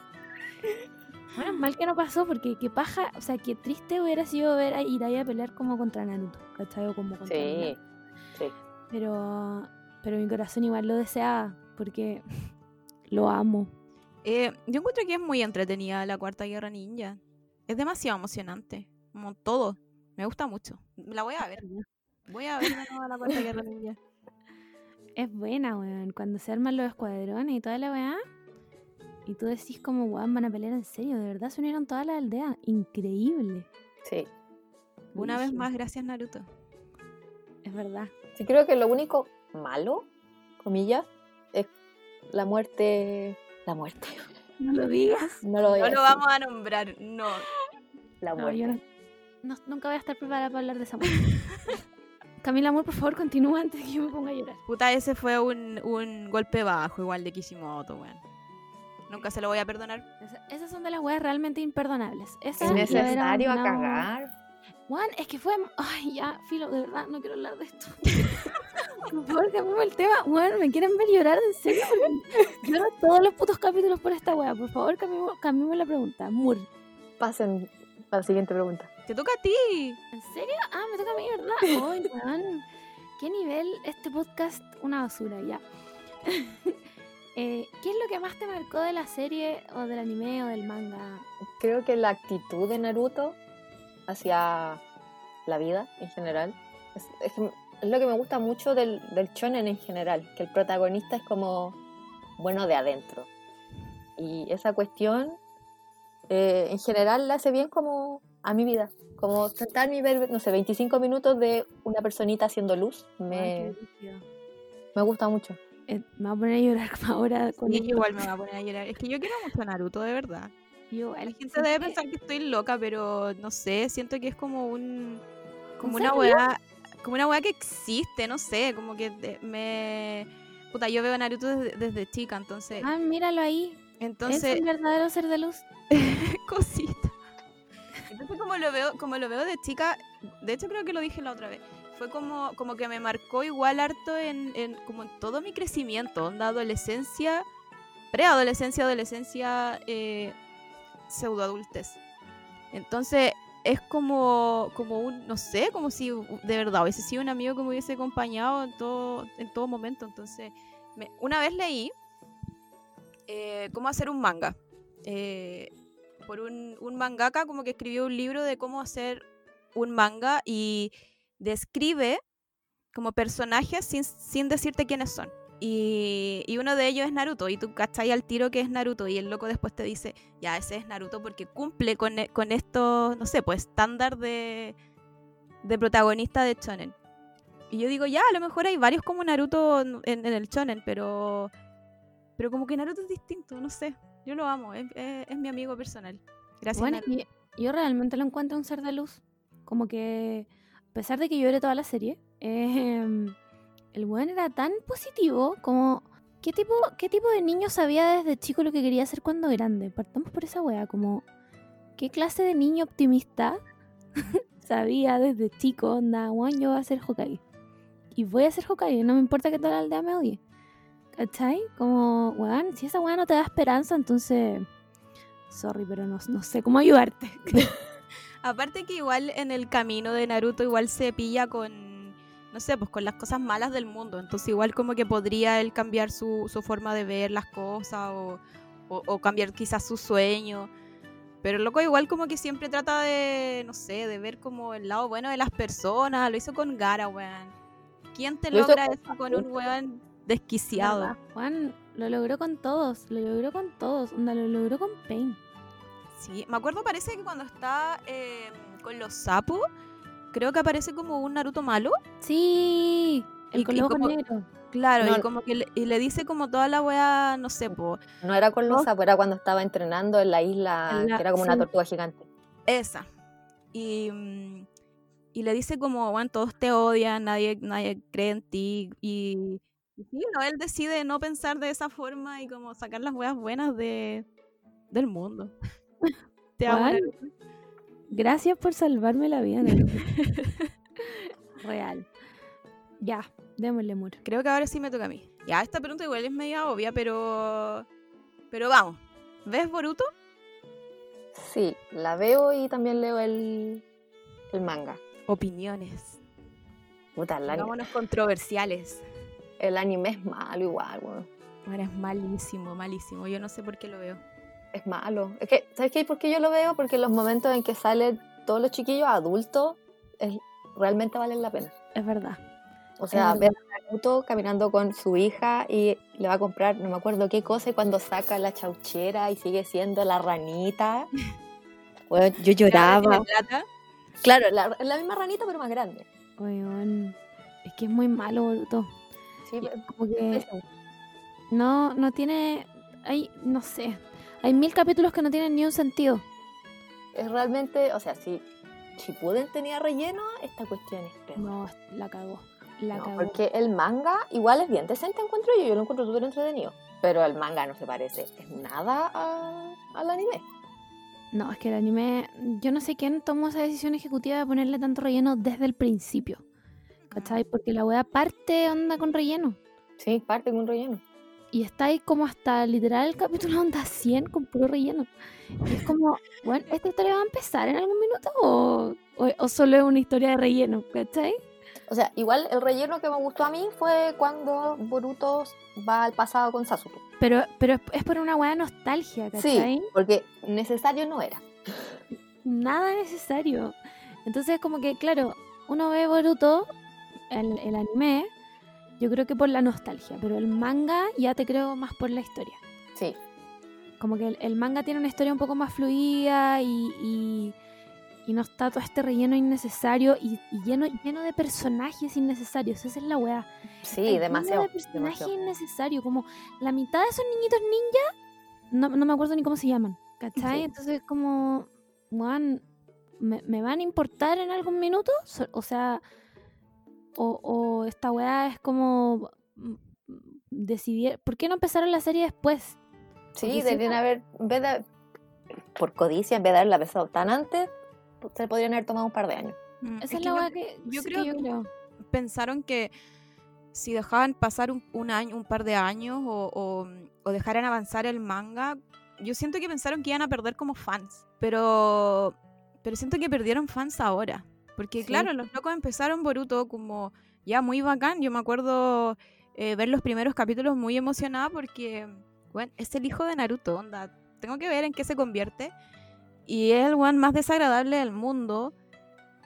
Bueno, mal que no pasó porque qué paja, o sea, qué triste hubiera sido ver a Iraya pelear como contra Naruto, ¿cachai? O como contra Sí, sí. Pero, pero mi corazón igual lo deseaba porque lo amo. Eh, yo encuentro que es muy entretenida la Cuarta Guerra Ninja. Es demasiado emocionante. Como todo. Me gusta mucho. La voy a ver. Voy a ver de nuevo la Cuarta Guerra Ninja. Es buena, weón. Cuando se arman los escuadrones y toda la weá. Y tú decís como, weón, van a pelear en serio. De verdad se unieron todas las aldeas. Increíble. sí. Una vez más, gracias Naruto. Es verdad. Sí, creo que lo único malo, comillas, es la muerte. La muerte. No lo digas. No lo No lo vamos a nombrar, no. La No, muerte. yo no- no- nunca voy a estar preparada para hablar de esa muerte. Camila Amor, por favor, continúa antes de que yo me ponga a llorar. Puta, ese fue un, un golpe bajo, igual de Kishimoto, weón. Nunca se lo voy a perdonar. Esa- esas son de las weas realmente imperdonables. Esa Es necesario a cagar. Juan, es que fue. Ay, ya, filo, de verdad, no quiero hablar de esto. Por favor, cambiemos el tema. Bueno, ¿me quieren ver llorar en serio? Lloro todos los putos capítulos por esta wea. Por favor, cambiemos, cambiemos la pregunta. Mur. Pasen la siguiente pregunta. Te toca a ti. ¿En serio? Ah, me toca a mí, ¿verdad? Ay, weón. ¿Qué nivel este podcast? Una basura, ya. Eh, ¿Qué es lo que más te marcó de la serie o del anime o del manga? Creo que la actitud de Naruto hacia la vida en general es, es es lo que me gusta mucho del, del shonen en general, que el protagonista es como bueno de adentro. Y esa cuestión eh, en general la hace bien como a mi vida. Como sentarme y ver, no sé, 25 minutos de una personita haciendo luz, Ay, me, brígido. me gusta mucho. Eh, me voy a poner a llorar ahora con Sí, igual me va a poner a llorar. Es que yo quiero mucho a Naruto, de verdad. Yo, La gente debe pensar que estoy loca, pero no sé, siento que es como un. Como ¿En una weá. Como una weá que existe, no sé, como que de- me. Puta, yo veo a Naruto desde, desde chica, entonces. Ah, míralo ahí. Es entonces, un verdadero ser de luz. cosita. Entonces como lo veo, como lo veo de chica, de hecho creo que lo dije la otra vez. Fue como, como que me marcó igual harto en, en como en todo mi crecimiento, onda adolescencia, preadolescencia, adolescencia, eh, pseudoadultez. Entonces es como, como un, no sé, como si de verdad hubiese sido un amigo que me hubiese acompañado en todo, en todo momento. Entonces, me- una vez leí eh, cómo hacer un manga. eh, por un, mangaka como que escribió un libro de cómo hacer un manga y describe como personajes sin, sin decirte quiénes son. Y, y uno de ellos es Naruto, y tú cachai al tiro que es Naruto, y el loco después te dice, ya, ese es Naruto porque cumple con, e- con estos, no sé, pues estándar de, de protagonista de Shonen. Y yo digo, ya, a lo mejor hay varios como Naruto en, en el Shonen, pero, pero como que Naruto es distinto, no sé. Yo lo amo, es, es- es mi amigo personal. Gracias, Bueno, Naruto. yo realmente lo encuentro un ser de luz. Como que, a pesar de que lloré toda la serie, em, el buen era tan positivo como... ¿qué tipo, ¿Qué tipo de niño sabía desde chico lo que quería hacer cuando grande? Partamos por esa wea, como... ¿Qué clase de niño optimista sabía desde chico, onda, yo voy a ser Hokage? Y voy a ser Hokage, no me importa que toda la aldea me odie. ¿Cachai? Como, weón, si esa weá no te da esperanza, entonces... Sorry, pero no, no sé cómo ayudarte. Aparte que igual en el camino de Naruto igual se pilla con, no sé, pues con las cosas malas del mundo. Entonces igual como que podría él cambiar su, su forma de ver las cosas o, o- o cambiar quizás su sueño. Pero el loco igual como que siempre trata de, no sé, de ver como el lado bueno de las personas. Lo hizo con Gara, weón. ¿Quién te Lo logra eso con un weón desquiciado? ¿Verdad? Juan lo logró con todos, lo logró con todos, onda, lo logró con Pain. Sí, me acuerdo parece que cuando está eh, con los sapos, creo que aparece como un Naruto malo. Sí, el Y- y color como- negro. Claro, No, y como que le, y le dice como toda la wea, no sé, po, No era con los No. sapos, era cuando estaba entrenando en la isla, En la- que era como una tortuga gigante. esa. Y, mm, y le dice como, bueno, todos te odian, nadie, nadie cree en ti. Y sí, no, él decide no pensar de esa forma y como sacar las weas buenas de, del mundo. Te amo. Gracias por salvarme la vida, Naruto. Real. Ya, démosle muro. Creo que ahora sí me toca a mí. Ya, esta pregunta igual es media obvia, pero. Pero vamos. ¿Ves Boruto? Sí, la veo y también leo el, el manga. Opiniones. Puta, anime, Vámonos controversiales. El anime es malo igual, weón. Bueno, es malísimo, malísimo. Yo no sé por qué lo veo. Es malo. Es que, ¿sabes qué? ¿Por qué yo lo veo? Porque los momentos en que salen todos los chiquillos adultos es- realmente valen la pena. Es verdad. O sea, ver a Naruto caminando con su hija y le va a comprar, no me acuerdo qué cosa, y cuando saca la chauchera y sigue siendo la ranita. Bueno, yo lloraba. ¿Tiene plata? Claro, la, la misma ranita, pero más grande. Oigan, es que es muy malo, Boruto. Sí, Como que no, no tiene. Hay, no sé. Hay mil capítulos que no tienen ni un sentido. es realmente, o sea, si Shippuden tenía relleno, esta cuestión es peor. No, la cagó. La No, cagó. porque el manga igual es bien decente, encuentro yo, yo lo encuentro súper entretenido. Pero el manga no se parece en nada a- al anime. No, es que el anime. Yo no sé quién tomó esa decisión ejecutiva de ponerle tanto relleno desde el principio. ¿Cachai? Porque la wea parte onda con relleno. Sí, parte con relleno. Y está ahí como hasta literal el capítulo onda 100 con puro relleno. Y es como, bueno, ¿esta historia va a empezar en algún minuto o, o, o solo es una historia de relleno? ¿Cachai? O sea, igual el relleno que me gustó a mí fue cuando Boruto va al pasado con Sasuke. Pero, pero es, es por una de nostalgia, ¿cachai? Sí, porque necesario no era. Nada necesario. Entonces, como que, claro, uno ve Boruto, el, el anime, yo creo que por la nostalgia, pero el manga ya te creo más por la historia. Sí, Como que el, el manga tiene una historia un poco más fluida y, y, y no está todo este relleno innecesario y, y lleno, lleno de personajes innecesarios. Esa es la weá. sí, Está lleno demasiado. de personajes demasiado. innecesarios. Como la mitad de esos niñitos ninja, no, no me acuerdo ni cómo se llaman. ¿Cachai? Sí. Entonces, como, weón, ¿me, me van a importar en algún minuto? O sea, o, o esta weá es como mm, decidir. ¿Por qué no empezaron la serie después? Sí, deberían haber, en vez de, por codicia, en vez de haberla pesado tan antes, pues, se podrían haber tomado un par de años. Mm, Esa es que la yo- weá que, yo sí, creo que yo que- creo. pensaron que si dejaban pasar un, un año, un par de años o, o- o dejaran avanzar el manga, yo siento que pensaron que iban a perder como fans. Pero, pero siento que perdieron fans ahora. Porque Sí. claro, los locos empezaron Boruto como ya muy bacán. Yo me acuerdo eh, ver los primeros capítulos muy emocionada porque, bueno, es el hijo de Naruto, onda. Tengo que ver en qué se convierte. Y es el one más desagradable del mundo.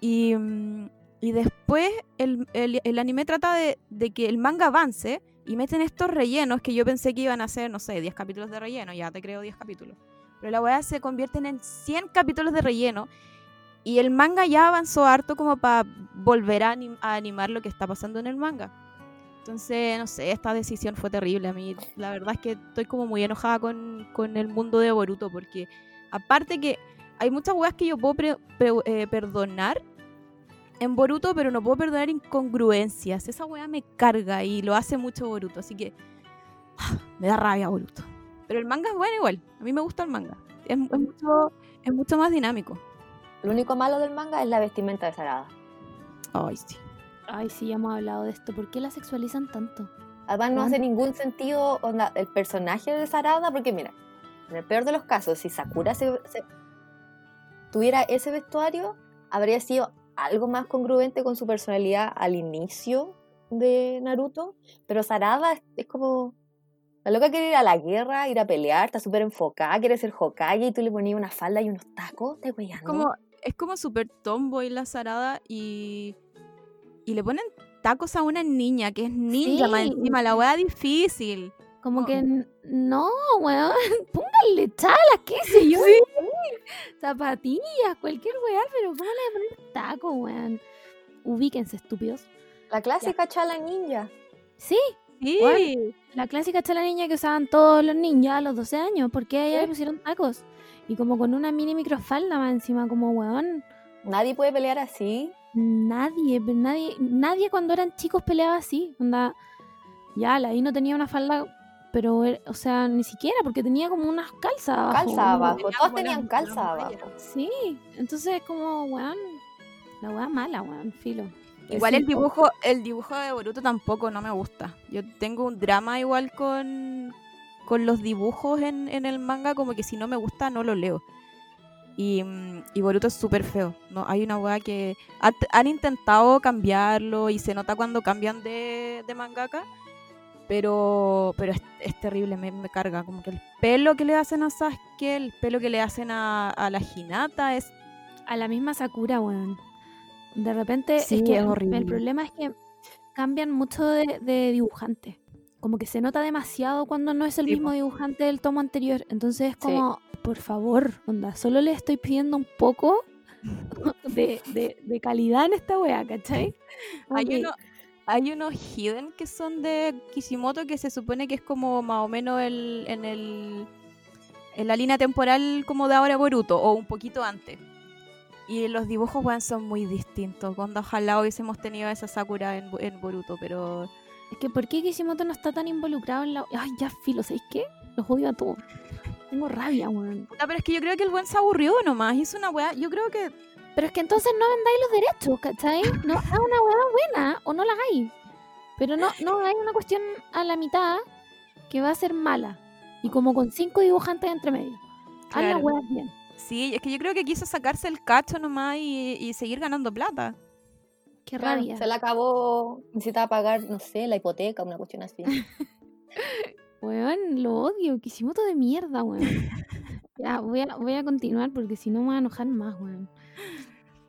Y, mm, y después el, el- el anime trata de, de que el manga avance y meten estos rellenos que yo pensé que iban a ser, no sé, 10 capítulos de relleno, ya te creo 10 capítulos. Pero la weá se convierten en 100 capítulos de relleno y el manga ya avanzó harto como para volver a, anim- a animar lo que está pasando en el manga. Entonces, no sé, esta decisión fue terrible. A mí, la verdad es que estoy como muy enojada con, con el mundo de Boruto porque aparte que hay muchas weas que yo puedo pre- pre- eh, perdonar en Boruto, pero no puedo perdonar incongruencias. Esa wea me carga y lo hace mucho Boruto, así que ah, me da rabia Boruto. Pero el manga es bueno igual, a mí me gusta el manga. Es, es mucho, es mucho más dinámico. Lo único malo del manga es la vestimenta de Sarada. Ay, sí. Ay, sí, ya hemos hablado de esto. ¿Por qué la sexualizan tanto? Además, no hace ningún sentido onda, el personaje de Sarada, porque mira, en el peor de los casos, si Sakura se, se- tuviera ese vestuario, habría sido algo más congruente con su personalidad al inicio de Naruto. Pero Sarada es, es como. La loca quiere ir a la guerra, ir a pelear, está súper enfocada, quiere ser Hokage y tú le ponías una falda y unos tacos, te como, es como súper tomboy la Sarada y, y le ponen tacos a una niña que es ninja más Sí. encima, la weá difícil. Como No. que no, weón. Póngale chalas, qué sé yo. Zapatillas, cualquier weá, pero ¿cómo le poner taco, weón? Ubíquense, estúpidos. La clásica chala ninja. Sí, Sí. Bueno. la clásica chala niña que usaban todos los ninjas a los 12 años. ¿Por qué a ella Sí. le pusieron tacos? Y como con una mini microfalda más encima, como weón. Nadie puede pelear así. Nadie, nadie, nadie cuando eran chicos peleaba así. Onda, ya, la I no tenía una falda, pero, er- o sea, ni siquiera, porque tenía como unas calzas abajo. Calza abajo. tenía Todos tenían calza abajo. Sí, entonces como, weón, la weá mala, weón, filo. Igual el dibujo, el dibujo de Boruto tampoco no me gusta. Yo tengo un drama igual con, con los dibujos en, en el manga, como que si no me gusta no lo leo. Y, mm, y Boruto es súper feo. ¿no? Hay una weá que ha- han intentado cambiarlo y se nota cuando cambian de, de mangaka. Pero, pero es, es terrible, me, me carga. Como que el pelo que le hacen a Sasuke, el pelo que le hacen a, a la Hinata es A la misma Sakura, weón. De repente, Sí, es que es el- horrible. el problema es que cambian mucho de, de dibujante. Como que se nota demasiado cuando no es el Sí, mismo dibujante del tomo anterior. Entonces es Sí. como, por favor, onda, solo le estoy pidiendo un poco de, de- de calidad en esta wea, ¿cachai? Hay, uno- hay unos hidden que son de Kishimoto que se supone que es como más o menos el, en el en la línea temporal como de ahora Boruto o un poquito antes. Y los dibujos weón, son muy distintos. Cuando ojalá hubiésemos tenido esa Sakura en, en Boruto, pero Es que ¿por qué Kishimoto no está tan involucrado en la... Ay, ya filo, ¿sabéis qué? Los odio a todos. Tengo rabia, weón. Puta, pero es que yo creo que el buen se aburrió nomás. Hizo una weá. Yo creo que. Pero es que entonces no vendáis los derechos, ¿cachai? No, haz una hueá buena o no la hagáis. Pero no, no hay una cuestión a la mitad que va a ser mala. Y como con cinco dibujantes entre medio. Haz la Claro. hueá bien. Sí, es que yo creo que quiso sacarse el cacho nomás y, y seguir ganando plata. Qué Claro, rabia. se le acabó, necesitaba pagar, no sé, la hipoteca, una cuestión así. Weón, lo odio. Kishimoto de mierda, weón. ya, voy a, voy a continuar porque si no me voy a enojar más, weón.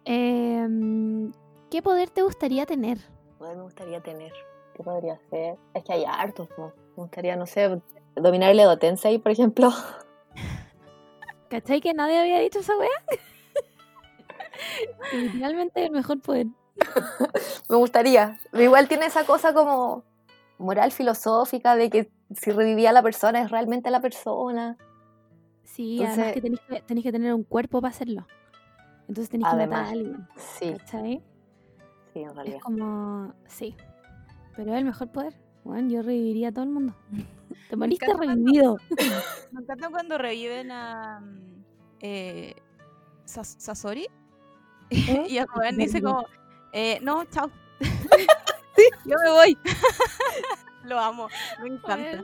Em, ¿Qué poder te gustaría tener? Poder me gustaría tener. ¿Qué podría ser? Es que hay hartos, po. Me gustaría, no sé, dominar el Edo Tensei, por ejemplo. ¿Cachai que nadie había dicho esa weá? Literalmente el mejor poder. Me gustaría. Pero igual tiene esa cosa como moral filosófica de que si revivía la persona es realmente la persona. Sí, además Entonces- que tenéis que, tenéis que tener un cuerpo para hacerlo. Entonces tenéis que matar a Además, alguien. Sí, ¿Cachai? sí, en realidad. Es como. Sí. Pero es el mejor poder. Bueno, yo reviviría a todo el mundo. Te moriste revivido. Me encanta cuando reviven a mm, eh, Sas- Sasori y el weón dice como, eh, no, chao. Yo me voy. Lo amo, me encanta.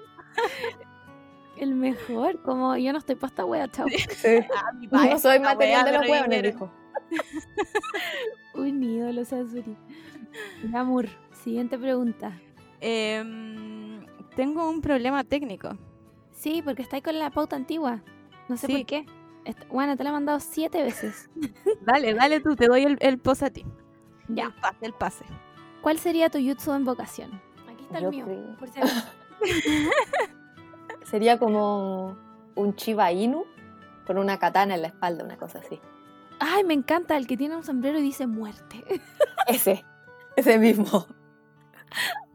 El mejor. Como yo no estoy para esta wea, chao. Sí. Ah, No soy material de los dijo. Un ídolo, Sasori. Amor. Siguiente pregunta. Em, tengo un problema técnico. Sí, porque estáis con la pauta antigua. No sé Sí. por qué. Bueno, te la he mandado siete veces. Dale, dale tú, te doy el, el a ti. Ya. El pase, el pase. ¿Cuál sería tu jutsu en vocación? Aquí está el Yo mío. creo- Por si acaso. Sería como un Chiba Inu con una katana en la espalda, una cosa así. Ay, me encanta el que tiene un sombrero y dice muerte. Ese, ese mismo.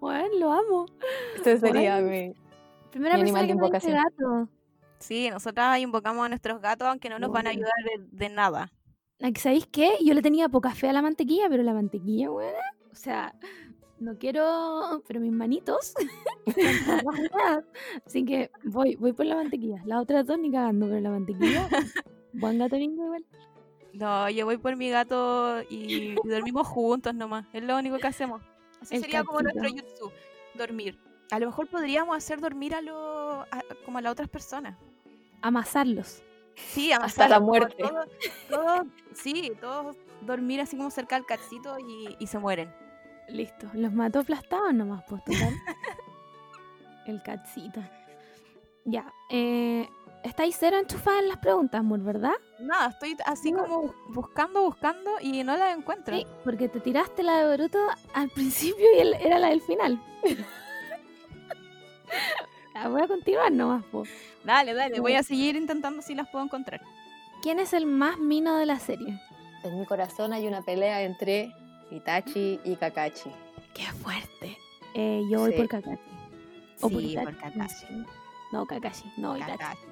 Bueno, lo amo. Ese sería mi. Primera Mi animal de dice gato. Sí, nosotras invocamos a nuestros gatos aunque no nos van a ayudar de, de nada. Ay, ¿Sabéis qué? Yo le tenía poca fe a la mantequilla, pero la mantequilla, buena. O sea, no quiero. Pero mis manitos. Así que voy, voy por la mantequilla. La otra dos ni cagando, pero la mantequilla. Buen gato lindo igual. No, yo voy por mi gato y, dormimos juntos nomás. Es lo único que hacemos. Así El sería como nuestro jutsu, dormir. A lo mejor podríamos hacer dormir a los como a las otras personas. Amasarlos. Sí, Hasta la muerte. todo- todo- sí, todos dormir así como cerca del cachito y, y se mueren. Listo. Los mató aplastados nomás, pues total. El catcito. Ya. Eh, estáis cero enchufadas en las preguntas, Mur, ¿verdad? Nada, estoy así No. como buscando, buscando y no la encuentro. Sí, porque te tiraste la de Boruto al principio y el- era la del final. Ya, voy a continuar nomás. Dale, dale, voy a seguir intentando si las puedo encontrar. ¿Quién es el más mino de la serie? En mi corazón hay una pelea entre Itachi y Kakashi. ¡Qué fuerte! Eh, yo voy Sí. por Kakashi. O por Sí, Itachi, por no Kakashi. No, Kakashi. No, Itachi. Kakashi.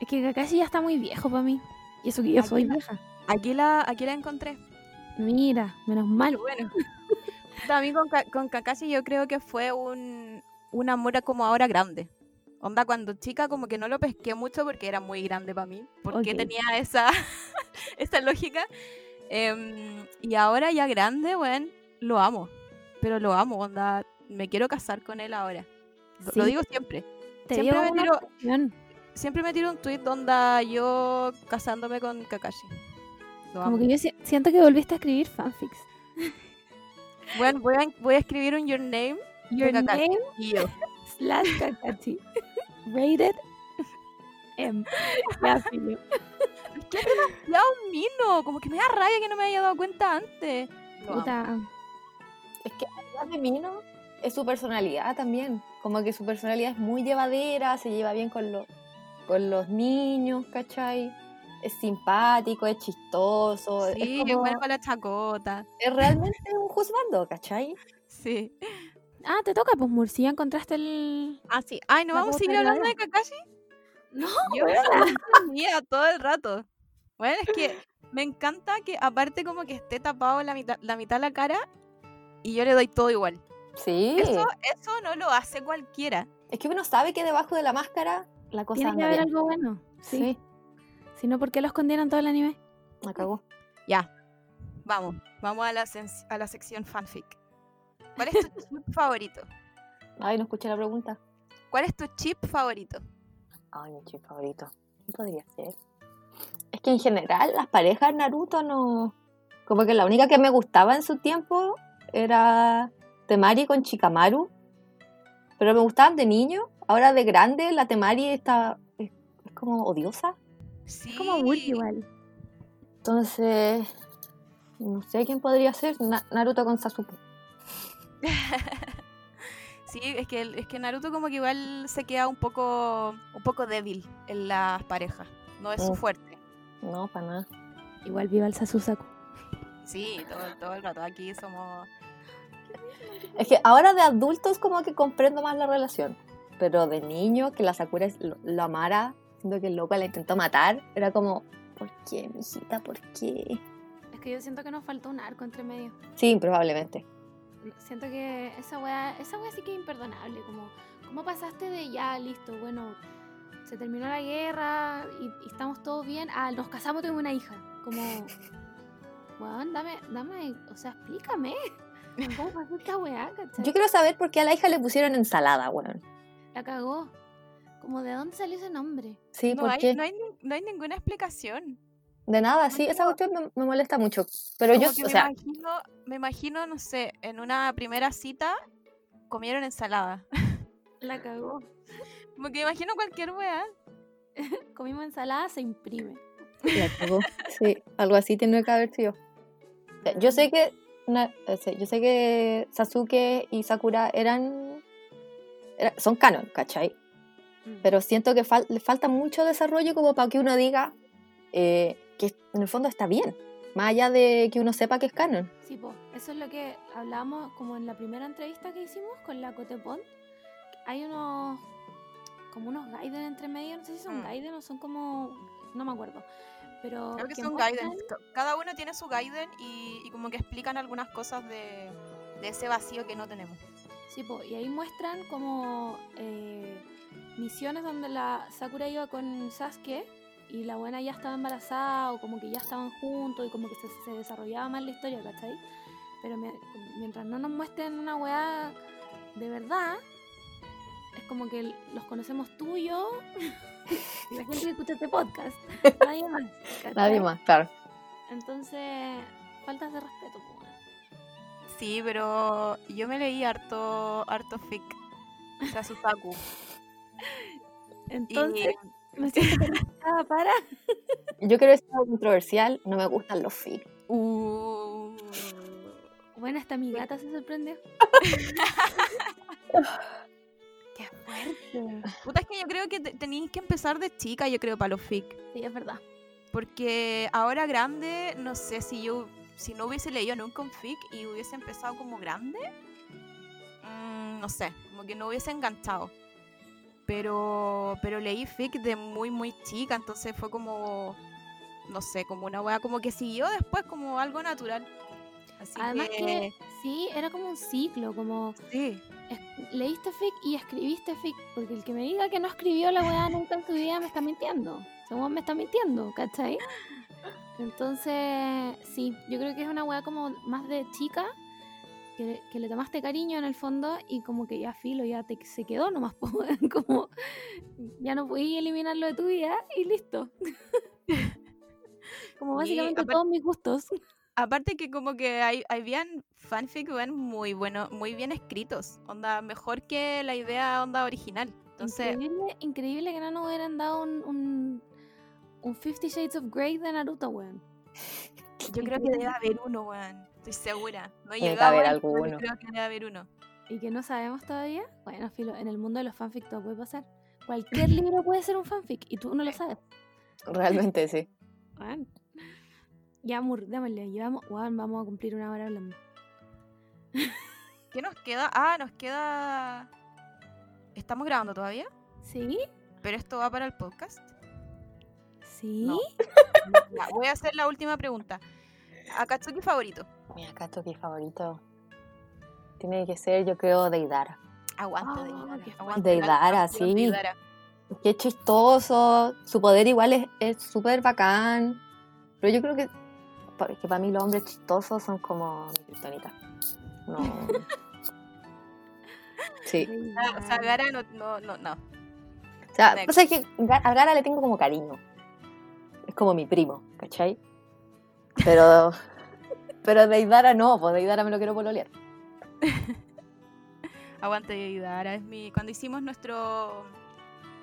Es que Kakashi ya está muy viejo para mí. Y eso que yo Aquí soy la- vieja. Aquí la, aquí la encontré. Mira, menos mal. Bueno. Mí con, con Kakashi yo creo que fue un, un amor como ahora grande. Onda, cuando chica como que no lo pesqué mucho porque era muy grande para mí. Porque tenía esa, esa lógica. Em, y ahora ya grande, bueno, lo amo. Pero lo amo, onda. Me quiero casar con él ahora. Lo- digo siempre. Te siempre me tiro-. Siempre me tiro un tweet donde yo casándome con Kakashi. Lo Como amo. que yo si- siento que volviste a escribir fanfics. Bueno, voy a, voy a escribir un Your Name Your name y yo. slash Kakashi. Rated M. Ya, filo. Es que es demasiado mino. Como que me da rabia que no me haya dado cuenta antes. Lo. Puta. Es que además de Mino es su personalidad también. Como que su personalidad es muy llevadera, se lleva bien con, los con los niños, ¿cachai? Es simpático, es chistoso. Sí, es, como- bueno con la chacota. es realmente un juzgando, ¿cachai? Sí. Ah, te toca, pues Murcia, ya encontraste el. Ah, sí. Ay, ¿no vamos a seguir hablando de Kakashi? No, Yo me mía todo el rato. Bueno, es que me encanta que aparte como que esté tapado la mitad, la mitad de la cara y yo le doy todo igual. Sí. Eso, eso no lo hace cualquiera. Es que uno sabe que debajo de la máscara la cosa Tiene que haber bien. algo bueno. Sí. Sí, Si no, ¿por qué lo escondieron todo el anime? me cagó. Ya, vamos. Vamos a la, sens- a la sección fanfic. ¿Cuál es tu chip favorito? Ay, no escuché la pregunta. ¿Cuál es tu chip favorito? Ay, mi chip favorito. ¿Qué podría ser? Es que en general las parejas Naruto no. Como que la única que me gustaba en su tiempo era Temari con Chikamaru. Pero me gustaban de niño. Ahora de grande, la Temari está. es, es como odiosa. Sí. Es como Wood igual. Entonces. No sé quién podría ser. Na- Naruto con Sasuke. Sí, es que, es que Naruto como que igual se queda un poco, un poco débil en las parejas. No es su Mm. fuerte. No, para nada. Igual viva el Sasusaku. Sí, todo, todo el rato. Aquí somos... Es que ahora de adultos como que comprendo más la relación. Pero de niño, que la Sakura es- lo, lo amara, que el loco la intentó matar, era como, ¿por qué, mijita? ¿Por qué? Es que yo siento que nos faltó un arco entre medio. Sí, probablemente. Siento que esa weá, esa weá sí que es imperdonable. Como, ¿cómo pasaste de ya, listo, bueno, se terminó la guerra y, y estamos todos bien? Ah, nos casamos, tengo una hija. Como, weón, dame, dame, o sea, explícame. ¿Cómo pasó esta weá, cachai? Yo quiero saber por qué a la hija le pusieron ensalada, weón. La cagó. Como, ¿de dónde salió ese nombre? Sí, No ¿por hay, qué? no, hay, ni- no hay ninguna explicación. De nada, sí, esa cuestión me, me molesta mucho. Pero Como yo, o me, sea, imagino, me imagino, no sé, en una primera cita comieron ensalada. La cagó. Como que imagino cualquier weá. Comimos ensalada, se imprime. la cagó. Sí, algo así tiene que haber sido. Sea, Yo sé que sea, yo sé que Sasuke y Sakura eran, era- son canon, ¿cachai? Mm. pero siento que fal- le falta mucho desarrollo como para que uno diga eh, que en el fondo está bien, más allá de que uno sepa que es canon. Sí, po, eso es lo que hablábamos como en la primera entrevista que hicimos con la Cote Pont. Hay unos como unos Gaiden entre medio, no sé si son Mm. Gaiden o son como no me acuerdo. Pero Creo que que son Gaiden. Ca- Cada uno tiene su Gaiden y, y como que explican algunas cosas de, de ese vacío que no tenemos. Sí, po, y ahí muestran como eh, misiones donde la Sakura iba con Sasuke y la buena ya estaba embarazada o como que ya estaban juntos y como que se, se desarrollaba más la historia, ¿cachai? Pero mi- mientras no nos muestren una weá de verdad, es como que los conocemos tú y yo, y la gente que escucha este podcast, nadie más. Nadie más, claro. Entonces, faltas de respeto. weón. Sí, pero yo me leí harto, harto fic. O sea, Susaku. Entonces, me siento para... Yo quiero decir algo controversial, no me gustan los fic. Uh, Bueno, hasta mi gata se sorprendió. qué fuerte. Puta, es que yo creo que te- tenéis que empezar de chica, yo creo, para los fic. Sí, es verdad. Porque ahora grande, no sé si yo, si no hubiese leído nunca un fic y hubiese empezado como grande, mm, no sé, como que no hubiese enganchado. Pero, pero leí fic de muy, muy chica, entonces fue como, no sé, como una wea, como que siguió después como algo natural. Así Además que, que, sí, era como un ciclo, como sí, leíste fic y escribiste fic, porque el que me diga que no escribió la weá nunca en su vida me está mintiendo. Según me está mintiendo, ¿cachai? Entonces, sí, yo creo que es una weá como más de chica, que, que le tomaste cariño en el fondo y como que ya filo, ya te, se quedó nomás, como ya no podí eliminarlo de tu vida y listo. como básicamente apar- todos mis gustos. Aparte que como que hay, habían fanfic muy bueno, muy bien escritos. Onda, mejor que la idea onda original. Entonces, increíble, increíble que no nos hubieran dado un, un, un Fifty Shades of Grey de Naruto, weón. yo creo que debe haber uno, weón. Estoy segura. No he llegado haber alguno. creo que debe haber uno. Y que no sabemos todavía. Bueno, filo, en el mundo de los fanfic todo puede pasar. Cualquier libro puede ser un fanfic y tú no lo sabes. Realmente sí. Weón. Ya, Mur, démosle. Llevamos, weón, vamos a cumplir una hora hablando. ¿Qué nos queda? Ah, nos queda... ¿Estamos grabando todavía? ¿Sí? ¿Pero esto va para el podcast? ¿Sí? No. Voy a hacer la última pregunta. ¿Akatsuki favorito? Mi Akatsuki favorito tiene que ser, yo creo, Deidara. Aguante, Ah, Deidara. Deidara, sí. Deidara. Qué chistoso. Su poder igual es- es súper bacán. Pero yo creo que, que para mí los hombres chistosos son como mi. No. Sí. Ah, O sea, Gara no, no, no, no. O sea, Next. pasa que a Gara le tengo como cariño. Es como mi primo, ¿cachai? Pero. Pero Deidara no, pues Deidara me lo quiero pololear. Aguante Deidara. Es mi... Cuando hicimos nuestro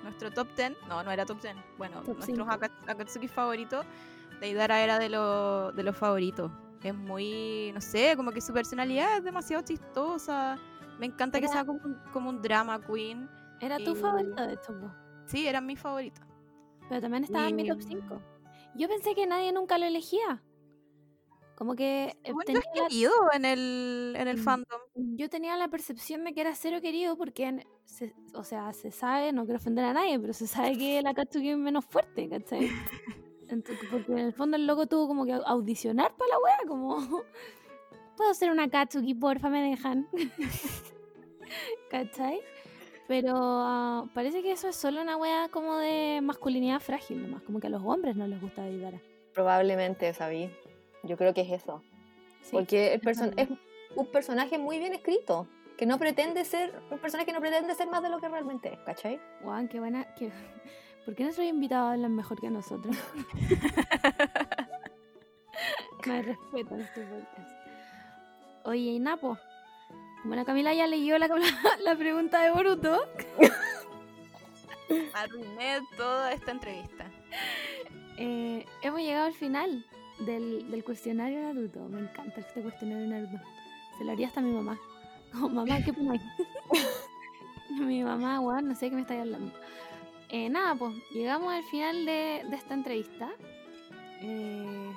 nuestro top 10, no, no era top 10, bueno, Top nuestros Akatsuki favoritos, Deidara era de, lo- de los favoritos. Es muy, no sé, como que su personalidad es demasiado chistosa. Me encanta que Era- sea como un, como un drama queen. Era tu Y- favorito de estos dos. Sí, era mi favorito. Pero también estaba en mi top Y- 5. Yo pensé que nadie nunca lo elegía. Como que eh, Bueno, tenía es la- querido en el, en el Mm. fandom. yo tenía la percepción de que era cero querido porque, en- se- o sea, se sabe, no quiero ofender a nadie, pero se sabe que el Akatsuki es menos fuerte, ¿cachai? Entonces, porque en el fondo el loco tuvo como que au- audicionar para la wea, como, puedo ser una Akatsuki, porfa, me dejan. ¿Cachai? Pero ah, parece que eso es solo una wea como de masculinidad frágil nomás, como que a los hombres no les gusta Deidara. Probablemente, sabí. Yo creo que es eso. Sí, Porque el es person- es un personaje muy bien escrito. Que no pretende ser. Un personaje que no pretende ser más de lo que realmente es, ¿cachai? Guau, qué buena. Qué... ¿Por qué nuestros invitados hablan mejor que nosotros? Me respeto en este podcast. Oye, y Napo, como la Camila ya leyó la, la pregunta de Boruto, Arruiné toda esta entrevista. eh, hemos llegado al final del, del cuestionario de Naruto. Me encanta este cuestionario de Naruto. Se lo haría hasta a mi mamá. Como, mamá, ¿qué opinas? mi mamá, weón, no sé de qué me estáis hablando. Eh, nada, pues, llegamos al final de, de esta entrevista. Eh,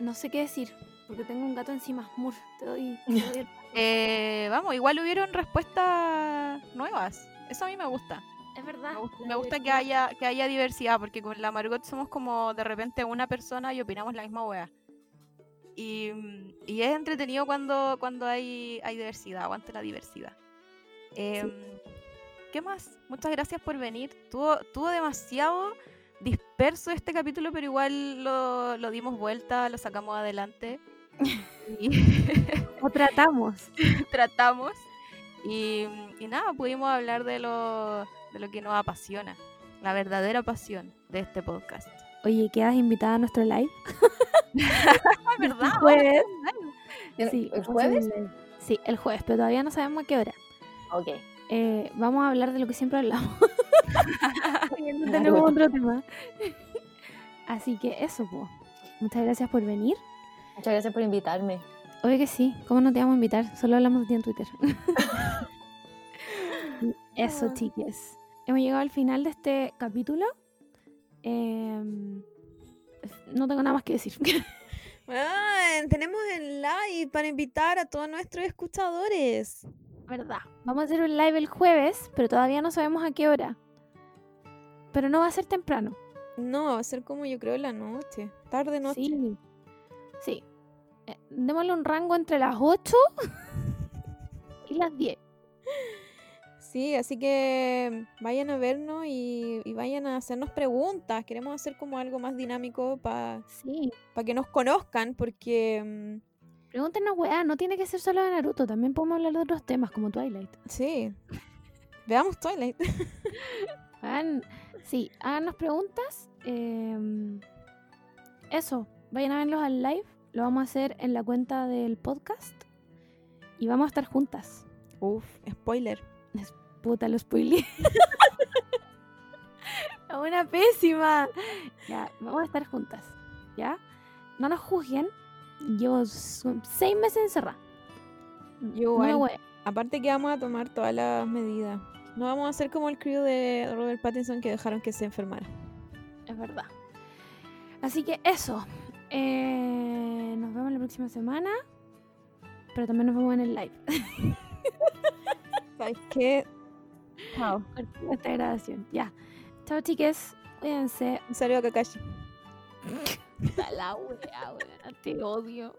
no sé qué decir, porque tengo un gato encima. Mur, te doy, te doy el- Eh, vamos, igual hubieron respuestas nuevas. Eso a mí me gusta. Es verdad. Me gusta, me gusta que haya que haya diversidad, porque con la Margot somos como de repente una persona y opinamos la misma wea. Y, mm, y es entretenido cuando, cuando hay, hay diversidad, aguante la diversidad. Em, ¿Qué más? Muchas gracias por venir. Tuvo, tuvo demasiado disperso este capítulo, pero igual lo, lo dimos vuelta, lo sacamos adelante. Y O tratamos. tratamos. Y, y nada, pudimos hablar de lo, de lo que nos apasiona, la verdadera pasión de este podcast. Oye, ¿quedas invitada a nuestro live? Ah, ¿verdad? El jueves. ¿El, Sí, el vamos a jueves? Sí, el jueves, pero todavía no sabemos a qué hora. Ok. Eh, vamos a hablar de lo que siempre hablamos. Porque no tenemos bueno. otro tema. Así que eso, pues. Muchas gracias por venir. Muchas gracias por invitarme. Obvio que sí. ¿Cómo no te vamos a invitar? Solo hablamos de ti en Twitter. Eso, Ah. chiques. Hemos llegado al final de este capítulo. Em, no tengo nada más que decir. Bueno, tenemos el live para invitar a todos nuestros escuchadores. Verdad. Vamos a hacer un live el jueves, pero todavía no sabemos a qué hora. Pero no va a ser temprano. No, va a ser como yo creo la noche, tarde noche. Sí. Sí. Eh, démosle un rango entre las 8 y las 10. Sí, así que vayan a vernos y, y vayan a hacernos preguntas. Queremos hacer como algo más dinámico para Sí. que nos conozcan, porque mm, Pregúntenos, weá, no tiene que ser solo de Naruto, también podemos hablar de otros temas como Twilight. sí. Veamos Twilight. Hagan- sí, háganos preguntas. em, eso, vayan a verlos al live. Lo vamos a hacer en la cuenta del podcast. Y vamos a estar juntas. Uf, spoiler. Puta, lo spoileé. Es Una pésima. Ya, vamos a estar juntas. ¿Ya? No nos juzguen. Llevo seis meses encerrada. Yo No. Aparte que vamos a tomar todas las medidas. No vamos a hacer como el crew de Robert Pattinson que dejaron que se enfermara. Es verdad. Así que eso. Eh, nos vemos la próxima semana. Pero también nos vemos en el live. ¿Sabes qué? Chao. Cortemos esta grabación. Ya. Chao, chiques. Cuídense. Un saludo a Kakashi. La wea, wea. Te odio.